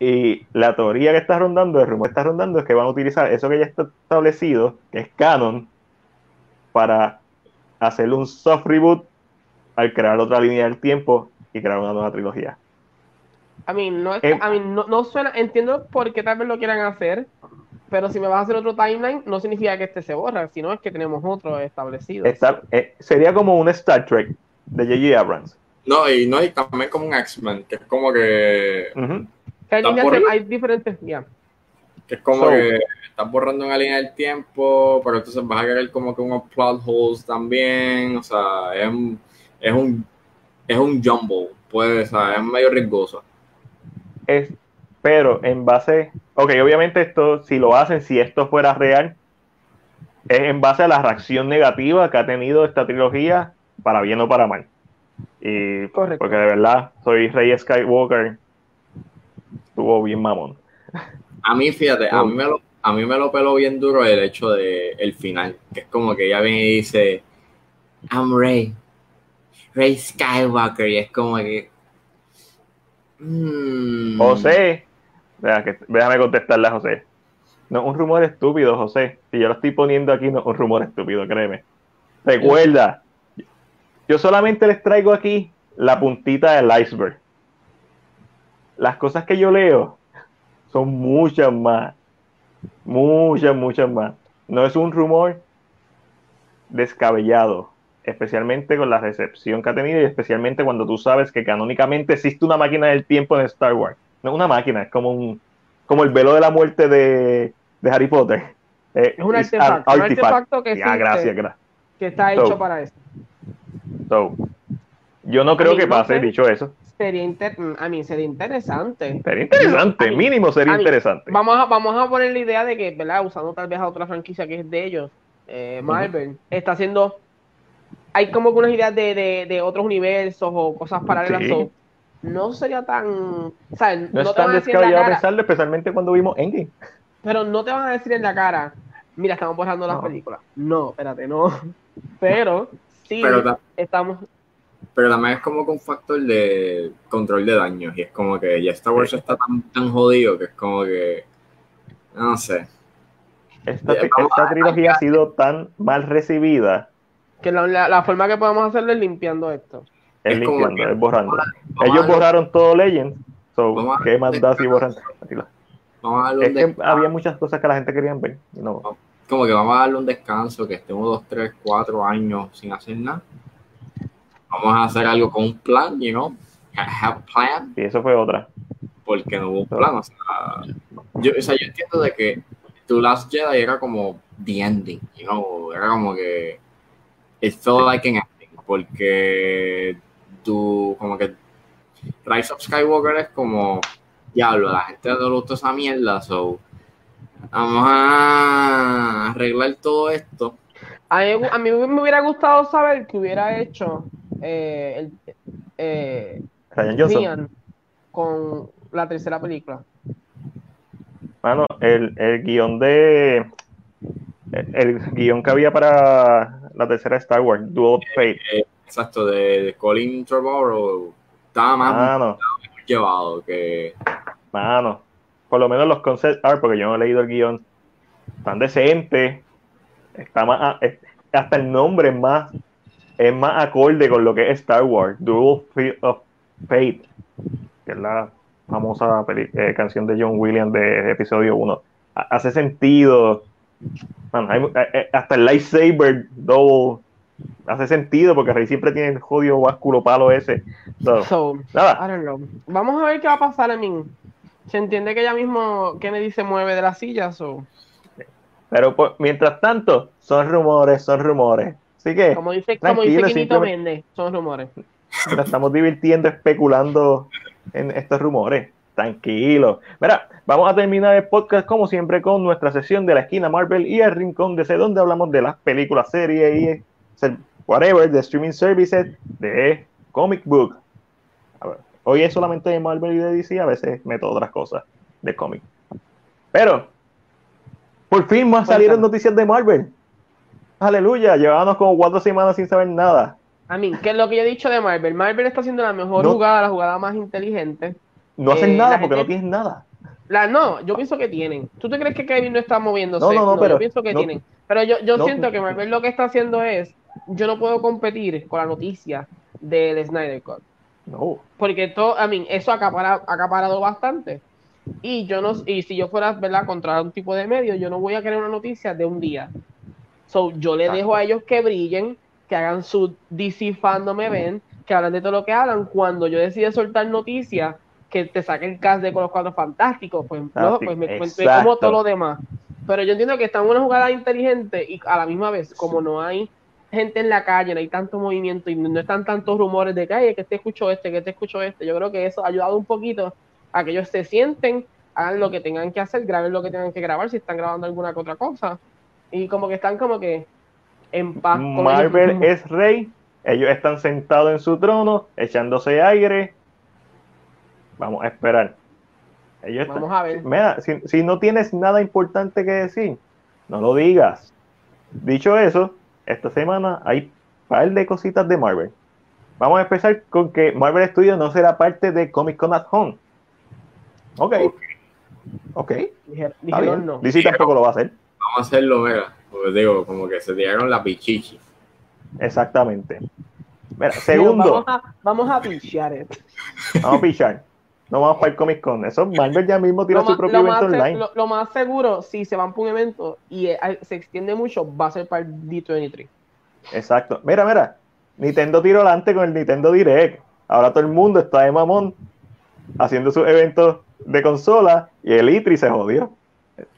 Y la teoría que está rondando, el rumor que está rondando, es que van a utilizar eso que ya está establecido, que es canon, para hacer un soft reboot al crear otra línea del tiempo y crear una nueva trilogía. A mí no, eh, no, no, suena, entiendo por qué tal vez lo quieran hacer, pero si me vas a hacer otro timeline, no significa que este se borra, sino es que tenemos otro establecido. Eh, sería como un Star Trek de J.J. Abrams. No, y no, y también como un X-Men, que es como que hay, diferentes, ya. Que es como que estás borrando una línea del tiempo, pero entonces vas a querer como que unos plot holes también, o sea, es un, es un, es un jumble, pues, o sea, es medio riesgoso. Es, pero en base, ok, obviamente esto, si lo hacen, si esto fuera real, es en base a la reacción negativa que ha tenido esta trilogía, para bien o para mal. Y Correcto. porque de verdad soy Rey Skywalker estuvo bien mamón. A mí, fíjate, a mí me lo, a mí me lo peló bien duro el hecho de el final, que es como que ella viene y dice, I'm Rey, Rey Skywalker, y es como que... Mm". José, déjame contestarle a José. No es un rumor estúpido, José. Si yo lo estoy poniendo aquí, no es un rumor estúpido, créeme. Recuerda, yo solamente les traigo aquí la puntita del iceberg las cosas que yo leo son muchas más. Muchas, muchas más. No es un rumor descabellado, especialmente con la recepción que ha tenido y especialmente cuando tú sabes que canónicamente existe una máquina del tiempo en Star Wars. No es una máquina, es como un como el velo de la muerte de, Harry Potter. Eh, es un artefacto, que, que está hecho para eso. yo no creo que pase, dicho eso sería, a mí sería interesante. Sería interesante, mínimo sería interesante. Vamos a, vamos a poner la idea de que, ¿verdad? Usando tal vez a otra franquicia que es de ellos, eh, Marvel, está haciendo. Hay como algunas ideas de, de, otros universos o cosas paralelas. no sería tan. O sea, no, es tan descabellado pensarlo, especialmente cuando vimos Endgame. Pero no te van a decir en la cara, mira, estamos borrando las películas. No, espérate, no. Pero sí, estamos, pero también es como con un factor de control de daños y es como que ya Star Wars está tan, tan jodido que es como que no sé. Esta, trilogía ha sido tan mal recibida que la, forma que podemos hacerlo es limpiando esto. Es, limpiando, es borrando. ellos borraron todo Legends so, ¿qué más da si borran? es que había muchas cosas que la gente quería ver no. como que vamos a darle un descanso que estemos dos, tres, cuatro años sin hacer nada vamos a hacer algo con un plan, you know, have plan. Y eso fue otra. Porque no hubo un plan, o sea, yo, o sea, yo entiendo de que tu Last Jedi era como the ending, you know, era como que it felt like an ending, porque tú, como que Rise of Skywalker es como diablo, a la gente no le gustó esa mierda, so vamos a arreglar todo esto. A mí, me hubiera gustado saber que hubiera hecho eh, el, eh, Ryan con la tercera película. Bueno, el, el guion de el, guion que había para la tercera Star Wars, Dual Fate. Eh, exacto, de, Colin Trevorrow. Estaba más, llevado que. Mano, por lo menos los concept art, porque yo no he leído el guion, tan decente. Está más. Hasta el nombre es más. Es más acorde con lo que es Star Wars, Dual of Fate, que es la famosa eh, canción de John Williams de, episodio 1. Hace sentido. Eh, eh, hasta el lightsaber double hace sentido porque Rey siempre tiene el jodido básculo palo ese. nada. Vamos a ver qué va a pasar a mí. Se entiende que ya mismo Kennedy se mueve de la silla. Pero pues, mientras tanto, son rumores, son rumores. Así que. Como dice, como dice son rumores. Nos estamos divirtiendo, especulando en estos rumores. Tranquilo. Mira, vamos a terminar el podcast como siempre con nuestra sesión de la esquina Marvel y el rincón de ese donde hablamos de las películas, series y whatever, de streaming services, de comic book. hoy es solamente de Marvel y de DC, a veces meto otras cosas de cómic. Pero, por fin más salieron noticias de Marvel. Aleluya, llevábamos como cuatro semanas sin saber nada. A mí, ¿qué es lo que yo he dicho de Marvel? Marvel está haciendo la mejor jugada, la jugada más inteligente. No hacen eh, nada porque no tienes nada. La, no, yo pienso que tienen. ¿Tú te crees que Kevin no está moviéndose? No, no, no, pero, yo pienso que tienen. Pero yo, yo siento que Marvel lo que está haciendo es yo no puedo competir con la noticia del Snyder Cut. No. Porque todo, I mean, eso ha acaparado, bastante. Y yo no, y si yo fuera, ¿verdad?, contra un tipo de medio, yo no voy a querer una noticia de un día. So, yo le dejo a ellos que brillen, que hagan su DC fandom event, que hablan de todo lo que hablan. Cuando yo decida soltar noticias, que te saquen cast de con los cuadros fantásticos, pues, no, pues me, como todo lo demás. Pero yo entiendo que están en una jugada inteligente y a la misma vez, como no hay gente en la calle, no hay tanto movimiento y no están tantos rumores de que, que te escucho este, que te escucho este. Yo creo que eso ha ayudado un poquito a que ellos se sienten, hagan lo que tengan que hacer, graben lo que tengan que grabar, si están grabando alguna otra cosa. Y como que están como que en paz. Marvel es rey, ellos están sentados en su trono, echándose aire. Vamos a esperar. Vamos a ver. Mira, si, si no tienes nada importante que decir, no lo digas. Dicho eso, esta semana hay un par de cositas de Marvel. Vamos a empezar con que Marvel Studios no será parte de Comic Con at Home. Ok. Ok. Dijeron no. DC tampoco lo va a hacer. Vamos a hacerlo, mira. Porque digo, como que se tiraron la pichichi. Exactamente. Mira, segundo. vamos a, pichar esto. Vamos a pichar. No vamos para el Comic Con. Eso Marvel ya mismo tira su propio evento online. Lo, más seguro, si se van para un evento y eh, se extiende mucho, va a ser para el D23. Exacto. Mira, mira. Nintendo tiró adelante con el Nintendo Direct. Ahora todo el mundo está de mamón haciendo sus eventos de consola y el E3 se jodió.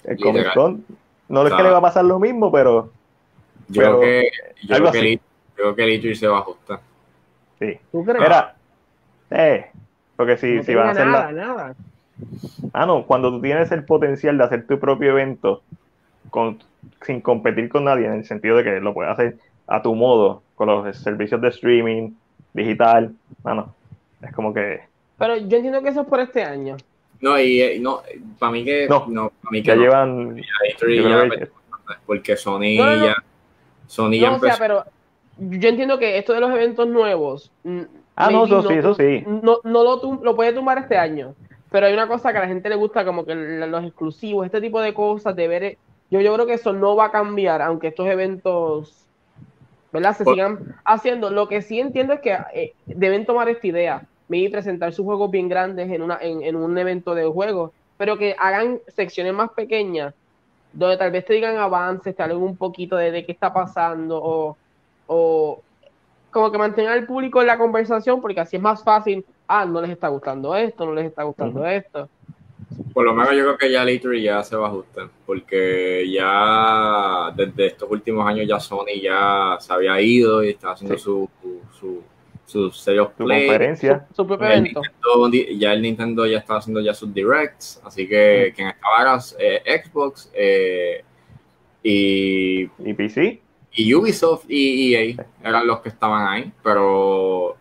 El Comic Con. No es que le va a pasar lo mismo, pero. Yo creo que, yo creo que, el, creo que el E3 se va a ajustar. Sí. ¿Tú crees? Mira, eh, porque si, si van a hacer nada, nada. Ah, no, cuando tú tienes el potencial de hacer tu propio evento con, sin competir con nadie, en el sentido de que lo puedes hacer a tu modo, con los servicios de streaming, digital, bueno, es como que... Pero yo entiendo que eso es por este año. No, y eh, no, para mí que... No, para mí que ya llevan... porque Sony ya... Sony ya empezó... o sea, pero yo entiendo que esto de los eventos nuevos Ah, no, eso sí, eso sí. No, no lo, lo puede tumbar este año. Pero hay una cosa que a la gente le gusta, como que los exclusivos, este tipo de cosas, de ver. Yo, yo creo que eso no va a cambiar, aunque estos eventos, ¿verdad? Se sigan haciendo. Lo que sí entiendo es que eh, deben tomar esta idea, y presentar sus juegos bien grandes en, una, en, un evento de juegos, pero que hagan secciones más pequeñas, donde tal vez te digan avances, te hablen un poquito de, de qué está pasando, o, o como que mantener al público en la conversación, porque así es más fácil, ah, no les está gustando esto, no les está gustando esto. Por lo menos yo creo que ya Literally ya se va a ajustar, porque ya desde estos últimos años ya Sony ya se había ido y está haciendo su, su, su sellos Play, conferencia. Su, propio evento. ya el Nintendo ya está haciendo ya sus directs, así que quien estaba eh, Xbox eh, y, y PC y Ubisoft y EA eran los que estaban ahí, pero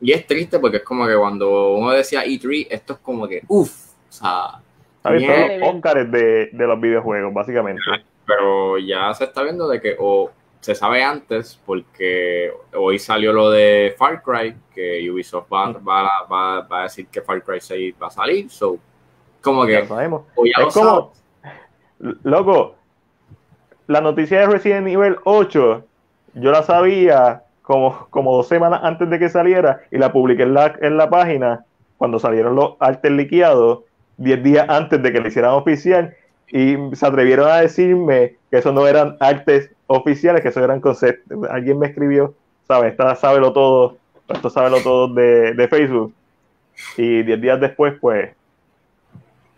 y es triste porque es como que cuando uno decía E3, esto es como que uff, o sea, los Oscars de, de los videojuegos, básicamente. Pero ya se está viendo de que o se sabe antes porque hoy salió lo de Far Cry, que Ubisoft va, va, va, a decir que Far Cry 6 va a salir, so, como que... Ya sabemos. es como, loco, la noticia de Resident Evil 8, yo la sabía como, como dos semanas antes de que saliera y la publiqué en la, en la página cuando salieron los artes liqueados, 10 días antes de que le hicieran oficial y se atrevieron a decirme que eso no eran artes oficiales, que eso eran conceptos. Alguien me escribió, sabe, esta lo todo, esto sabe todo de, de Facebook. Y diez días después, pues,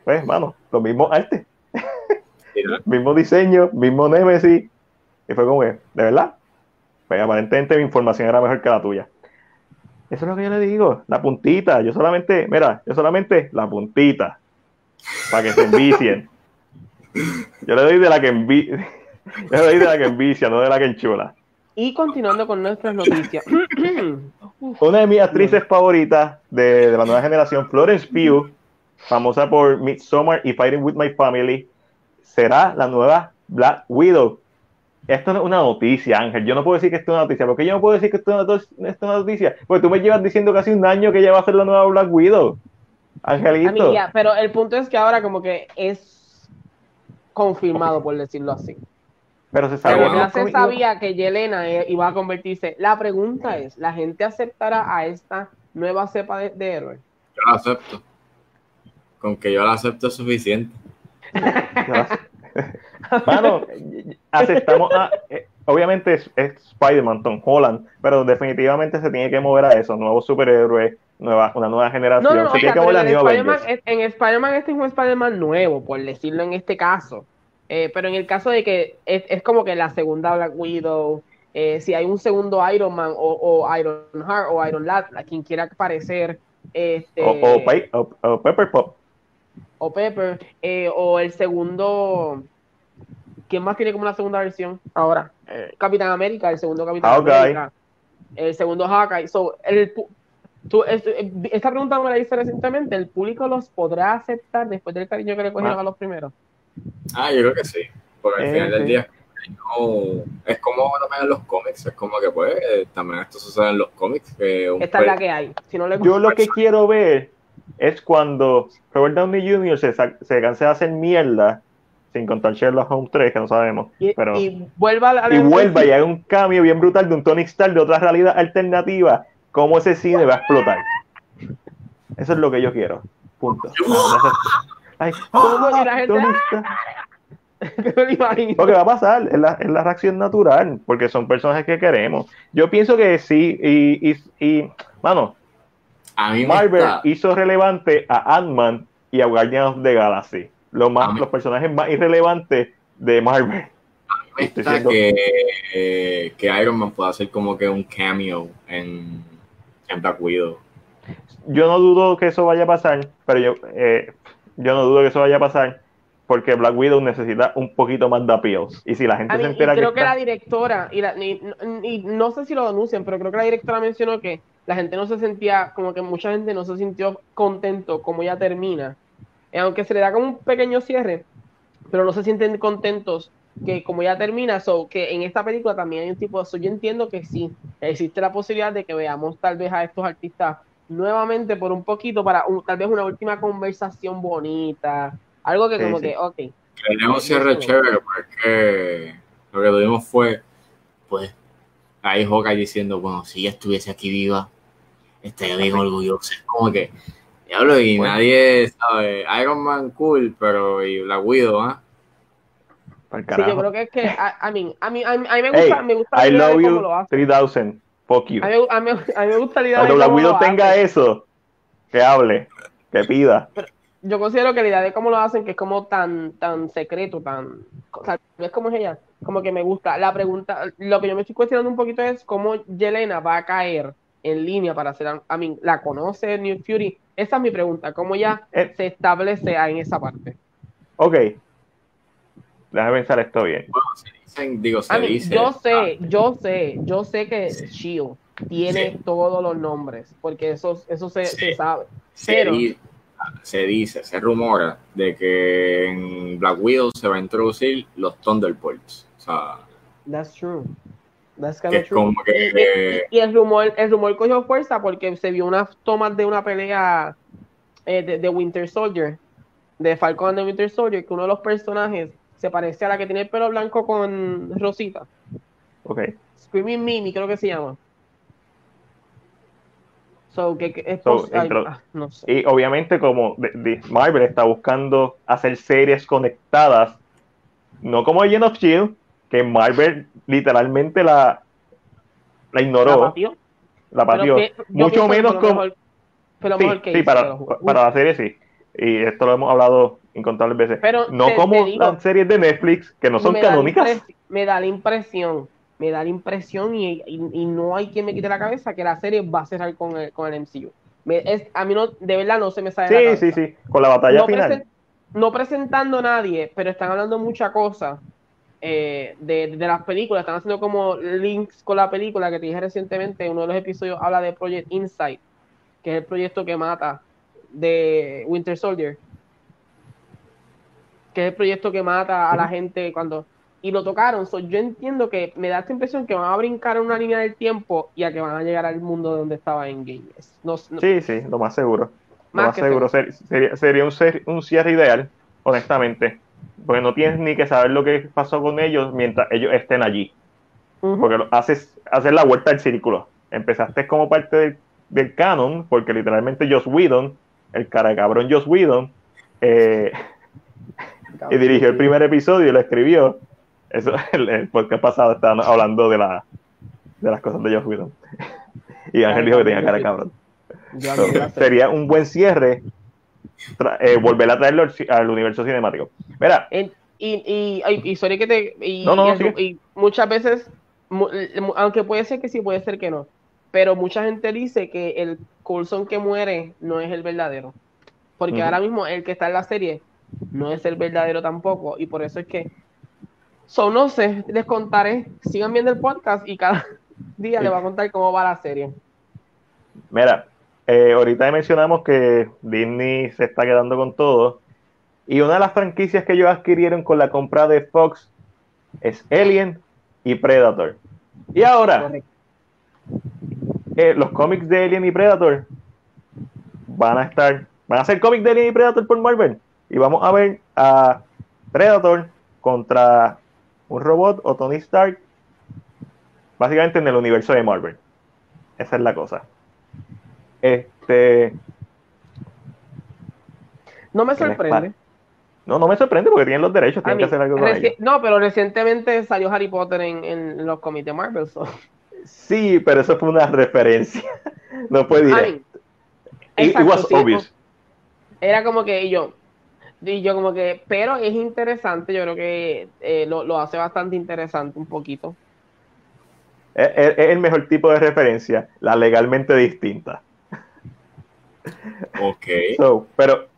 pues, mano, lo mismo arte. mismo diseño, mismo Nemesis. Y fue como ¿de verdad? Pues aparentemente mi información era mejor que la tuya. Eso es lo que yo le digo, la puntita. Yo solamente, mira, yo solamente la puntita. Para que se envicien. Yo le doy de la que envicia. Yo de la que envicia, no de la que enchula. Y continuando con nuestras noticias. Una de mis actrices favoritas de, de la nueva generación, Florence Pugh, famosa por Midsommar y Fighting with My Family, será la nueva Black Widow. Esto no es una noticia, Ángel. Yo no puedo decir que esto es una noticia. porque yo no puedo decir que esto es una, noticia? Porque tú me llevas diciendo casi un año que ella va a ser la nueva Black Widow. Angelito. pero el punto es que ahora como que es confirmado, por decirlo así. Pero se, sabía, se sabía que Yelena iba a convertirse. La pregunta es, ¿la gente aceptará a esta nueva cepa de, héroe? Yo la acepto. Con que yo la acepto es suficiente. Bueno, aceptamos a, eh, obviamente es, Spider-Man, Tom Holland, pero definitivamente se tiene que mover a eso, nuevos superhéroes, nueva, una nueva generación. No, se tiene que mover a en Spider-Man este es un Spider-Man nuevo, por decirlo en este caso. Eh, pero en el caso de que es, como que la segunda Black Widow, eh, si hay un segundo Iron Man o, Iron Heart o Iron Lad, a quien quiera aparecer. Este, o, Pepper Pop. O Pepper, eh, o el segundo. ¿Quién más tiene como una segunda versión ahora? Capitán América, el segundo Capitán América. El segundo Hawkeye. So, el, esta pregunta me la hice recientemente. ¿El público los podrá aceptar después del cariño que le cogieron a los primeros? Ah, yo creo que sí. Porque al final del día es como también en los cómics, es como que pues también esto sucede en los cómics. Esta es la que hay. Si no le yo lo que quiero ver es cuando Robert Downey Jr. se, se canse de hacer mierda, sin contar Sherlock Holmes 3, que no sabemos. Y, pero, y vuelva a y vuelva y haga un cambio bien brutal de un Tony Stark de otra realidad alternativa, cómo ese cine va a explotar. Eso es lo que yo quiero. Punto. Ay, ¿cómo la gente? Lo que va a pasar es la, es la, reacción natural, porque son personajes que queremos. Yo pienso que sí, y, y, y mano, Marvel hizo relevante a Ant-Man y a Guardians of the Galaxy, lo más, los personajes más irrelevantes de Marvel. que, que Iron Man pueda hacer como que un cameo en, en Black Widow. Yo no dudo que eso vaya a pasar, pero yo, eh, yo no dudo que eso vaya a pasar porque Black Widow necesita un poquito más de appeals. Y si la gente se entera creo que, la directora, y, y, no sé si lo anuncian, pero creo que la directora mencionó que la gente no se sentía, como que mucha gente no se sintió contento como ya termina. Eh, aunque se le da como un pequeño cierre, pero no se sienten contentos que como ya termina, so, que en esta película también hay un tipo de yo entiendo que sí, existe la posibilidad de que veamos tal vez a estos artistas nuevamente por un poquito para tal vez una última conversación bonita, algo que como que, ok. un cierre chévere porque lo que tuvimos fue, pues, ahí Hawkeye diciendo, bueno, si ella estuviese aquí viva, estaría bien orgullosa. Es como que, diablo, y nadie sabe, Iron Man cool, pero y la Widow, ¿ah? Sí, yo creo que es que, a, mí, a, mí, a, mí, me gusta, me gusta I love you 3000. Fuck you. A mí, a mí, me gusta la idea Cuando de cómo tenga eso, que hable, que pida. yo considero que la idea de cómo lo hacen, que es como tan, tan secreto, tan. O sea, es como es ella? Como que me gusta. La pregunta, lo que yo me estoy cuestionando un poquito es cómo Yelena va a caer en línea para hacer, a mí, ¿la conoce New Fury? Esa es mi pregunta, ¿cómo ya eh. se establece en esa parte? Ok, déjame pensar esto bien. Digo, se dice, yo sé, yo sé, yo sé que Shield tiene todos los nombres, porque eso, eso se, sabe. Pero, se dice, se rumora de que en Black Widow se va a introducir los Thunderbolts. O sea, That's true. That's kind of true. y, el rumor, el rumor cogió fuerza porque se vio unas tomas de una pelea eh, de, Winter Soldier, de Falcon de Winter Soldier, que uno de los personajes se parece a la que tiene el pelo blanco con rosita. Ok. Screaming Mimi, creo que se llama. Ah, y obviamente como Marvel está buscando hacer series conectadas, no como Agent of Shield, que Marvel literalmente la, la ignoró. La patió. Mucho menos como... sí, para, para la serie sí. Y esto lo hemos hablado incontables veces. Pero no como las series de Netflix, que no son canónicas. Me da la impresión me da la impresión y, no hay quien me quite la cabeza que la serie va a cerrar con el, con el MCU. a mí no, de verdad no se me sale. Sí, sí, sí, con la batalla final. no presentando a nadie, pero están hablando mucha cosa eh, de, las películas. Están haciendo como links con la película que te dije recientemente. Uno de los episodios habla de Project Insight, que es el proyecto que mata de Winter Soldier. Que es el proyecto que mata a la gente cuando y lo tocaron. yo entiendo que me da esta impresión que van a brincar en una línea del tiempo y a que van a llegar al mundo donde estaba en Games. No, sí, sí, lo más seguro. Lo más, seguro. sería, sería un, un, cierre ideal, honestamente. Porque no tienes ni que saber lo que pasó con ellos mientras ellos estén allí. Porque haces, haces la vuelta del círculo. Empezaste como parte del, canon, porque literalmente Joss Whedon, el cara cabrón Joss Whedon, eh, y dirigió el primer episodio y lo escribió eso, el, el podcast pasado estaban hablando de, la, de las cosas de Josh Whedon. y Ángel dijo que tenía cara de cabrón. sería un buen cierre eh, volver a traerlo al, universo cinemático. Mira. y, y, y, sorry que te. Y, no, no, y, muchas veces, aunque puede ser que sí, puede ser que no. Pero mucha gente dice que el Coulson que muere no es el verdadero. Porque ahora mismo el que está en la serie no es el verdadero tampoco. Y por eso es que So, no sé, les contaré. Sigan viendo el podcast y cada día les voy a contar cómo va la serie. Mira, eh, ahorita mencionamos que Disney se está quedando con todo. Y una de las franquicias que ellos adquirieron con la compra de Fox es Alien y Predator. Y ahora, eh, los cómics de Alien y Predator van a estar, van a ser cómics de Alien y Predator por Marvel. Y vamos a ver a Predator contra un robot o Tony Stark, básicamente en el universo de Marvel. Esa es la cosa. Este. No me sorprende. No, no me sorprende porque tienen los derechos, tienen que hacer algo con ellos. No, pero recientemente salió Harry Potter en, los cómics de Marvel. Sí, pero eso fue una referencia. No puede ir. It, was obvious. Era como que yo, y yo como que, pero es interesante, yo creo que eh, lo, hace bastante interesante un poquito. Es, el mejor tipo de referencia, la legalmente distinta. Ok. pero,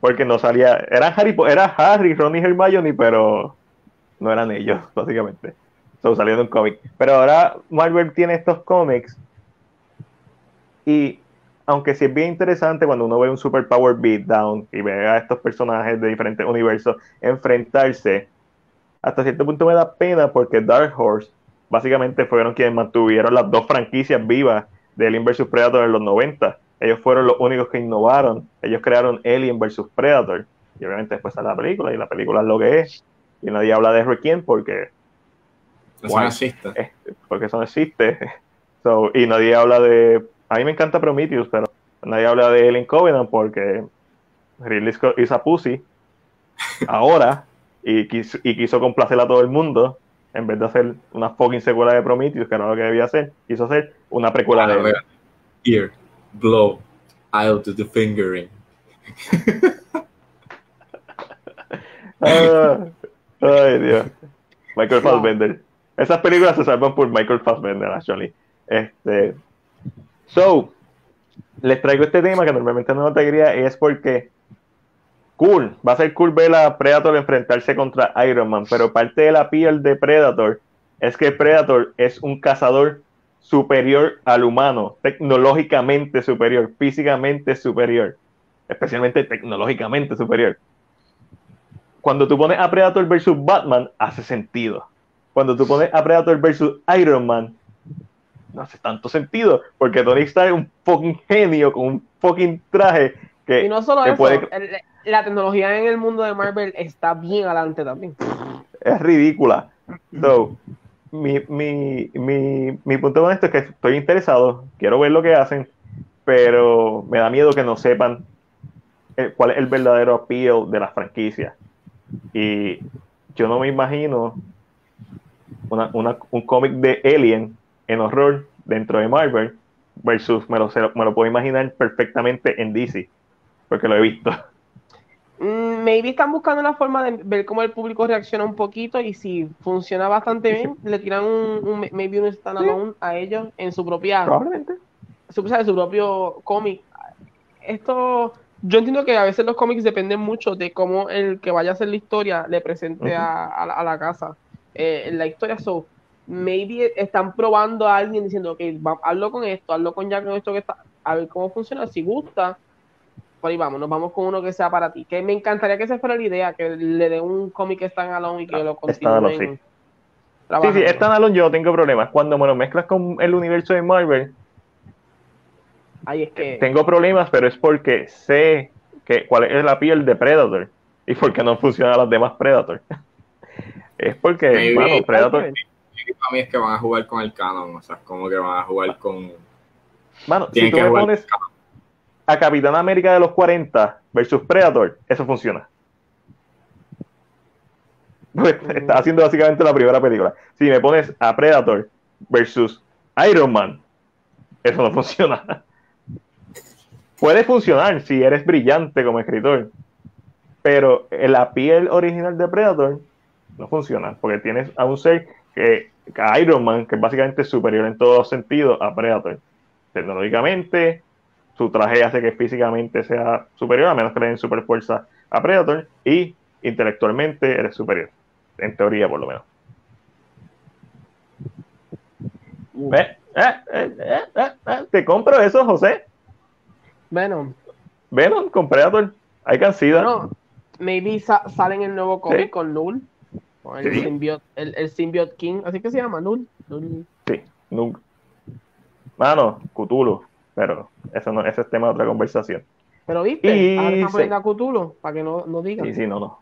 porque no salía, eran Harry, era Harry, Ron y Hermione, pero no eran ellos, básicamente. So, saliendo un cómic. Pero ahora Marvel tiene estos cómics y aunque sí es bien interesante cuando uno ve un super power beatdown y ve a estos personajes de diferentes universos enfrentarse, hasta cierto punto me da pena porque Dark Horse básicamente fueron quienes mantuvieron las dos franquicias vivas de Alien vs Predator en los 90. Ellos fueron los únicos que innovaron. Ellos crearon Alien vs Predator. Y obviamente después sale la película y la película es lo que es. Y nadie habla de Requiem porque... Eso no existe. Porque eso no existe. y nadie habla de a mí me encanta Prometheus, pero nadie habla de Alien Covenant porque Ridley Scott hizo a Pussy ahora y quiso, y quiso complacer a todo el mundo en vez de hacer una fucking secuela de Prometheus, que era lo que debía hacer, quiso hacer una precuela de. Here, blow, I'll do the fingering. Ah, ay, Dios. Michael Fassbender. Esas películas se salvan por Michael Fassbender, actually. Este, So, les traigo este tema que normalmente no te diría, es porque cool, va a ser cool ver a Predator enfrentarse contra Iron Man, pero parte de la piel de Predator es que Predator es un cazador superior al humano, tecnológicamente superior, físicamente superior, especialmente tecnológicamente superior. Cuando tú pones a Predator versus Batman, hace sentido. Cuando tú pones a Predator versus Iron Man, no hace tanto sentido, porque Tony Stark es un fucking genio con un fucking traje que, y no solo eso, puede... la tecnología en el mundo de Marvel está bien adelante también. Es ridícula. So, mi, mi, mi, mi punto con esto es que estoy interesado, quiero ver lo que hacen, pero me da miedo que no sepan cuál es el verdadero appeal de la franquicia. Y yo no me imagino una, una, un cómic de Alien en horror dentro de Marvel versus me lo, me lo puedo imaginar perfectamente en DC, porque lo he visto. Mm, maybe están buscando la forma de ver cómo el público reacciona un poquito y si funciona bastante bien, le tiran un, maybe un standalone a ellos en su propia probablemente. su, su propio cómic. Esto yo entiendo que a veces los cómics dependen mucho de cómo el que vaya a hacer la historia le presente a, la, casa eh, la historia. So, maybe están probando a alguien diciendo, ok, hazlo con esto, hazlo con ya con esto que está, a ver cómo funciona, si gusta, por ahí vamos, nos vamos con uno que sea para ti. Que me encantaría que esa fuera la idea, que le dé un cómic alone y que lo continúen. Sí. sí, sí, standalone yo no tengo problemas. Cuando me lo mezclas con el universo de Marvel, Ahí es que... tengo problemas, pero es porque sé que cuál es la piel de Predator y porque no funcionan los demás Predator. es porque, bueno, Predator para mí es que van a jugar con el canon, o sea, como que van a jugar con. Mano, si tú me pones a Capitán América de los 40 versus Predator, eso funciona. Pues, está haciendo básicamente la primera película. Si me pones a Predator versus Iron Man, eso no funciona. Puede funcionar si eres brillante como escritor, pero la piel original de Predator no funciona, porque tienes a un ser que Iron Man, que es básicamente superior en todos sentidos a Predator. Tecnológicamente, su traje hace que físicamente sea superior, a menos que le den super fuerza a Predator, y intelectualmente eres superior, en teoría por lo menos. ¿Eh? ¿Eh? ¿Eh? ¿Te compro eso, José? Venom. Venom con Predator. Hay can see Bueno, maybe salen el nuevo cómic con Null el, Symbiote, el, King, así que se llama, Null. Sí, Null. Mano, Cthulhu, pero eso no, ese es tema de otra conversación. Pero viste, y ahora están poniendo a Cthulhu, para que no, no digan. Sí, sí, no, no.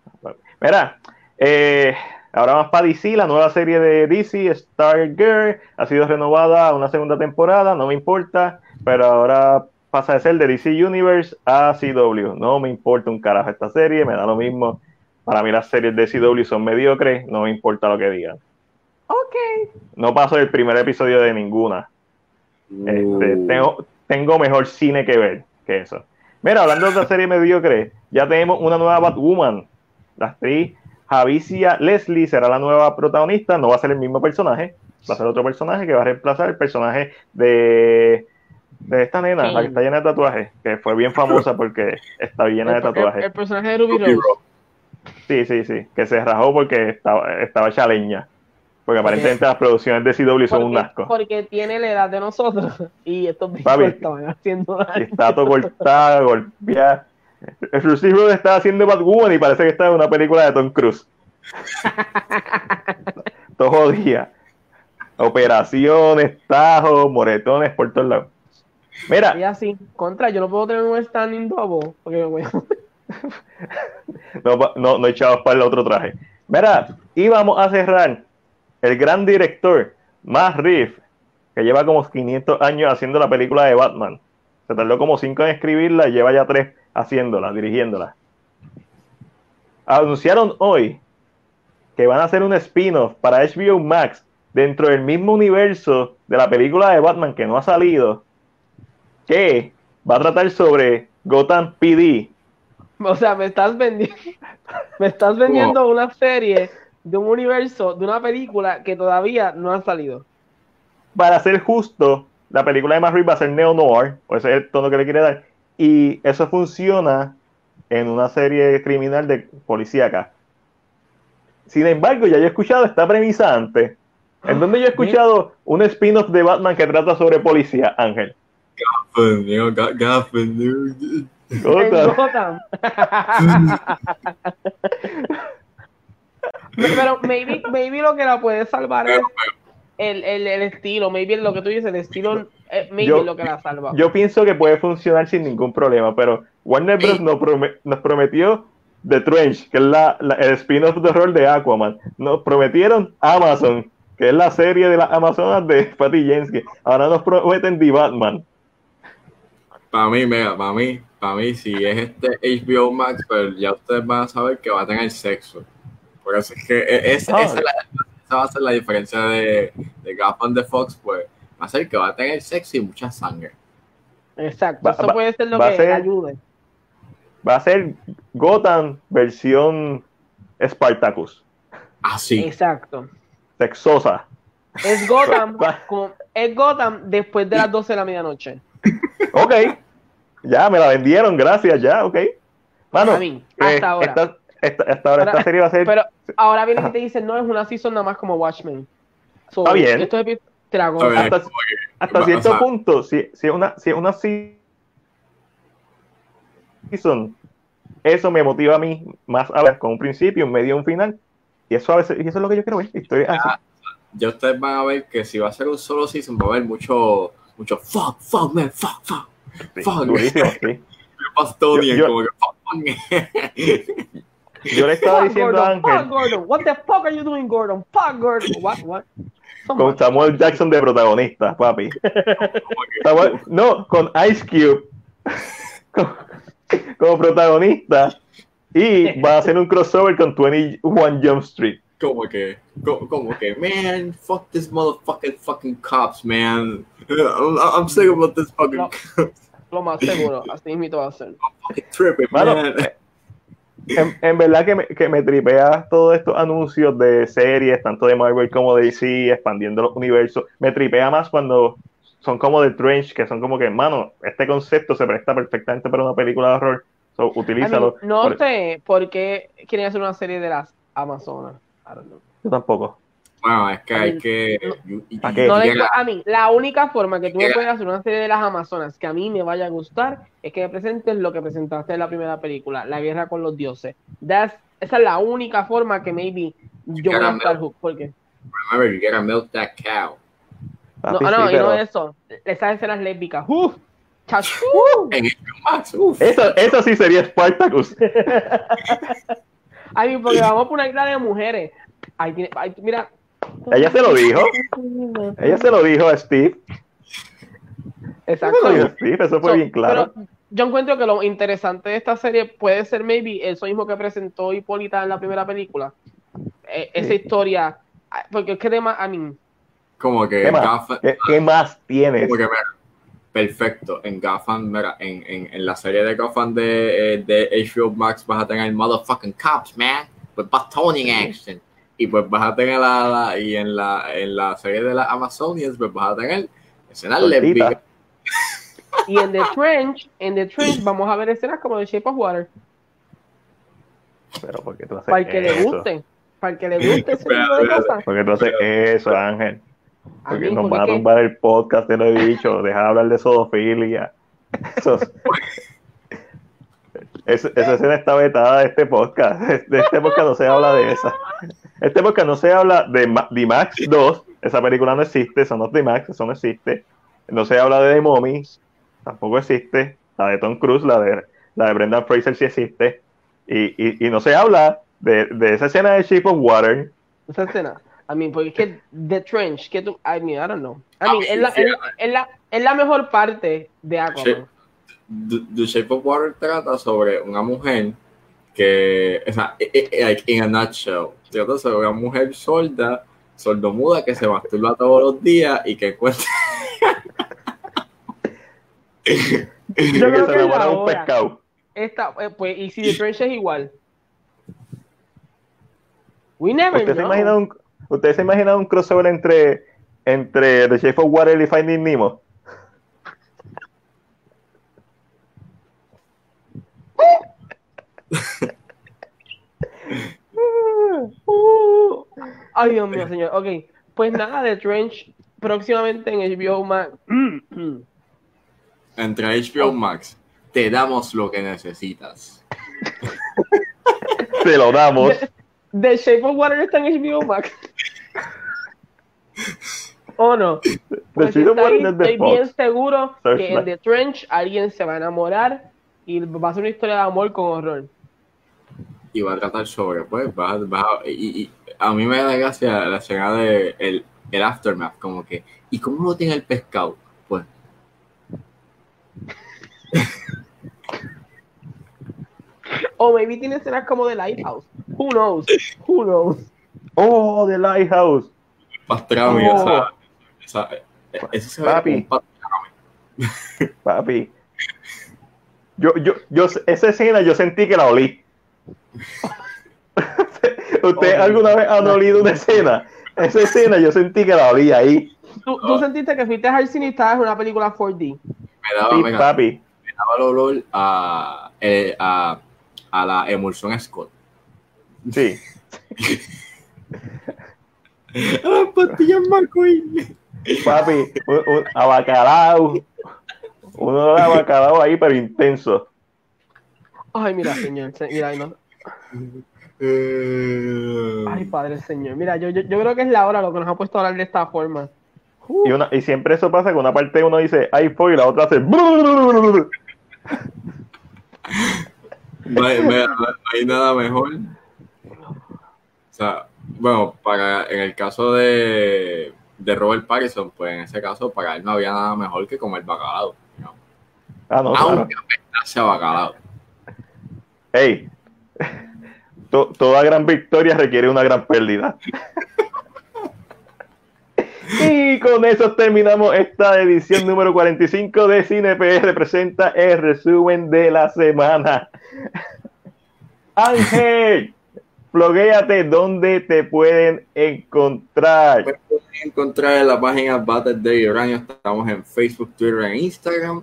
Mira, eh, ahora más para DC, la nueva serie de DC, Stargirl, ha sido renovada a una segunda temporada, no me importa, pero ahora pasa de ser de DC Universe a CW. No me importa un carajo esta serie, me da lo mismo para mí las series de CW son mediocres, no me importa lo que digan. Ok. No paso el primer episodio de ninguna. Este, tengo, tengo mejor cine que ver que eso. Mira, hablando de otra serie mediocre, ya tenemos una nueva Batwoman. La actriz Javicia Leslie será la nueva protagonista, no va a ser el mismo personaje, va a ser otro personaje que va a reemplazar el personaje de, de esta nena, la que está llena de tatuajes, que fue bien famosa porque está llena de tatuajes. El, personaje de Ruby Rose. Sí, sí, sí, que se rajó porque estaba, estaba chaleña. Porque aparentemente las producciones de CW son un asco. Porque tiene la edad de nosotros y estos bichos estaban haciendo daño. Está todo cortado, golpeado. El Lucifer está haciendo Batwoman y parece que está en una película de Tom Cruise. todo jodía. Operaciones, tajos, moretones por todos lados. Mira. Y así, contra, yo no puedo tener un standing double porque me voy a no, no, no echabas para el otro traje. Mira, íbamos a cerrar el gran director, Matt Reeves, que lleva como 500 años haciendo la película de Batman. Se tardó como 5 en escribirla y lleva ya 3 haciéndola, dirigiéndola. Anunciaron hoy que van a hacer un spin-off para HBO Max dentro del mismo universo de la película de Batman que no ha salido, que va a tratar sobre Gotham PD, O sea, me estás vendiendo, me estás vendiendo una serie de un universo, de una película que todavía no ha salido. Para ser justo, la película de Matt va a ser neo-noir, o ese es el tono que le quiere dar, y eso funciona en una serie criminal de policíaca. Sin embargo, ya yo he escuchado esta premisa antes. ¿En donde yo he escuchado un spin-off de Batman que trata sobre policía, Ángel? Gotham, Gotham. Pero maybe, maybe lo que la puede salvar es el, el, el, estilo, maybe lo que tú dices, el estilo, eh, maybe lo que la salva. Yo pienso que puede funcionar sin ningún problema, pero Warner Bros. Nos, nos, prometió The Trench, que es la, el spin-off de rol de Aquaman. Nos prometieron Amazon, que es la serie de las Amazonas de Patty Jensky. Ahora nos prometen The Batman. Para mí, mega, para mí, para mí, si es este HBO Max, pero pues ya ustedes van a saber que va a tener sexo. Por eso es que e, esa, esa, va a ser la diferencia de, de Gotham de Fox, pues va a ser que va a tener sexo y mucha sangre. Exacto, eso puede ser lo que ayude. Va a ser Gotham versión Spartacus. Así. Exacto. Sexosa. Es Gotham, es Gotham después de las 12 de la medianoche. ok. Ya, me la vendieron, gracias, ya, ok. Bueno, hasta eh, ahora. Esta, ahora, esta serie va a ser. Pero ahora viene y te dicen, no, es una season nada más como Watchmen. Está bien. Esto es hasta, hasta cierto punto, si, si, es una, si una season, eso me motiva a mí más a ver con un principio, un medio, un final. Y eso, a veces, y eso es lo que yo quiero ver. Historia así. Ya ustedes van a ver que si va a ser un solo season, va a haber mucho mucho fuck, fuck, man, fuck, fuck. Fuck. Durísimo, sí. yo, yo, como que fuck, yo le estaba fuck diciendo Gordon, a Ángel. Fuck Gordon, what the fuck are you doing, Gordon? Fuck Gordon, what, what? con Samuel Jackson de protagonista, papi. no, con Ice Cube como protagonista y va a hacer un crossover con 21 Jump Street como que, como, que, man, fuck this motherfucking fucking cops, man. I'm, I'm sick about this fucking lo, cops. Lo más seguro, así mismo va a ser. Tripping, man. En, en, verdad que me, que me tripea todos estos anuncios de series, tanto de Marvel como de DC, expandiendo los universos. Me tripea más cuando son como de Trench, que son como que, hermano, este concepto se presta perfectamente para una película de horror. So, utilízalo. no sé por qué quieren hacer una serie de las Amazonas. Yo tampoco. Bueno, es que hay que. a mí, la única forma que tú me puedes hacer una serie de las Amazonas que a mí me vaya a gustar es que me presentes lo que presentaste en la primera película, La guerra con los dioses. esa es la única forma que maybe yo voy a estar hook. ¿Por qué? Remember, you gotta milk that cow. No, no, y no eso. Esas escenas lésbicas. ¡Uf! Eso, eso sí sería Spartacus. Ay, porque vamos por una isla de mujeres. Ay, mira. Ella se lo dijo. Ella se lo dijo a Steve. Exacto. Eso, Steve, eso fue bien claro. yo encuentro que lo interesante de esta serie puede ser maybe eso mismo que presentó Hipólita en la primera película. E, esa historia. Porque es que de más, a mí. Como que. ¿Qué más, ¿Qué, más tienes? Como que, perfecto. En Gotham, mira, en, en, en, la serie de Gotham de, eh, de HBO Max vas a tener motherfucking cops, man, with bastoning action. Y pues vas a tener la, la, y en la, en la serie de las Amazonians, pues vas a tener escenas lésbicas. Y en The Trench, en The Trench vamos a ver escenas como The Shape of Water. Pero porque tú haces Para el que le guste. Para el que le guste ese tipo de cosas. Porque tú haces eso, Ángel. Porque nos va a tumbar el podcast, te lo he dicho. Deja de hablar de zoofilia. esa escena está vetada de este podcast. De este podcast no se habla de esa. Este podcast no se habla de D-Max 2. Esa película no existe. Son los D-Max, eso no existe. No se habla de The Mommy. Tampoco existe. La de Tom Cruise, la de, la de Brendan Fraser sí existe. Y, y, no se habla de, de esa escena de Shape of Water. Esa escena. I mean, porque es que The Trench, que tú, I mean, I don't know. I mean, es, la, es, la, es la mejor parte de Aquaman. The, Shape of Water trata sobre una mujer que, o sea, like in a nutshell, trata sobre una mujer sorda, sordomuda que se masturba todos los días y que encuentra. Yo creo que se enamora un pescado. Esta, eh, pues, y si The Trench es igual. We never ¿Usted know. Se imagina un, ¿Ustedes se imaginan un crossover entre, entre The Shape of Water y Finding Nemo? Ay, Dios mío, señor. Ok, pues nada de Trench próximamente en HBO Max. Entre HBO Max, te damos lo que necesitas. te lo damos. The, The Shape of Water está en HBO Max. ¿O no? Pues estoy bien seguro que en The Trench alguien se va a enamorar y va a ser una historia de amor con horror. Y va a tratar sobre, pues, va, y, a mí me da gracia la escena de el, el aftermath, como que, ¿y cómo lo tiene el pescado? Pues. o maybe tiene escenas como de Lighthouse. Who knows? Who knows? Oh, The Lighthouse. Pastrami, oh. esa, esa, Papi. Papi. Yo, yo, yo, esa escena yo sentí que la olí. ¿Usted alguna vez ha olido una escena? Esa escena yo sentí que la olí ahí. ¿Tú, ¿Tú, sentiste que fuiste al cine y estabas en una película 4D? Me daba, me, papi. me daba el olor a, eh, a, a la emulsión Scott. Sí. a las pastillas McQueen. Papi, un, un abacalao. Uno de abacalao ahí, pero intenso. Ay, mira, señor. Mira, no. Eh, Ay, Padre Señor. Mira, yo, yo, yo, creo que es la hora lo que nos ha puesto a hablar de esta forma. Y, una, y siempre eso pasa que una parte uno dice iPhone y la otra hace. No hay, nada mejor. O sea, bueno, para en el caso de, de Robert Pattinson, pues en ese caso para él no había nada mejor que comer bacalao. ¿no? Ah, no, Aunque claro. bacalao. Hey, toda gran victoria requiere una gran pérdida. y con eso terminamos esta edición número 45 de CinePR presenta el resumen de la semana. Ángel, blogueate donde te pueden encontrar. Me pueden encontrar en la página Battle Day Uranio. Estamos en Facebook, Twitter e Instagram.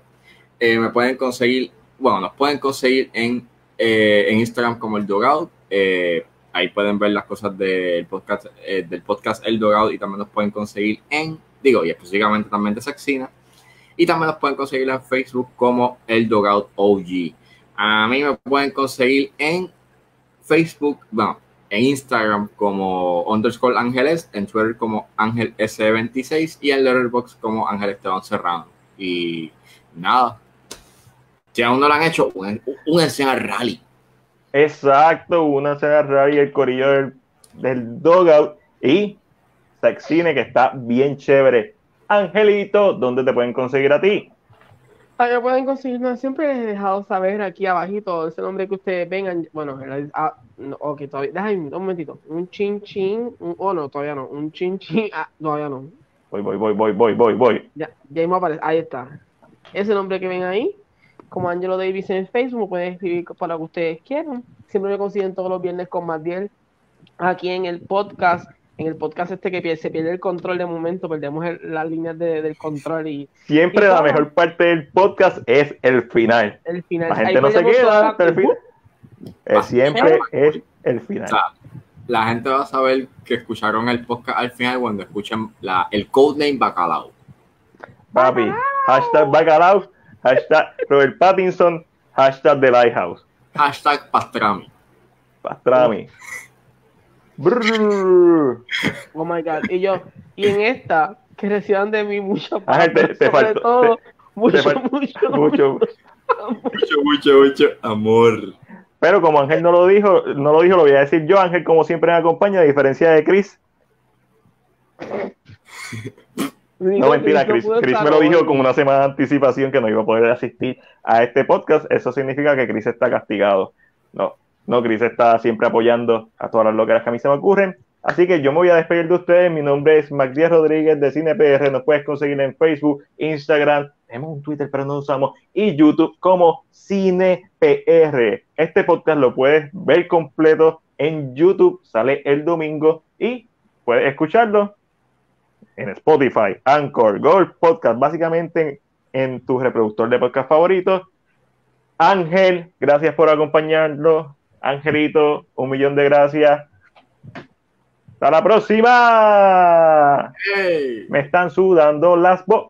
Eh, me pueden conseguir, bueno, nos pueden conseguir en, eh, en Instagram como el Dogout eh, ahí pueden ver las cosas del podcast, del podcast El Dorado y también los pueden conseguir en, digo, y específicamente también de Saxina. Y también los pueden conseguir en Facebook como El Dogout OG. A mí me pueden conseguir en Facebook, bueno, en Instagram como underscore ángeles, en Twitter como ángel S26 y en Letterboxd como ángel Esteban Serrano. Y nada, si aún no lo han hecho, un, un rally Exacto, una cena y el corillo del, del Dogout y Sexine, que está bien chévere. Angelito, ¿dónde te pueden conseguir a ti? Ahí pueden conseguir, siempre les he dejado saber aquí abajito ese nombre que ustedes vengan. Bueno, ah, ok, todavía, déjame un momentito. Un chin chin, un, oh no, todavía no, un chin chin, ah, todavía no. Voy, voy, voy, voy, voy, voy, voy. Ya, ya mismo aparece, ahí está. Ese nombre que ven ahí, como Angelo Davis en Facebook, pueden escribir para lo que ustedes quieran. Siempre me consiguen todos los viernes con Matiel aquí en el podcast. En el podcast este que se pierde el control de momento, perdemos las líneas del control y... Siempre la mejor parte del podcast es el final. El final. La gente no se queda el final. Eh, siempre es el final. la gente va a saber que escucharon el podcast al final cuando escuchen la, el codename Bacalao. Papi, hashtag Bacalao Hashtag Robert Pattinson. Hashtag The Lighthouse. Hashtag Pastrami. Pastrami. Oh my god. Y yo, y en esta, que reciban de mí mucho ah, te, te sobre todo, mucho, mucho, mucho, mucho, mucho, mucho amor. Pero como Ángel no lo dijo, no lo dijo, lo voy a decir yo. Ángel, como siempre, me acompaña, a diferencia de Chris. No, mentira, Chris, Chris me lo dijo con una semana de anticipación que no iba a poder asistir a este podcast. Eso significa que Chris está castigado. No, no, Chris está siempre apoyando a todas las locuras que a mí se me ocurren. Así que yo me voy a despedir de ustedes. Mi nombre es Magdiel Rodríguez de CinePR. Nos puedes conseguir en Facebook, Instagram, tenemos un Twitter, pero no usamos, y YouTube como CinePR. Este podcast lo puedes ver completo en YouTube. Sale el domingo y puedes escucharlo en Spotify, Anchor, Gold Podcast, básicamente en, tu reproductor de podcast favorito. Ángel, gracias por acompañarnos. Angelito, un millón de gracias. Hasta la próxima. Me están sudando las bo